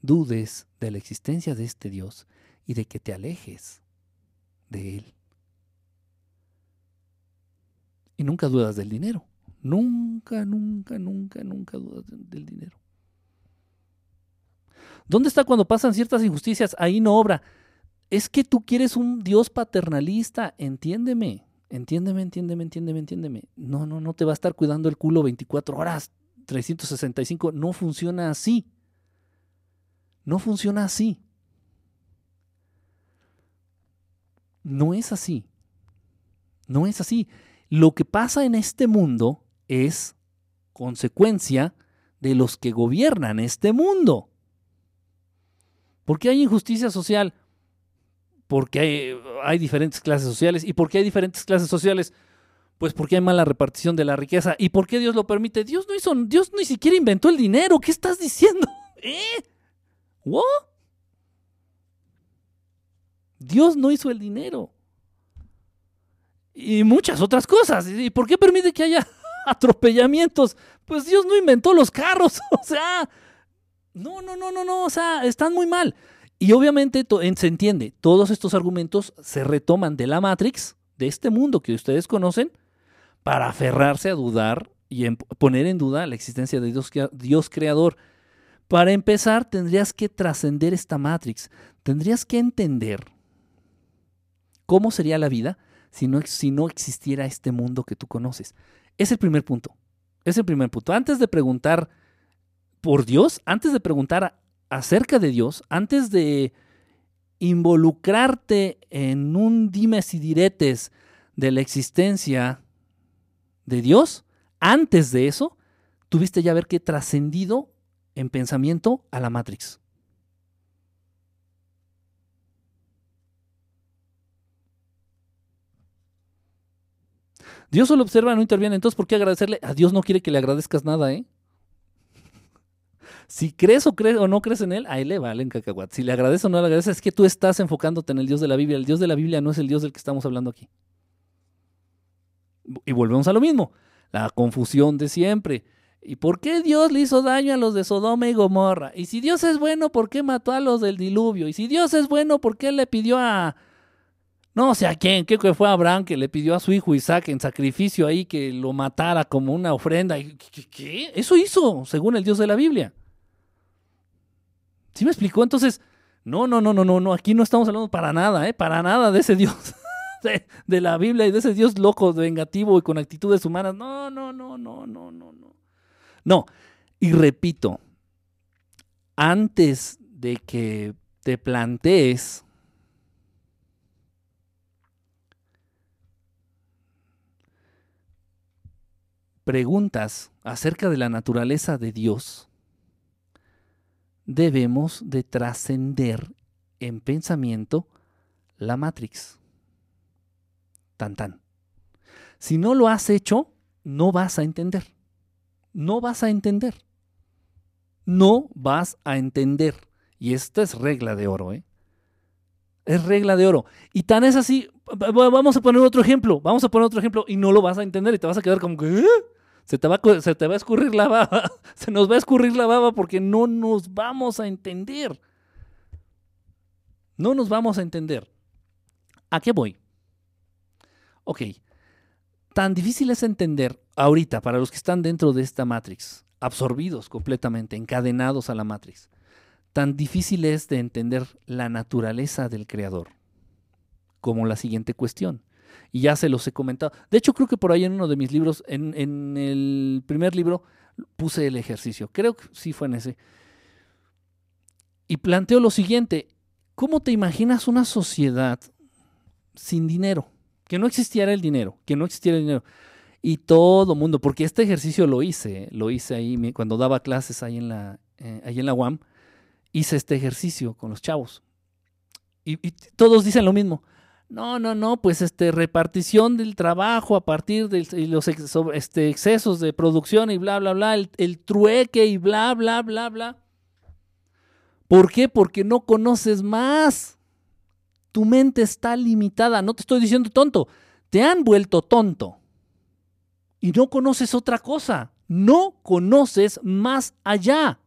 dudes de la existencia de este Dios y de que te alejes de Él. Y nunca dudas del dinero. Nunca, nunca, nunca, nunca dudas del dinero. ¿Dónde está cuando pasan ciertas injusticias? Ahí no obra. Es que tú quieres un Dios paternalista. Entiéndeme, entiéndeme, entiéndeme, entiéndeme, entiéndeme. No, no, no te va a estar cuidando el culo 24 horas, 365. No funciona así. No funciona así. No es así. No es así. Lo que pasa en este mundo es consecuencia de los que gobiernan este mundo. ¿Por qué hay injusticia social? Porque hay, diferentes clases sociales. ¿Y por qué hay diferentes clases sociales? Pues porque hay mala repartición de la riqueza. ¿Y por qué Dios lo permite? Dios no hizo, Dios ni siquiera inventó el dinero. ¿Qué estás diciendo? ¿Eh? ¿What? Dios no hizo el dinero. Y muchas otras cosas. ¿Y por qué permite que haya atropellamientos? Pues Dios no inventó los carros. O sea, no, no, no, no, no. O sea, están muy mal. Y obviamente se entiende, todos estos argumentos se retoman de la Matrix, de este mundo que ustedes conocen, para aferrarse a dudar y poner en duda la existencia de Dios, Dios creador. Para empezar, tendrías que trascender esta Matrix. Tendrías que entender ¿Cómo sería la vida si no, si no existiera este mundo que tú conoces? Es el primer punto. Es el primer punto. Antes de preguntar por Dios, antes de preguntar acerca de Dios, antes de involucrarte en un dimes y diretes de la existencia de Dios, antes de eso, tuviste ya ver que trascendido en pensamiento a la Matrix. Dios solo observa, no interviene. Entonces, ¿por qué agradecerle? A Dios no quiere que le agradezcas nada, ¿eh? Si crees o, crees o no crees en Él, a Él le valen cacahuat. Si le agradeces o no le agradeces, es que tú estás enfocándote en el Dios de la Biblia. El Dios de la Biblia no es el Dios del que estamos hablando aquí. Y volvemos a lo mismo, la confusión de siempre. ¿Y por qué Dios le hizo daño a los de Sodoma y Gomorra? Y si Dios es bueno, ¿por qué mató a los del diluvio? Y si Dios es bueno, ¿por qué le pidió a, no sé a quién, creo que fue Abraham que le pidió a su hijo Isaac en sacrificio ahí que lo matara como una ofrenda. ¿Qué? Eso hizo, según el Dios de la Biblia. ¿Sí me explicó? Entonces, no, no, no, no, no, no, aquí no estamos hablando para nada, ¿eh? Para nada de ese Dios de, de la Biblia y de ese Dios loco, vengativo y con actitudes humanas. No, no, no, no, no, no, no. No, y repito, antes de que te plantees preguntas acerca de la naturaleza de Dios, debemos de trascender en pensamiento la Matrix. Tan tan. Si no lo has hecho, no vas a entender. No vas a entender. No vas a entender. Y esta es regla de oro, ¿eh? Es regla de oro. Y tan es así. Vamos a poner otro ejemplo. Vamos a poner otro ejemplo y no lo vas a entender y te vas a quedar como que. ¿eh? Se te, va, a escurrir la baba. Se nos va a escurrir la baba porque no nos vamos a entender. No nos vamos a entender. ¿A qué voy? Ok. Tan difícil es entender ahorita para los que están dentro de esta Matrix, absorbidos completamente, encadenados a la Matrix. Tan difícil es de entender la naturaleza del Creador como la siguiente cuestión y ya se los he comentado. De hecho, creo que por ahí en uno de mis libros, en, en el primer libro, puse el ejercicio. Creo que sí fue en ese. Y planteo lo siguiente, ¿cómo te imaginas una sociedad sin dinero? Que no existiera el dinero, que no existiera el dinero. Y todo mundo, porque este ejercicio lo hice, lo hice ahí cuando daba clases ahí en la, eh, ahí en la UAM, hice este ejercicio con los chavos. y todos dicen lo mismo. No, no, no, pues este repartición del trabajo a partir de los este, excesos de producción y bla, bla, bla, el, trueque y bla, bla, bla, bla. ¿Por qué? Porque no conoces más. Tu mente está limitada. No te estoy diciendo tonto. Te han vuelto tonto. Y no conoces otra cosa. No conoces más allá.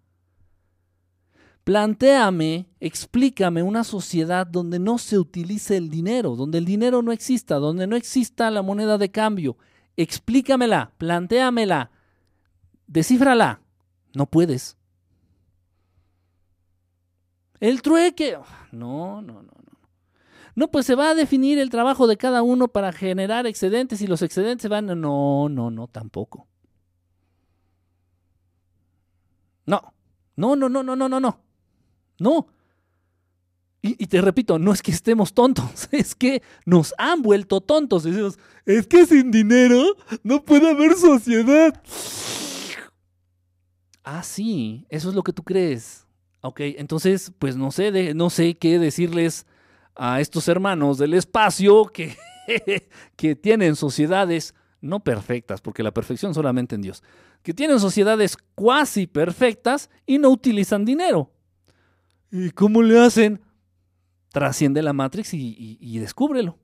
Plantéame, explícame una sociedad donde no se utilice el dinero, donde el dinero no exista, donde no exista la moneda de cambio. Explícamela, plantéamela, descífrala. No puedes. El trueque. No, no, no, no. No, pues se va a definir el trabajo de cada uno para generar excedentes y los excedentes van. No, no, no, tampoco. No, no, no, no, no, no, no, no. Y, te repito, no es que estemos tontos, es que nos han vuelto tontos. Decimos, es que sin dinero no puede haber sociedad. Ah, sí, eso es lo que tú crees. Ok, entonces, pues no sé, no sé qué decirles a estos hermanos del espacio que, que tienen sociedades no perfectas, porque la perfección solamente en Dios, que tienen sociedades cuasi perfectas y no utilizan dinero. ¿Y cómo le hacen? Trasciende la Matrix y, descúbrelo.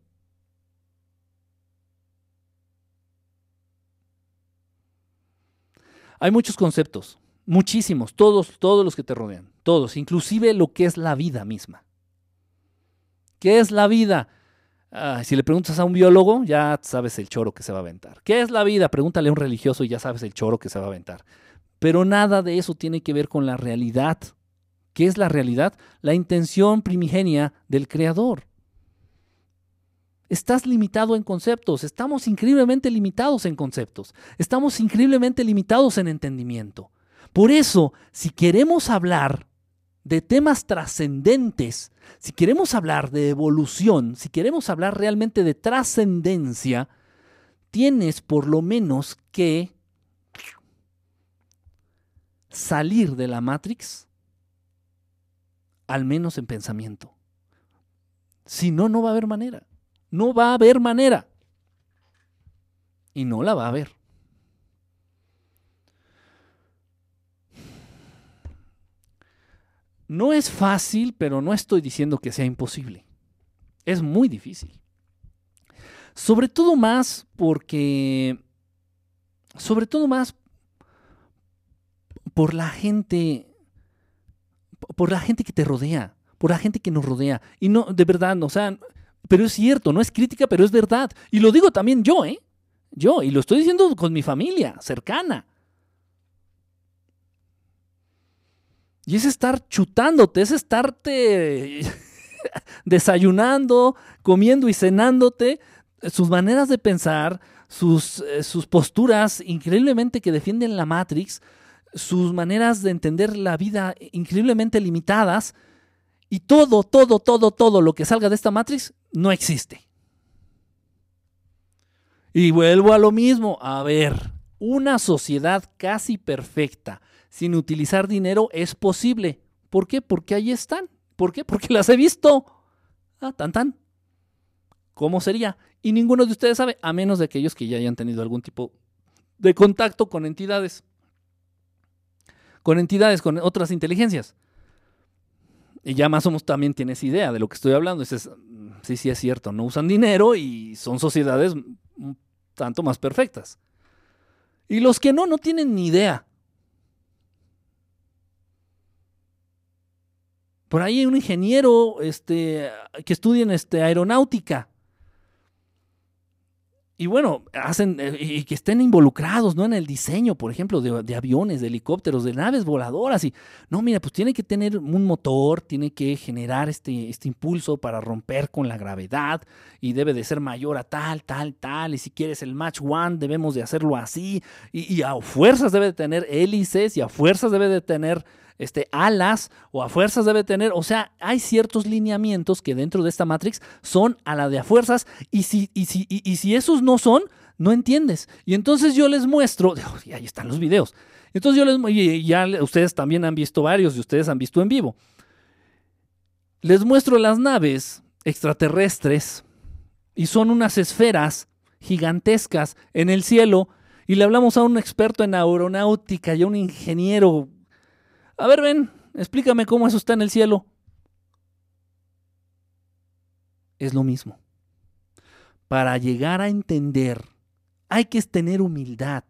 Hay muchos conceptos, muchísimos, todos, todos los que te rodean, todos, inclusive lo que es la vida misma. ¿Qué es la vida? si le preguntas a un biólogo, ya sabes el choro que se va a aventar. ¿Qué es la vida? Pregúntale a un religioso y ya sabes el choro que se va a aventar. Pero nada de eso tiene que ver con la realidad. ¿Qué es la realidad? La intención primigenia del Creador. estás limitado en conceptos. Estamos increíblemente limitados en conceptos. Estamos increíblemente limitados en entendimiento. Por eso, si queremos hablar de temas trascendentes, si queremos hablar de evolución, si queremos hablar realmente de trascendencia, tienes por lo menos que salir de la Matrix, al menos en pensamiento. Si no, no va a haber manera. No va a haber manera. Y no la va a haber. No es fácil, pero no estoy diciendo que sea imposible. Es muy difícil. Sobre todo más porque... Sobre todo más por la gente... Por la gente que te rodea. Por la gente que nos rodea. Y no, de verdad, o sea, pero es cierto, no es crítica, pero es verdad. Y lo digo también yo, ¿eh? Yo, y lo estoy diciendo con mi familia cercana. Y es estar chutándote, es estarte desayunando, comiendo y cenándote sus maneras de pensar, sus, eh, sus posturas increíblemente que defienden la Matrix, sus maneras de entender la vida increíblemente limitadas, y todo, todo, todo, todo lo que salga de esta Matrix no existe. Y vuelvo a lo mismo, a ver, una sociedad casi perfecta, sin utilizar dinero es posible. ¿Por qué? Porque ahí están. ¿Por qué? Porque las he visto. Ah, tan tan. ¿Cómo sería? Y ninguno de ustedes sabe, a menos de aquellos que ya hayan tenido algún tipo de contacto con entidades. Con entidades, con otras inteligencias. Y ya más o menos también tienes idea de lo que estoy hablando. Dices, sí, sí es cierto, no usan dinero y son sociedades tanto más perfectas. Y los que no, no tienen ni idea. Por ahí hay un ingeniero este, que estudia en este, aeronáutica. Y bueno, hacen eh, y que estén involucrados, ¿no? En el diseño, por ejemplo, de, aviones, de helicópteros, de naves voladoras. Y no, mira, pues tiene que tener un motor, tiene que generar este, este impulso para romper con la gravedad y debe de ser mayor a tal, tal, tal. Y si quieres el match one, debemos de hacerlo así. Y, y a fuerzas debe de tener hélices y a fuerzas debe de tener este, alas o a fuerzas debe tener. O sea, hay ciertos lineamientos que dentro de esta Matrix son a la de a fuerzas y si, y si, y, si esos no son, no entiendes. Y entonces yo les muestro, y ahí están los videos. Entonces yo les, y ya ustedes también han visto varios y ustedes han visto en vivo. Les muestro las naves extraterrestres y son unas esferas gigantescas en el cielo y le hablamos a un experto en aeronáutica y a un ingeniero a ver, ven, explícame cómo eso está en el cielo. Es lo mismo. Para llegar a entender, hay que tener humildad.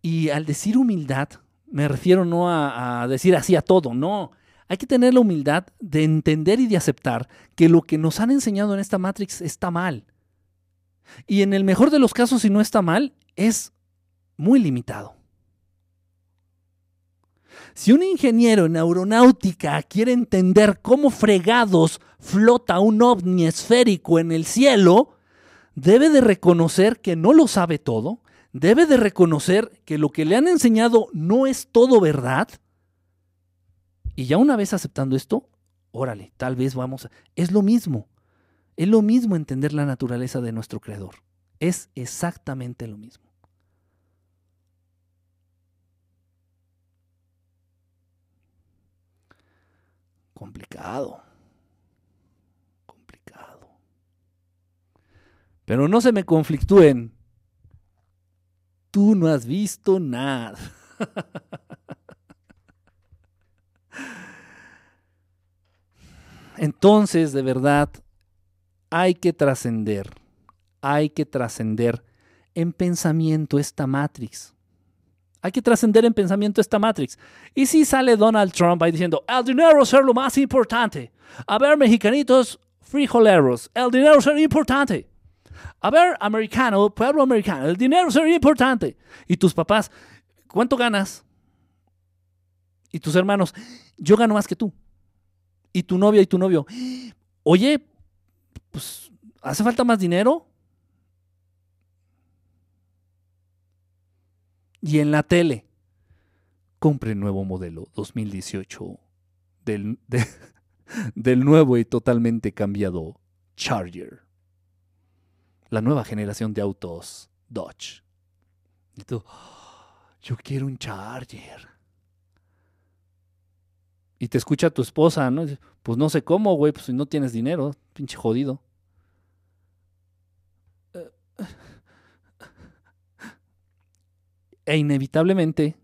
Y al decir humildad, me refiero no a, decir así a todo, no. Hay que tener la humildad de entender y de aceptar que lo que nos han enseñado en esta Matrix está mal. Y en el mejor de los casos, si no está mal, es muy limitado. Si un ingeniero en aeronáutica quiere entender cómo fregados flota un ovni esférico en el cielo, debe de reconocer que no lo sabe todo, debe de reconocer que lo que le han enseñado no es todo verdad. Y ya una vez aceptando esto, órale, tal vez vamos. Es lo mismo, es lo mismo entender la naturaleza de nuestro Creador. Es exactamente lo mismo. Complicado. Complicado. Pero no se me conflictúen. Tú no has visto nada. Entonces, de verdad, hay que trascender. Hay que trascender en pensamiento esta matrix. Hay que trascender en pensamiento esta Matrix. Y si sale Donald Trump ahí diciendo, el dinero es lo más importante. A ver, mexicanitos frijoleros, el dinero es importante. A ver, americano, pueblo americano, el dinero es importante. Y tus papás, ¿cuánto ganas? Y tus hermanos, yo gano más que tú. Y tu novia y tu novio, oye, pues, ¿hace falta más dinero? Y en la tele, compre nuevo modelo 2018 del, de- del nuevo y totalmente cambiado Charger. La nueva generación de autos Dodge. Y tú, "Oh, yo quiero un Charger. Y te escucha tu esposa, ¿no? Pues no sé cómo, güey, pues si no tienes dinero, pinche jodido. E inevitablemente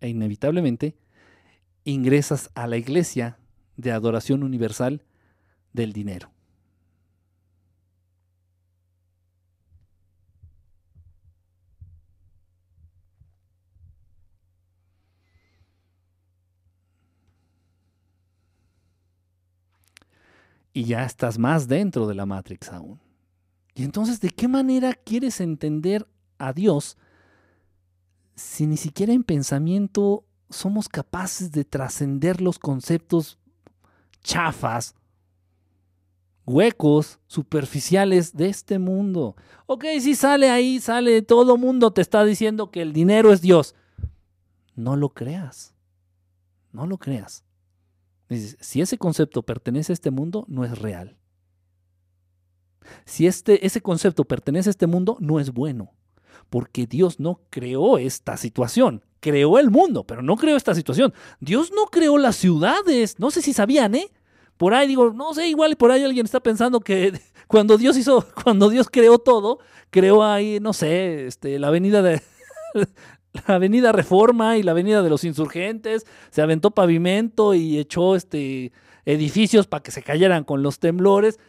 e inevitablemente ingresas a la iglesia de adoración universal del dinero. Y ya estás más dentro de la Matrix aún. Y entonces, ¿de qué manera quieres entender a Dios si ni siquiera en pensamiento somos capaces de trascender los conceptos chafas, huecos, superficiales de este mundo? Ok, si sale ahí, sale, todo mundo te está diciendo que el dinero es Dios. No lo creas. No lo creas. Dices, si ese concepto pertenece a este mundo, no es real. Si este, ese concepto pertenece a este mundo, no es bueno. Porque Dios no creó esta situación. Creó el mundo, pero no creó esta situación. Dios no creó las ciudades. No sé si sabían, ¿eh? Por ahí digo, no sé, igual por ahí alguien está pensando que cuando Dios hizo, cuando Dios creó todo, creó ahí, no sé, este, la avenida de la avenida Reforma y la avenida de los insurgentes, se aventó pavimento y echó este edificios para que se cayeran con los temblores.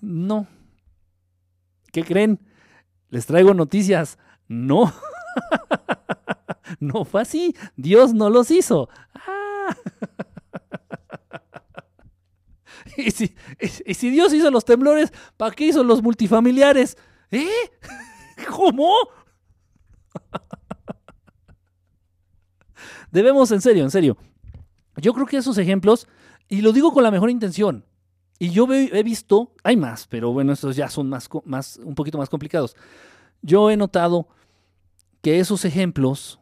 No. ¿Qué creen? Les traigo noticias. No. no fue así. Dios no los hizo. Ah. y, si, y, y si Dios hizo los temblores, ¿para qué hizo los multifamiliares? ¿Eh? ¿Cómo? Debemos, en serio, en serio. Yo creo que esos ejemplos, y lo digo con la mejor intención, y yo he visto, hay más, pero bueno, estos ya son más, más, un poquito más complicados. Yo he notado que esos ejemplos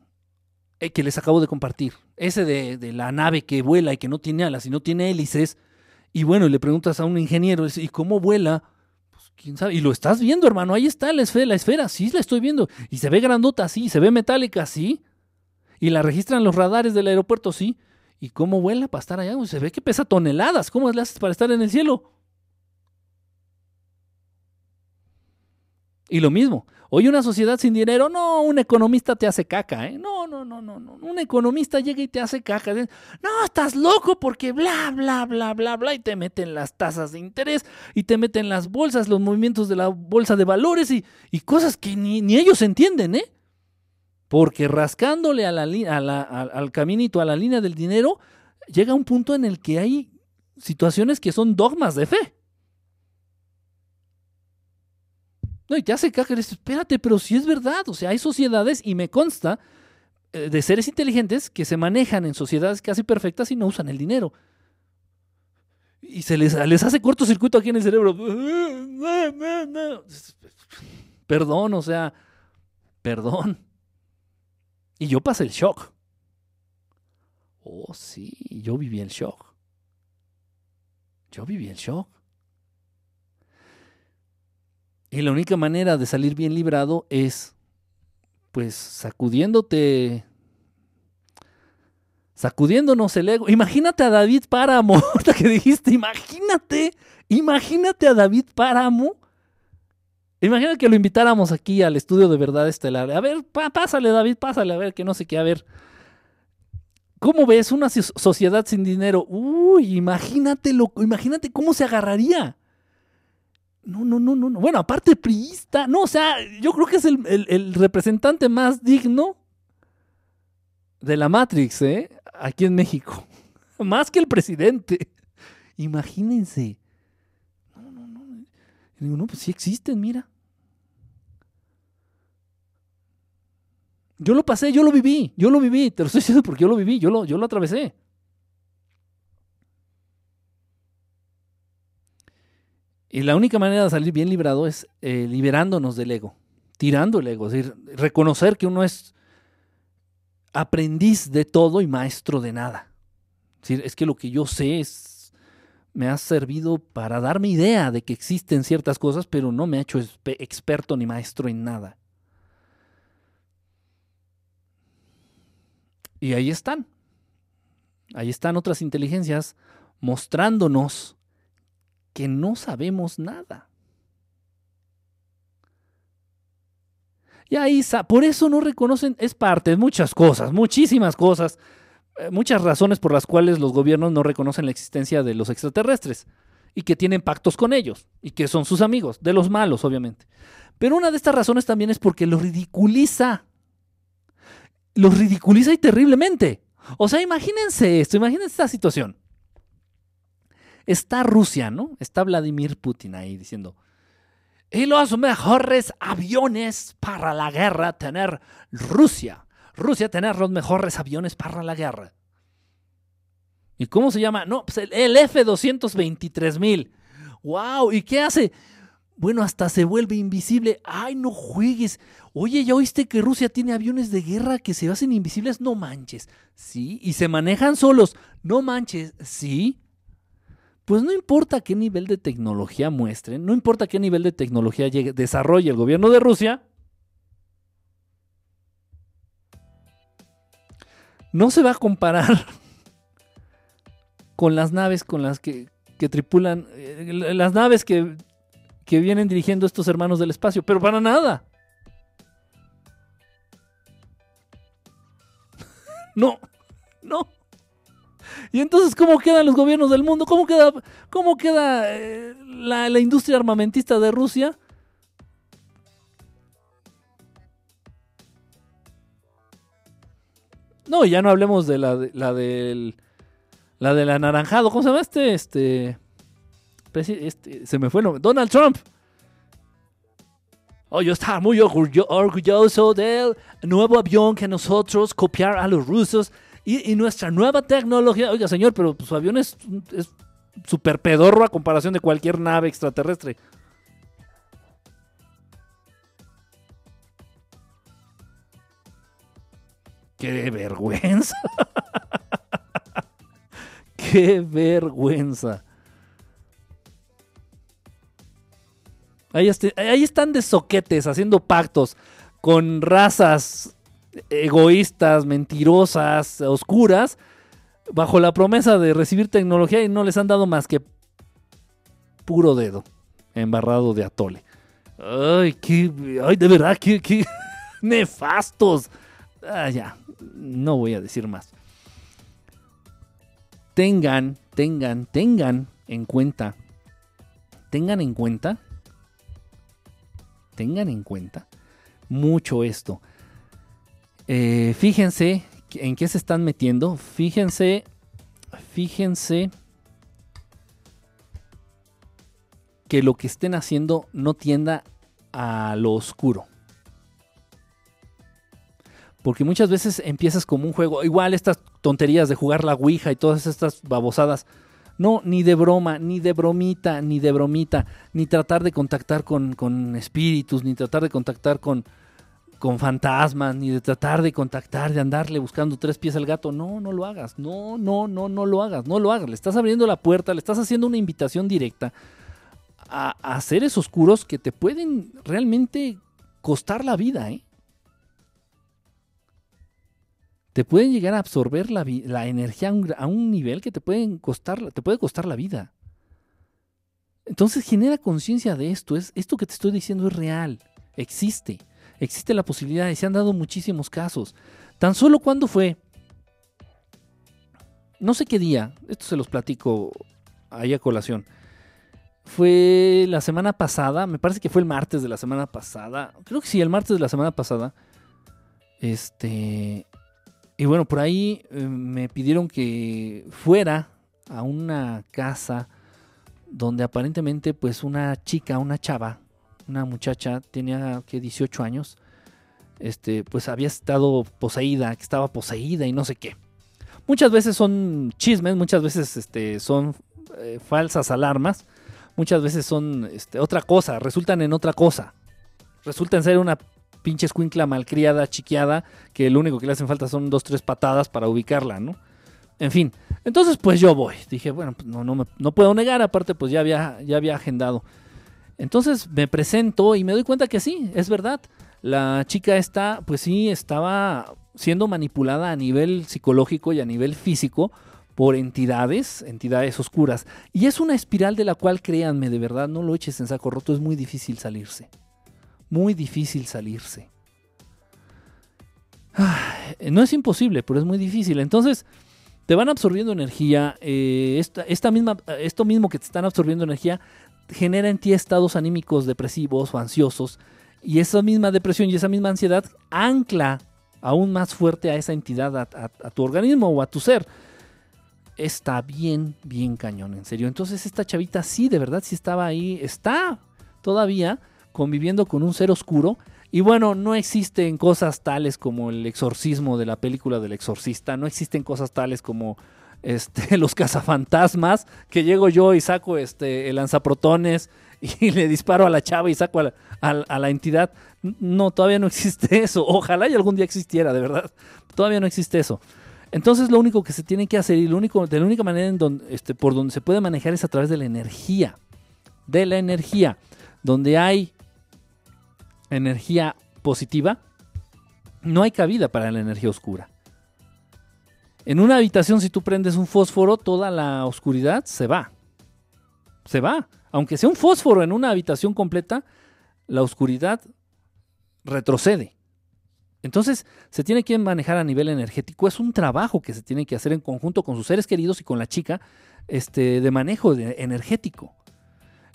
eh, que les acabo de compartir, ese de, de la nave que vuela y que no tiene alas y no tiene hélices, y bueno, le preguntas a un ingeniero, ¿y cómo vuela? Pues quién sabe, y lo estás viendo, hermano, ahí está la esfera, la esfera, sí la estoy viendo, y se ve grandota, sí, se ve metálica, sí, y la registran los radares del aeropuerto, sí. ¿Y cómo vuela para estar allá? Se ve que pesa toneladas. ¿Cómo le haces para estar en el cielo? Y lo mismo. Hoy una sociedad sin dinero, no, un economista te hace caca, ¿eh? No, no, no, no, no. Un economista llega y te hace caca. No, estás loco porque bla, bla, bla, bla, bla. Y te meten las tasas de interés y te meten las bolsas, los movimientos de la bolsa de valores y, y cosas que ni, ni ellos entienden, ¿eh? Porque rascándole a la, a la- al, caminito, a la línea del dinero, llega un punto en el que hay situaciones que son dogmas de fe. No, y te hace caca dices, espérate, pero si es verdad, o sea, hay sociedades, y me consta, eh, de seres inteligentes que se manejan en sociedades casi perfectas y no usan el dinero. Y se les hace cortocircuito aquí en el cerebro. Perdón, o sea, perdón. Y yo pasé el shock. Oh, sí, yo viví el shock. Yo viví el shock. Y la única manera de salir bien librado es, pues, sacudiéndote, sacudiéndonos el ego. Imagínate a David Páramo, que dijiste, imagínate, imagínate a David Páramo. Imagínate que lo invitáramos aquí al estudio de verdad estelar. A ver, pásale, David, pásale, a ver, que no sé qué, a ver. ¿Cómo ves una so- sociedad sin dinero? Uy, imagínate, lo, imagínate cómo se agarraría. No, no, no, no, no. Bueno, aparte priista. No, o sea, yo creo que es el, el- el representante más digno de la Matrix, ¿eh? Aquí en México. Más que el presidente. Imagínense. No, no, no. Y digo, no, pues sí existen, mira. Yo lo pasé, yo lo viví, yo lo viví, te lo estoy diciendo porque yo lo viví, yo lo, yo lo atravesé. Y la única manera de salir bien librado es eh, liberándonos del ego, tirando el ego, es decir, reconocer que uno es aprendiz de todo y maestro de nada. Es decir, es que lo que yo sé es, me ha servido para darme idea de que existen ciertas cosas, pero no me ha hecho experto ni maestro en nada. Y ahí están. Ahí están otras inteligencias mostrándonos que no sabemos nada. Y ahí, por eso no reconocen, es parte de muchas cosas, muchísimas cosas, eh, muchas razones por las cuales los gobiernos no reconocen la existencia de los extraterrestres y que tienen pactos con ellos y que son sus amigos, de los malos, obviamente. Pero una de estas razones también es porque los ridiculiza. Los ridiculiza y terriblemente. O sea, imagínense esto, imagínense esta situación. Está Rusia, ¿no? Está Vladimir Putin ahí diciendo, y los mejores aviones para la guerra tener Rusia. Rusia tener los mejores aviones para la guerra. ¿Y cómo se llama? No, pues el, el F-223.000. ¡Wow! ¿Y qué hace? Bueno, hasta se vuelve invisible. ¡Ay, no juegues! Oye, ¿ya oíste que Rusia tiene aviones de guerra que se hacen invisibles? No manches. Sí, y se manejan solos. No manches. Sí. Pues no importa qué nivel de tecnología muestren, no importa qué nivel de tecnología llegue, desarrolle el gobierno de Rusia, no se va a comparar con las naves con las que, que tripulan, eh, las naves que, que vienen dirigiendo estos hermanos del espacio, pero para nada. No, no. Y entonces, ¿cómo quedan los gobiernos del mundo? ¿Cómo queda, cómo queda eh, la, la industria armamentista de Rusia? No, ya no hablemos de la, de- la del la del anaranjado. ¿Cómo se llama este? Este, este se me fue. Donald Trump. Oh, yo estaba muy orgullo- orgulloso del nuevo avión que nosotros copiar a los rusos y, y nuestra nueva tecnología. Oiga, señor, pero su avión es súper pedorro a comparación de cualquier nave extraterrestre. ¡Qué vergüenza! ¡Qué vergüenza! Ahí, este- ahí están de soquetes haciendo pactos con razas egoístas, mentirosas, oscuras, bajo la promesa de recibir tecnología y no les han dado más que puro dedo embarrado de atole. Ay, qué, ay, de verdad, qué, qué nefastos. Ah, ya, no voy a decir más. Tengan, tengan, tengan en cuenta, tengan en cuenta, tengan en cuenta mucho esto. Eh, fíjense en qué se están metiendo. Fíjense, fíjense que lo que estén haciendo no tienda a lo oscuro. Porque muchas veces empiezas como un juego, igual estas tonterías de jugar la Ouija y todas estas babosadas. No, ni de broma, ni de bromita, ni de bromita, ni tratar de contactar con, con espíritus, ni tratar de contactar con, con fantasmas, ni de tratar de contactar, de andarle buscando tres pies al gato. No, no lo hagas. No, no, no, no lo hagas. No lo hagas. Le estás abriendo la puerta, le estás haciendo una invitación directa a, a seres oscuros que te pueden realmente costar la vida, ¿eh? Te pueden llegar a absorber la, energía a un, gra- a un nivel que te, pueden costar, te puede costar la vida. Entonces genera conciencia de esto. Es, esto que te estoy diciendo es real. Existe. Existe la posibilidad y se han dado muchísimos casos. Tan solo cuando fue, no sé qué día, esto se los platico ahí a colación. Fue la semana pasada, me parece que fue el martes de la semana pasada. Creo que sí, el martes de la semana pasada. Este. Y bueno, por ahí eh, me pidieron que fuera a una casa donde aparentemente, pues, una chica, una chava, una muchacha, tenía que 18 años, este, pues había estado poseída, que estaba poseída y no sé qué. Muchas veces son chismes, muchas veces este, son eh, falsas alarmas, muchas veces son este, otra cosa, resultan en otra cosa. Resultan ser una pinche escuincla malcriada, chiqueada, que lo único que le hacen falta son dos, tres patadas para ubicarla, ¿no? En fin, entonces pues yo voy. Dije, bueno, pues no, no, me- no puedo negar, aparte pues ya había, ya había agendado. Entonces me presento y me doy cuenta que sí, es verdad. La chica esta, pues sí, estaba siendo manipulada a nivel psicológico y a nivel físico por entidades, entidades oscuras. Y es una espiral de la cual, créanme, de verdad, no lo eches en saco roto, es muy difícil salirse. Muy difícil salirse. Ay, no es imposible, pero es muy difícil. Entonces, te van absorbiendo energía. eh, esta, esta misma, esto mismo que te están absorbiendo energía genera en ti estados anímicos depresivos o ansiosos. Y esa misma depresión y esa misma ansiedad ancla aún más fuerte a esa entidad, a, a- a tu organismo o a tu ser. Está bien, bien cañón, en serio. Entonces esta chavita sí, de verdad, sí estaba ahí, está todavía conviviendo con un ser oscuro. Y bueno, no existen cosas tales como el exorcismo de la película del exorcista, no existen cosas tales como este, los cazafantasmas, que llego yo y saco este, el lanzaprotones y le disparo a la chava y saco a la, a- la entidad. No, todavía no existe eso. Ojalá y algún día existiera, de verdad. Todavía no existe eso. Entonces lo único que se tiene que hacer y lo único, de la única manera este, por donde se puede manejar es a través de la energía. De la energía. Donde hay energía positiva, no hay cabida para la energía oscura. En una habitación, si tú prendes un fósforo, toda la oscuridad se va. Se va. Aunque sea un fósforo en una habitación completa, la oscuridad retrocede. Entonces, se tiene que manejar a nivel energético. Es un trabajo que se tiene que hacer en conjunto con sus seres queridos y con la chica este, de manejo energético.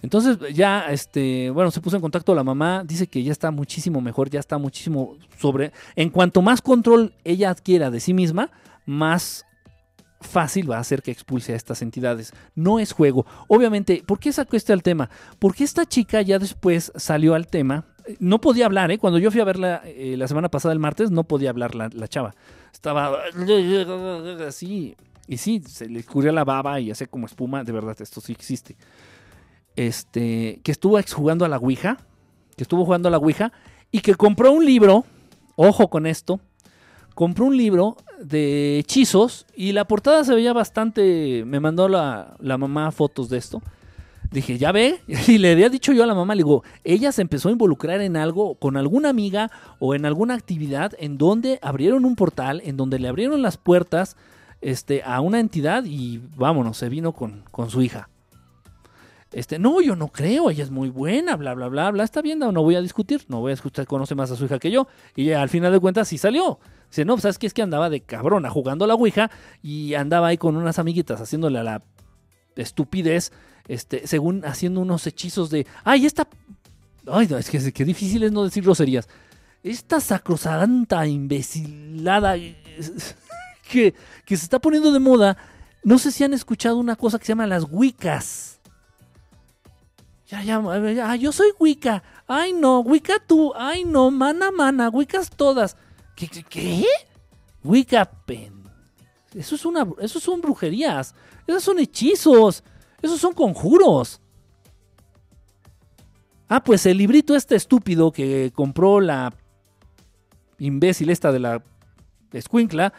Entonces, ya, este, bueno, se puso en contacto la mamá, dice que ya está muchísimo mejor, ya está muchísimo sobre. En cuanto más control ella adquiera de sí misma, más fácil va a ser que expulse a estas entidades. No es juego. Obviamente, ¿por qué sacó este al tema? Porque esta chica ya después salió al tema. No podía hablar, ¿eh? Cuando yo fui a verla eh, la semana pasada, el martes, no podía hablar la, chava. Estaba así. Y sí, se le escurría la baba y hacía como espuma. De verdad, esto sí existe. Este, que estuvo jugando a la Ouija. Que estuvo jugando a la Ouija. Y que compró un libro. Ojo con esto. Compró un libro de hechizos. Y la portada se veía bastante. Me mandó la, la mamá fotos de esto. Dije, ya ve, y le había dicho yo a la mamá, le digo, ella se empezó a involucrar en algo, con alguna amiga o en alguna actividad en donde abrieron un portal, en donde le abrieron las puertas este, a una entidad y vámonos, se vino con, con su hija. Este, no, yo no creo, ella es muy buena, bla, bla, bla, bla, está bien, no, voy a discutir, no voy a discutir, conoce más a su hija que yo. Y al final de cuentas sí salió. Dice, no, ¿sabes qué? Es que andaba de cabrona jugando a la Ouija y andaba ahí con unas amiguitas haciéndole a la estupidez, este, según haciendo unos hechizos de, ay, esta, ay, no, es que qué difícil es no decir groserías. Esta sacrosanta imbecilada que, que se está poniendo de moda, no sé si han escuchado una cosa que se llama las Wiccas. Ya, ya, ya, yo soy Wicca. Ay, no, Wicca tú. Ay, no, mana, mana, Wiccas todas. ¿Qué? qué, qué? Wicca pen. Eso es una, son brujerías. Esos son hechizos. Esos son conjuros. Ah, pues el librito este estúpido que compró la imbécil esta de la escuincla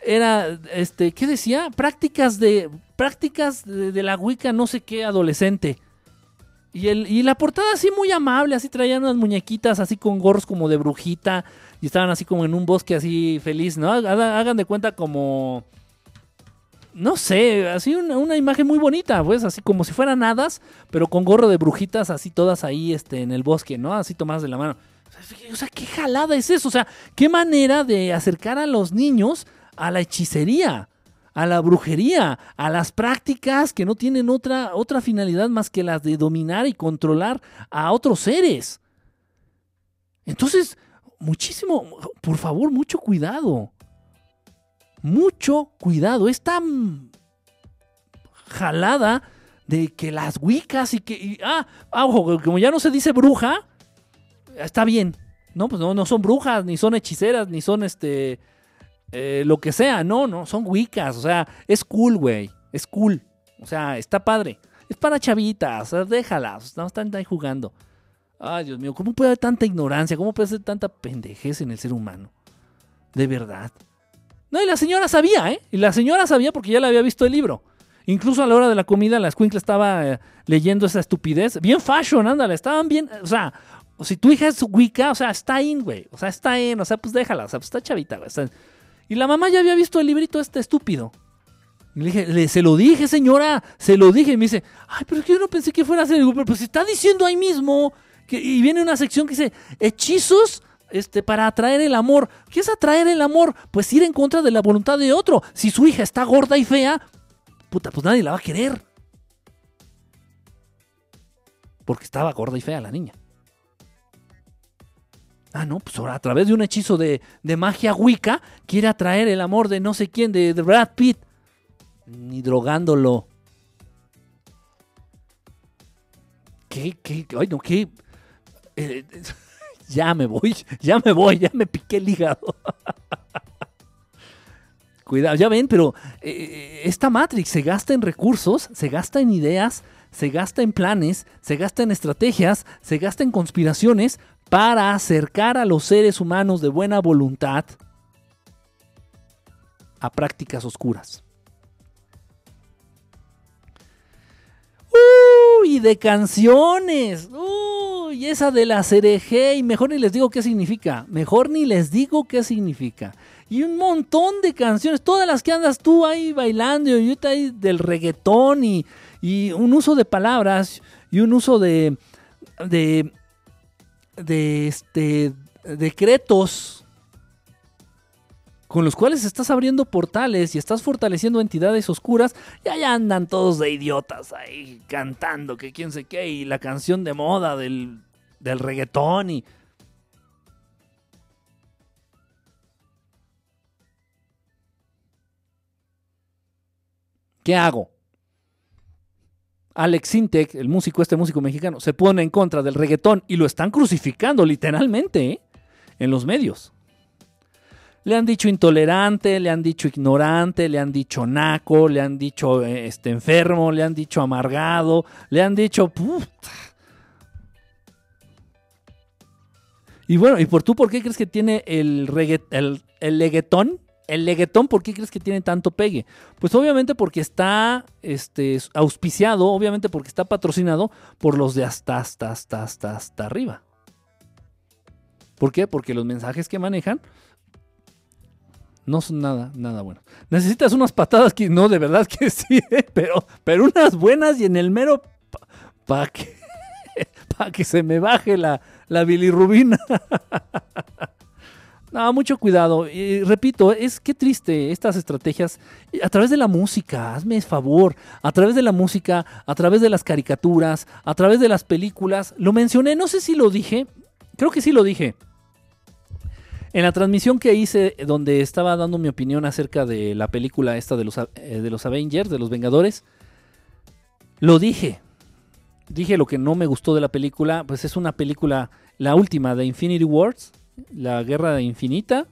era, este, ¿qué decía? Prácticas de, prácticas de, de la Wicca no sé qué adolescente. Y, el, y la portada así muy amable, así traían unas muñequitas así con gorros como de brujita y estaban así como en un bosque así feliz, ¿no? Hagan, de cuenta como no sé, así una, una, imagen muy bonita, pues, así como si fueran hadas, pero con gorro de brujitas, así todas ahí este, en el bosque, ¿no? Así tomadas de la mano. O sea, ¿qué jalada es eso? O sea, ¿qué manera de acercar a los niños a la hechicería, a la brujería, a las prácticas que no tienen otra, otra finalidad más que las de dominar y controlar a otros seres? Entonces, muchísimo, por favor, mucho cuidado mucho cuidado. Esta jalada de que las wicas y que. Ah, ah, ojo, como ya no se dice bruja, está bien. No, pues no, no son brujas, ni son hechiceras, ni son este. Eh, lo que sea, no, no, son wicas. O sea, es cool, güey. Es cool. O sea, está padre. Es para chavitas, déjalas. No están ahí jugando. Ay, Dios mío, ¿cómo puede haber tanta ignorancia? ¿Cómo puede ser tanta pendejez en el ser humano? De verdad. No, y la señora sabía, ¿eh? Y la señora sabía porque ya le había visto el libro. Incluso a la hora de la comida, la escuincla estaba eh, leyendo esa estupidez. Bien fashion, ándale, estaban bien. O sea, si tu hija es Wicca, o sea, está in, güey. O sea, está in, o sea, pues déjala, o sea, pues está chavita, güey. está- Y la mamá ya había visto el librito este estúpido. Y le dije, se lo dije, señora, se lo dije. Y me dice, ay, pero es que yo no pensé que fuera a ser. Pero pues está diciendo ahí mismo. Que, y viene una sección que dice, hechizos este, para atraer el amor. ¿Qué es atraer el amor? Pues ir en contra de la voluntad de otro. Si su hija está gorda y fea, puta, pues nadie la va a querer. Porque estaba gorda y fea la niña. Ah, no, pues ahora a través de un hechizo de, de magia wicca quiere atraer el amor de no sé quién, de, Brad Pitt. Ni drogándolo. ¿Qué, qué, ay no, qué? Eh, ya me voy, ya me voy, ya me piqué el hígado. Cuidado, ya ven, pero eh, esta Matrix se gasta en recursos, se gasta en ideas, se gasta en planes, se gasta en estrategias, se gasta en conspiraciones para acercar a los seres humanos de buena voluntad a prácticas oscuras. Uy, de canciones. Uy, esa de la cereje. Y mejor ni les digo qué significa. Mejor ni les digo qué significa. Y un montón de canciones. Todas las que andas tú ahí bailando. Y ahorita del reggaetón. Y, y un uso de palabras. Y un uso de. de. De este. decretos con los cuales estás abriendo portales y estás fortaleciendo entidades oscuras, y allá andan todos de idiotas ahí cantando que quién sé qué, y la canción de moda del, del reggaetón y... ¿Qué hago? Alex Sintek, el músico, este músico mexicano, se pone en contra del reggaetón y lo están crucificando literalmente ¿eh? en los medios. Le han dicho intolerante, le han dicho ignorante, le han dicho naco, le han dicho eh, este, enfermo, le han dicho amargado, le han dicho... puta. Y bueno, ¿y por tú por qué crees que tiene el, regga- el, el leguetón? El leguetón, ¿por qué crees que tiene tanto pegue? Pues obviamente porque está este, auspiciado, obviamente porque está patrocinado por los de hasta, hasta, hasta, hasta, hasta arriba. ¿Por qué? Porque los mensajes que manejan no son nada, nada buenos. Necesitas unas patadas que no, de verdad que sí, ¿eh? pero, pero unas buenas y en el mero para que, pa que se me baje la, la bilirrubina. no, mucho cuidado. Repito, es que triste estas estrategias a través de la música, hazme favor, a través de la música, a través de las caricaturas, a través de las películas. Lo mencioné, no sé si lo dije, creo que sí lo dije. En la transmisión que hice, donde estaba dando mi opinión acerca de la película esta de los, eh, de los Avengers, de los Vengadores, lo dije. Dije lo que no me gustó de la película, pues es una película, la última de Infinity Wars, la Guerra Infinita.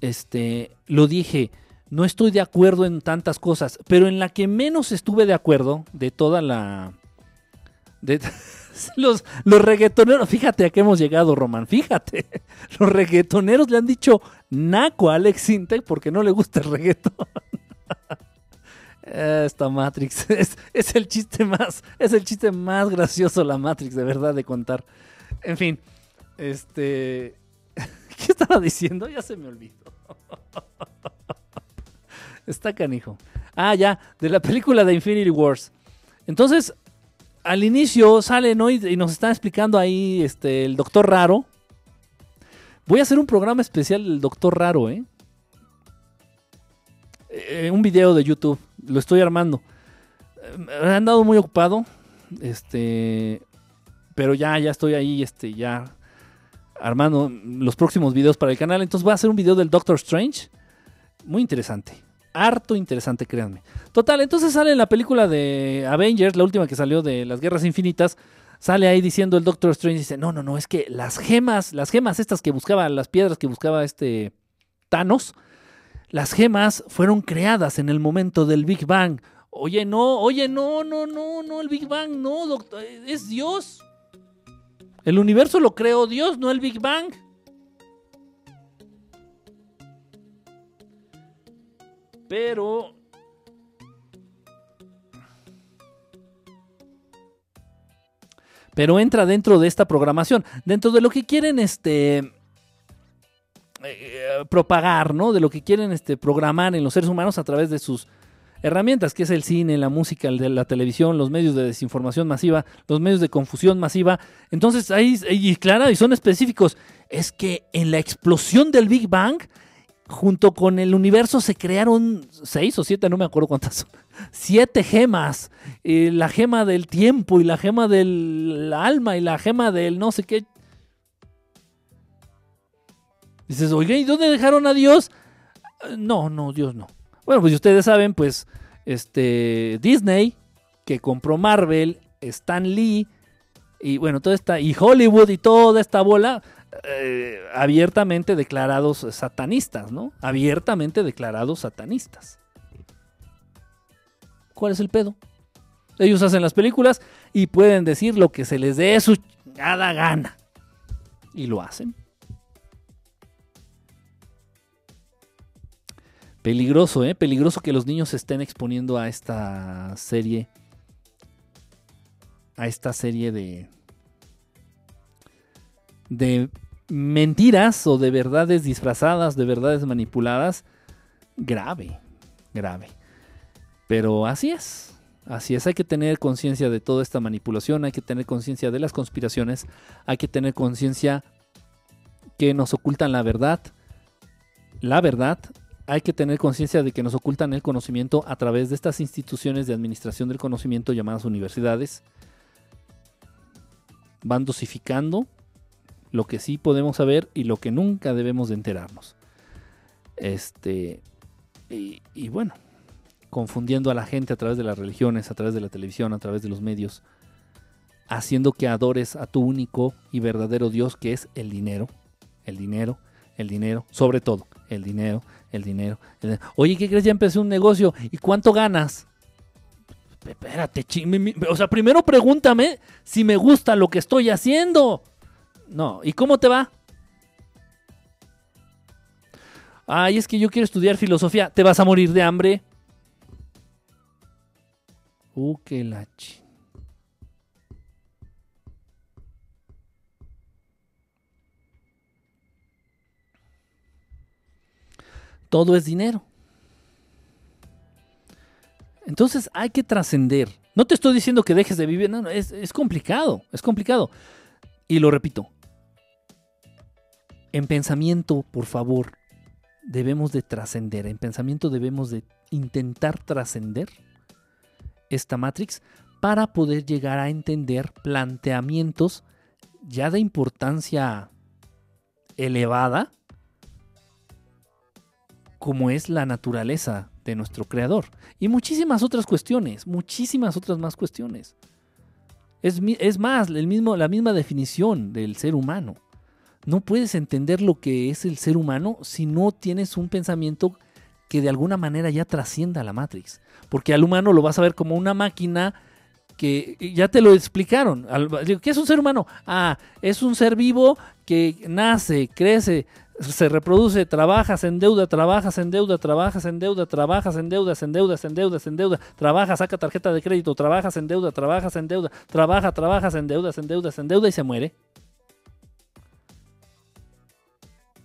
Este, lo dije, no estoy de acuerdo en tantas cosas, pero en la que menos estuve de acuerdo de toda la... De, los, los reggaetoneros, fíjate a qué hemos llegado, Roman, fíjate. Los reggaetoneros le han dicho naco a Alex Sintek porque no le gusta el reggaetón. Esta Matrix es, es el chiste más, es el chiste más gracioso la Matrix, de verdad, de contar. En fin, este, ¿qué estaba diciendo? Ya se me olvidó. Está canijo. Ah, ya, de la película de Infinity Wars. Entonces, al inicio salen hoy y nos están explicando ahí este, el Doctor Raro. Voy a hacer un programa especial del Doctor Raro, ¿eh? Eh, un video de YouTube. Lo estoy armando. Eh, he andado muy ocupado. Este. Pero ya, ya estoy ahí, este, ya armando los próximos videos para el canal. Entonces voy a hacer un video del Doctor Strange. Muy interesante. Harto interesante, créanme. Total, entonces sale en la película de Avengers, la última que salió de las Guerras Infinitas. sale ahí diciendo el Doctor Strange, dice, no, no, no, es que las gemas, las gemas estas que buscaba, las piedras que buscaba este Thanos, las gemas fueron creadas en el momento del Big Bang. Oye, no, oye, no, no, no, no, el Big Bang, no, doctor, es Dios. El universo lo creó Dios, no el Big Bang. Pero pero entra dentro de esta programación, dentro de lo que quieren este eh, propagar, ¿no? De lo que quieren este programar en los seres humanos a través de sus herramientas, que es el cine, la música, la televisión, los medios de desinformación masiva, los medios de confusión masiva. Entonces, ahí, y claro, y son específicos, es que en la explosión del Big Bang, junto con el universo se crearon seis o siete, no me acuerdo cuántas son, siete gemas. la gema del tiempo y la gema del alma y la gema del no sé qué. Dices, oiga, ¿y dónde dejaron a Dios? No, no, Dios no. Bueno, pues ustedes saben, pues este Disney, que compró Marvel, Stan Lee, y bueno, toda esta, y Hollywood y toda esta bola, eh, abiertamente declarados satanistas, ¿no? Abiertamente declarados satanistas. ¿Cuál es el pedo? Ellos hacen las películas y pueden decir lo que se les dé su chingada gana. Y lo hacen. Peligroso, ¿eh? Peligroso que los niños se estén exponiendo a esta serie. A esta serie de. De mentiras o de verdades disfrazadas, de verdades manipuladas. Grave, grave. Pero así es. Así es, hay que tener conciencia de toda esta manipulación, hay que tener conciencia de las conspiraciones, hay que tener conciencia que nos ocultan la verdad, la verdad hay que tener conciencia de que nos ocultan el conocimiento a través de estas instituciones de administración del conocimiento llamadas universidades. Van dosificando lo que sí podemos saber y lo que nunca debemos de enterarnos. Este, y, y bueno, confundiendo a la gente a través de las religiones, a través de la televisión, a través de los medios, haciendo que adores a tu único y verdadero Dios que es el dinero, el dinero, el dinero, sobre todo, el dinero, el dinero. Oye, ¿qué crees? Ya empecé un negocio. ¿Y cuánto ganas? Espérate, o sea, primero pregúntame si me gusta lo que estoy haciendo. No, ¿y cómo te va? Ay, es que yo quiero estudiar filosofía. ¿Te vas a morir de hambre? Uh, qué la todo es dinero. Entonces hay que trascender. No te estoy diciendo que dejes de vivir, no, es, es complicado, es complicado. Y lo repito, en pensamiento, por favor, debemos de trascender, en pensamiento debemos de intentar trascender esta Matrix para poder llegar a entender planteamientos ya de importancia elevada como es la naturaleza de nuestro creador. Y muchísimas otras cuestiones, muchísimas otras más cuestiones. Es, más, la misma definición del ser humano. No puedes entender lo que es el ser humano si no tienes un pensamiento que de alguna manera ya trascienda la Matrix. Porque al humano lo vas a ver como una máquina que ya te lo explicaron. ¿Qué es un ser humano? Ah, es un ser vivo que nace, crece, se reproduce, trabajas en deuda, trabajas en deuda, trabajas en deuda, trabajas en deuda, en deuda, en deuda, en deuda, trabaja, saca tarjeta de crédito, trabajas en deuda, trabajas en deuda, trabaja, trabajas en deuda, en deuda, en deuda y se muere.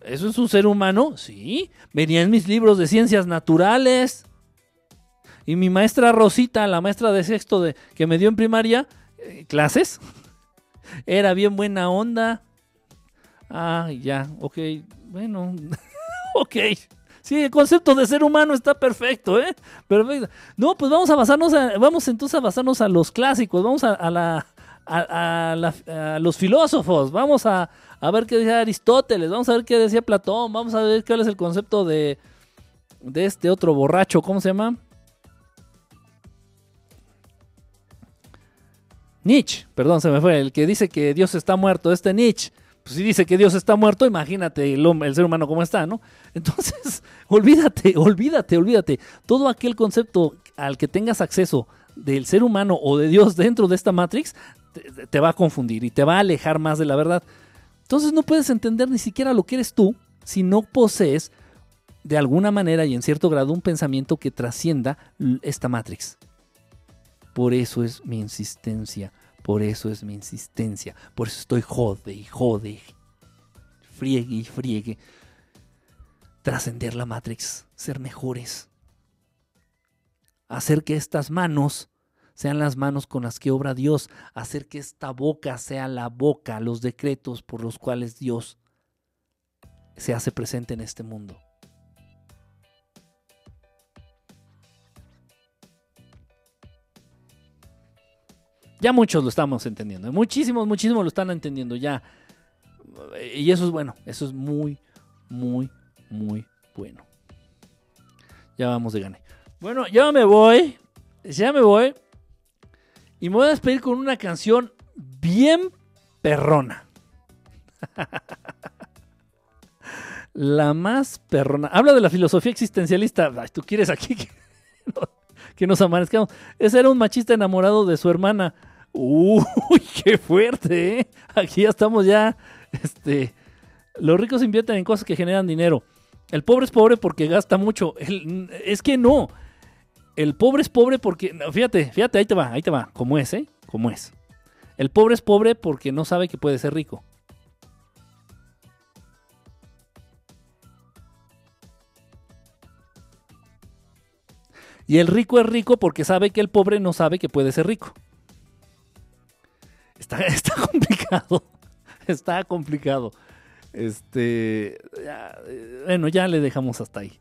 ¿Eso es un ser humano? Sí. Venía en mis libros de ciencias naturales. Y mi maestra Rosita, la maestra de sexto de, que me dio en primaria, eh, clases, era bien buena onda. Ah, ya, ok, bueno, ok. Sí, el concepto de ser humano está perfecto, ¿eh? Perfecto. No, pues vamos a basarnos, vamos entonces a basarnos a los clásicos, vamos a, la, a, los filósofos, vamos a, a, ver qué decía Aristóteles, vamos a ver qué decía Platón, vamos a ver cuál es el concepto de, de este otro borracho, ¿cómo se llama? Nietzsche, perdón, se me fue, el que dice que Dios está muerto, este Nietzsche, pues si dice que Dios está muerto, imagínate el, hombre, ser humano cómo está, ¿no? Entonces, olvídate, olvídate, olvídate. Todo aquel concepto al que tengas acceso del ser humano o de Dios dentro de esta Matrix, te, te va a confundir y te va a alejar más de la verdad. Entonces no puedes entender ni siquiera lo que eres tú si no posees de alguna manera y en cierto grado un pensamiento que trascienda esta Matrix. Por eso es mi insistencia, por eso es mi insistencia, por eso estoy jode y jode, friegue y friegue. Trascender la Matrix, ser mejores. Hacer que estas manos sean las manos con las que obra Dios, hacer que esta boca sea la boca, los decretos por los cuales Dios se hace presente en este mundo. Ya muchos lo estamos entendiendo, muchísimos, muchísimos lo están entendiendo ya. Y eso es bueno, eso es muy, muy, muy bueno. Ya vamos de gane. Bueno, ya me voy, ya me voy. Y me voy a despedir con una canción bien perrona. la más perrona. Habla de la filosofía existencialista. Tú quieres aquí que nos amanezcamos. Ese era un machista enamorado de su hermana. Uy, qué fuerte, ¿eh? Aquí ya estamos ya. Este, los ricos invierten en cosas que generan dinero. El pobre es pobre porque gasta mucho. Es que no. El pobre es pobre porque. Fíjate, fíjate, ahí te va, ahí te va. Como es, ¿eh? Como es. El pobre es pobre porque no sabe que puede ser rico. Y el rico es rico porque sabe que el pobre no sabe que puede ser rico. Está, complicado. Está complicado. Este. ya, eh, bueno, ya le dejamos hasta ahí.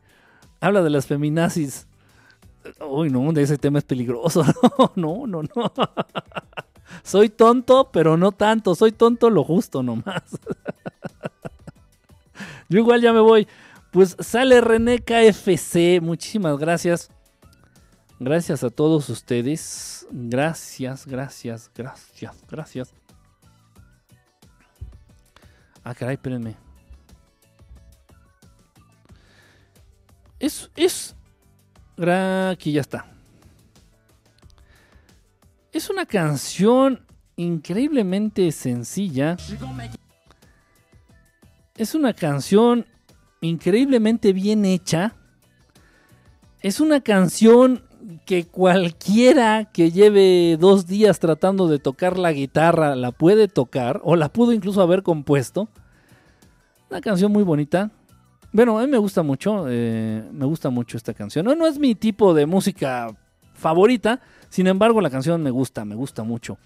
Habla de las feminazis. Uy, no, de ese tema es peligroso. No, no, no. Soy tonto, pero no tanto. Soy tonto lo justo nomás. Yo igual ya me voy. Pues sale René KFC. Muchísimas gracias. Gracias a todos ustedes. Gracias, gracias, gracias, gracias. Ah, caray, espérenme. Es, es. Aquí ya está. Es una canción increíblemente sencilla. Es una canción increíblemente bien hecha. Es una canción que cualquiera que lleve dos días tratando de tocar la guitarra la puede tocar o la pudo incluso haber compuesto. Una canción muy bonita. Bueno, a mí me gusta mucho, eh, me gusta mucho esta canción. No, no es mi tipo de música favorita, sin embargo la canción me gusta, me gusta mucho.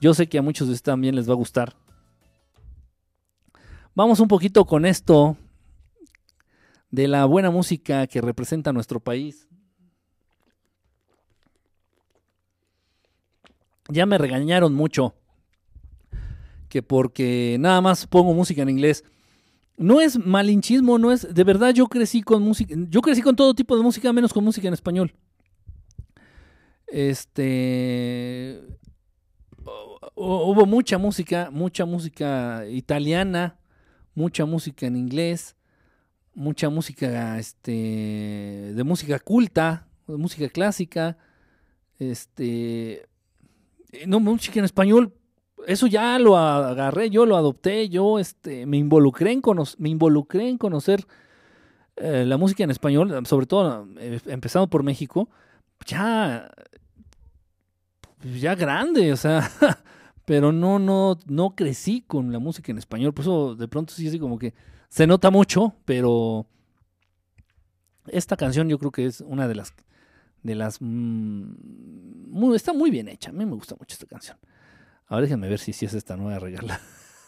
Yo sé que a muchos de ustedes también les va a gustar. Vamos un poquito con esto de la buena música que representa nuestro país. Ya me regañaron mucho que porque nada más pongo música en inglés. No es malinchismo, no es. De verdad, yo crecí con música. Yo crecí con todo tipo de música, menos con música en español. Este. hu- Hubo mucha música, mucha música italiana, mucha música en inglés, mucha música este, de música culta, de música clásica, este, no, música en español, eso ya lo agarré, yo lo adopté, yo este, me, involucré en me involucré en conocer eh, la música en español, sobre todo eh, empezando por México, ya, ya grande, o sea, pero no, no, no crecí con la música en español, por eso de pronto sí así como que se nota mucho, pero esta canción yo creo que es una de las de las mm, está muy bien hecha, a mí me gusta mucho esta canción. Ahora déjenme ver si, si es esta, no voy a regarla.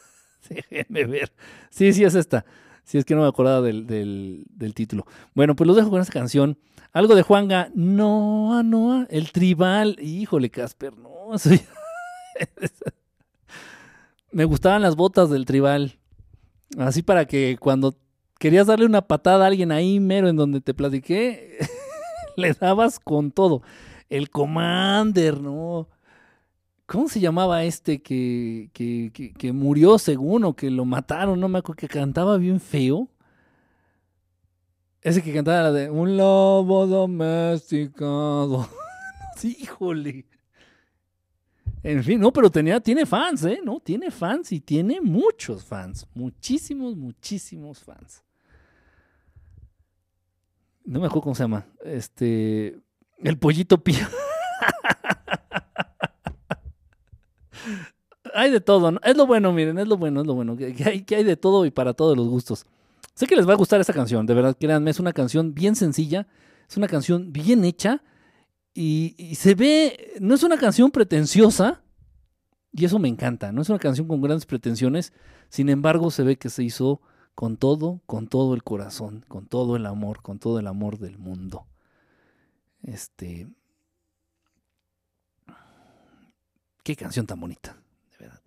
déjenme ver. Sí, sí es esta. Si es que no me acordaba del, del, título. Bueno, pues los dejo con esta canción. Algo de Juanga. No, no, el tribal. Híjole, Casper, no. me gustaban las botas del tribal. Así para que cuando querías darle una patada a alguien ahí mero en donde te platiqué, le dabas con todo. El Commander, ¿no? ¿Cómo se llamaba este que, que, que, murió según o que lo mataron? No me acuerdo, que cantaba bien feo. Ese que cantaba la de Un lobo domesticado. híjole. En fin, no, pero tenía, tiene fans, ¿eh? No, tiene fans y tiene muchos fans. Muchísimos, muchísimos fans. No me acuerdo cómo se llama. Este. El pollito pío. hay de todo, ¿no? Es lo bueno, miren, es lo bueno, es lo bueno. Que, hay, que hay de todo y para todos los gustos. Sé que les va a gustar esa canción, de verdad, créanme, es una canción bien sencilla, es una canción bien hecha y se ve, no es una canción pretenciosa, y eso me encanta, no es una canción con grandes pretensiones, sin embargo se ve que se hizo con todo, con todo el corazón, con todo el amor, con todo el amor del mundo. Este. Qué canción tan bonita, de verdad.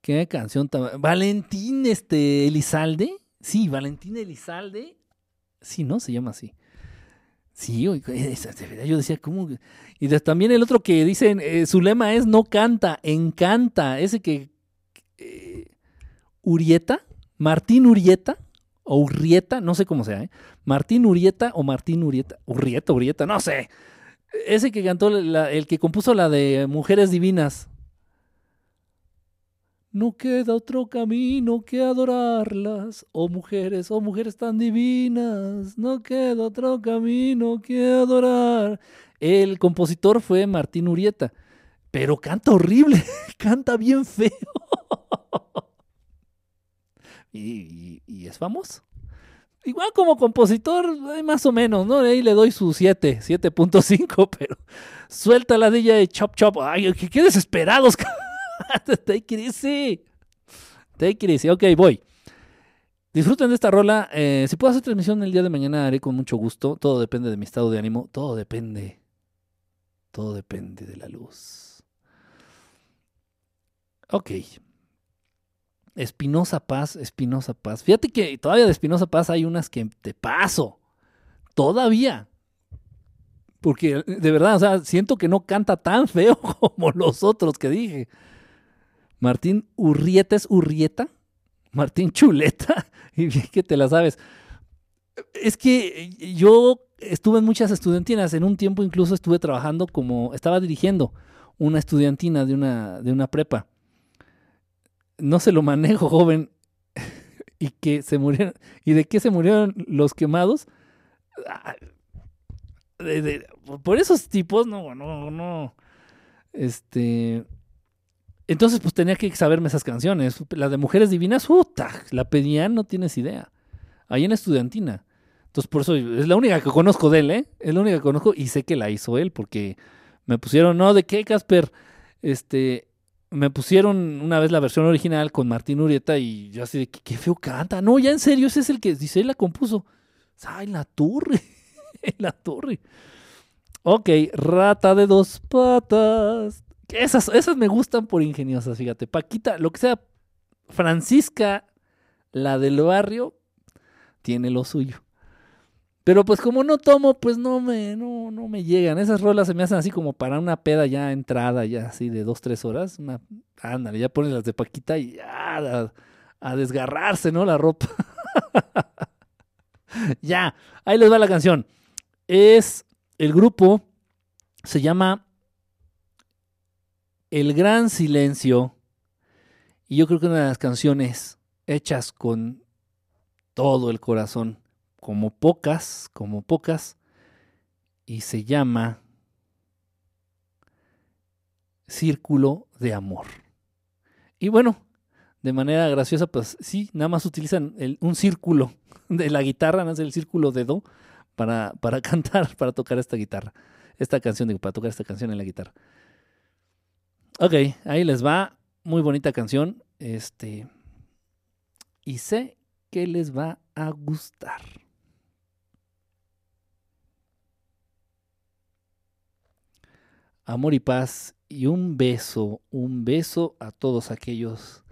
Qué canción tan. Valentín este, Elizalde. Sí, Valentín Elizalde. Sí, ¿no? Se llama así. Sí, yo decía, ¿cómo? Y también el otro que dicen, eh, su lema es no canta, encanta. Ese que. eh, Urieta, Martín Urieta, o Urrieta, no sé cómo sea, ¿eh? Martín Urieta o Martín Urieta, Urrieta, Urieta, no sé. Ese que cantó, la- el que compuso la de Mujeres Divinas. No queda otro camino que adorarlas, oh mujeres, oh mujeres tan divinas, no queda otro camino que adorar. El compositor fue Martín Urieta, pero canta horrible, canta bien feo. y, es famoso. Igual como compositor, eh, más o menos, ¿no? Ahí le doy su 7, 7.5, pero suelta la ella de chop chop. Ay, qué, qué desesperados. Take it easy. Take it easy. Ok, voy. Disfruten de esta rola. Eh, si puedo hacer transmisión el día de mañana, haré con mucho gusto. Todo depende de mi estado de ánimo. Todo depende. Todo depende de la luz. Ok. Espinosa Paz, Espinosa Paz. Fíjate que todavía de Espinosa Paz hay unas que te paso. Todavía. Porque de verdad, o sea, siento que no canta tan feo como los otros que dije. Martín Urrieta es Urrieta. Martín Chuleta. Y bien que te la sabes. Es que yo estuve en muchas estudiantinas. En un tiempo incluso estuve trabajando como, estaba dirigiendo una estudiantina de una, de una prepa. No se lo manejo, joven. y que se murieron. ¿Y de qué se murieron los quemados? Ah, por esos tipos, no, no, no. Este. Entonces, pues tenía que saberme esas canciones. La de Mujeres Divinas, ¡uta! La pedían, no tienes idea. Ahí en Estudiantina. Entonces, por eso es la única que conozco de él, ¿eh? Es la única que conozco y sé que la hizo él porque me pusieron, no, ¿de qué, Casper? Este, me pusieron una vez la versión original con Martín Urieta y yo así de, qué, feo canta. No, ya en serio, ese es el que dice, él la compuso. ¡Ay, la torre! la torre. Ok, rata de dos patas. Esas, esas me gustan por ingeniosas, fíjate. Paquita, lo que sea, Francisca, la del barrio, tiene lo suyo. Pero pues como no tomo, pues no me, no, no me llegan. Esas rolas se me hacen así como para una peda ya entrada, ya así de dos, tres horas. Una, ándale, ya pones las de Paquita y ya a, a desgarrarse, ¿no? La ropa. ya, ahí les va la canción. Es el grupo, se llama El Gran Silencio. Y yo creo que una de las canciones hechas con todo el corazón, como pocas, como pocas, y se llama Círculo de Amor. Y bueno, de manera graciosa, pues sí, nada más utilizan un círculo de la guitarra, no es el círculo de do, para, para cantar, para tocar esta guitarra, esta canción, digo, para tocar esta canción en la guitarra. Ok, ahí les va, muy bonita canción, este, y sé que les va a gustar. Amor y paz y un beso, un beso a todos aquellos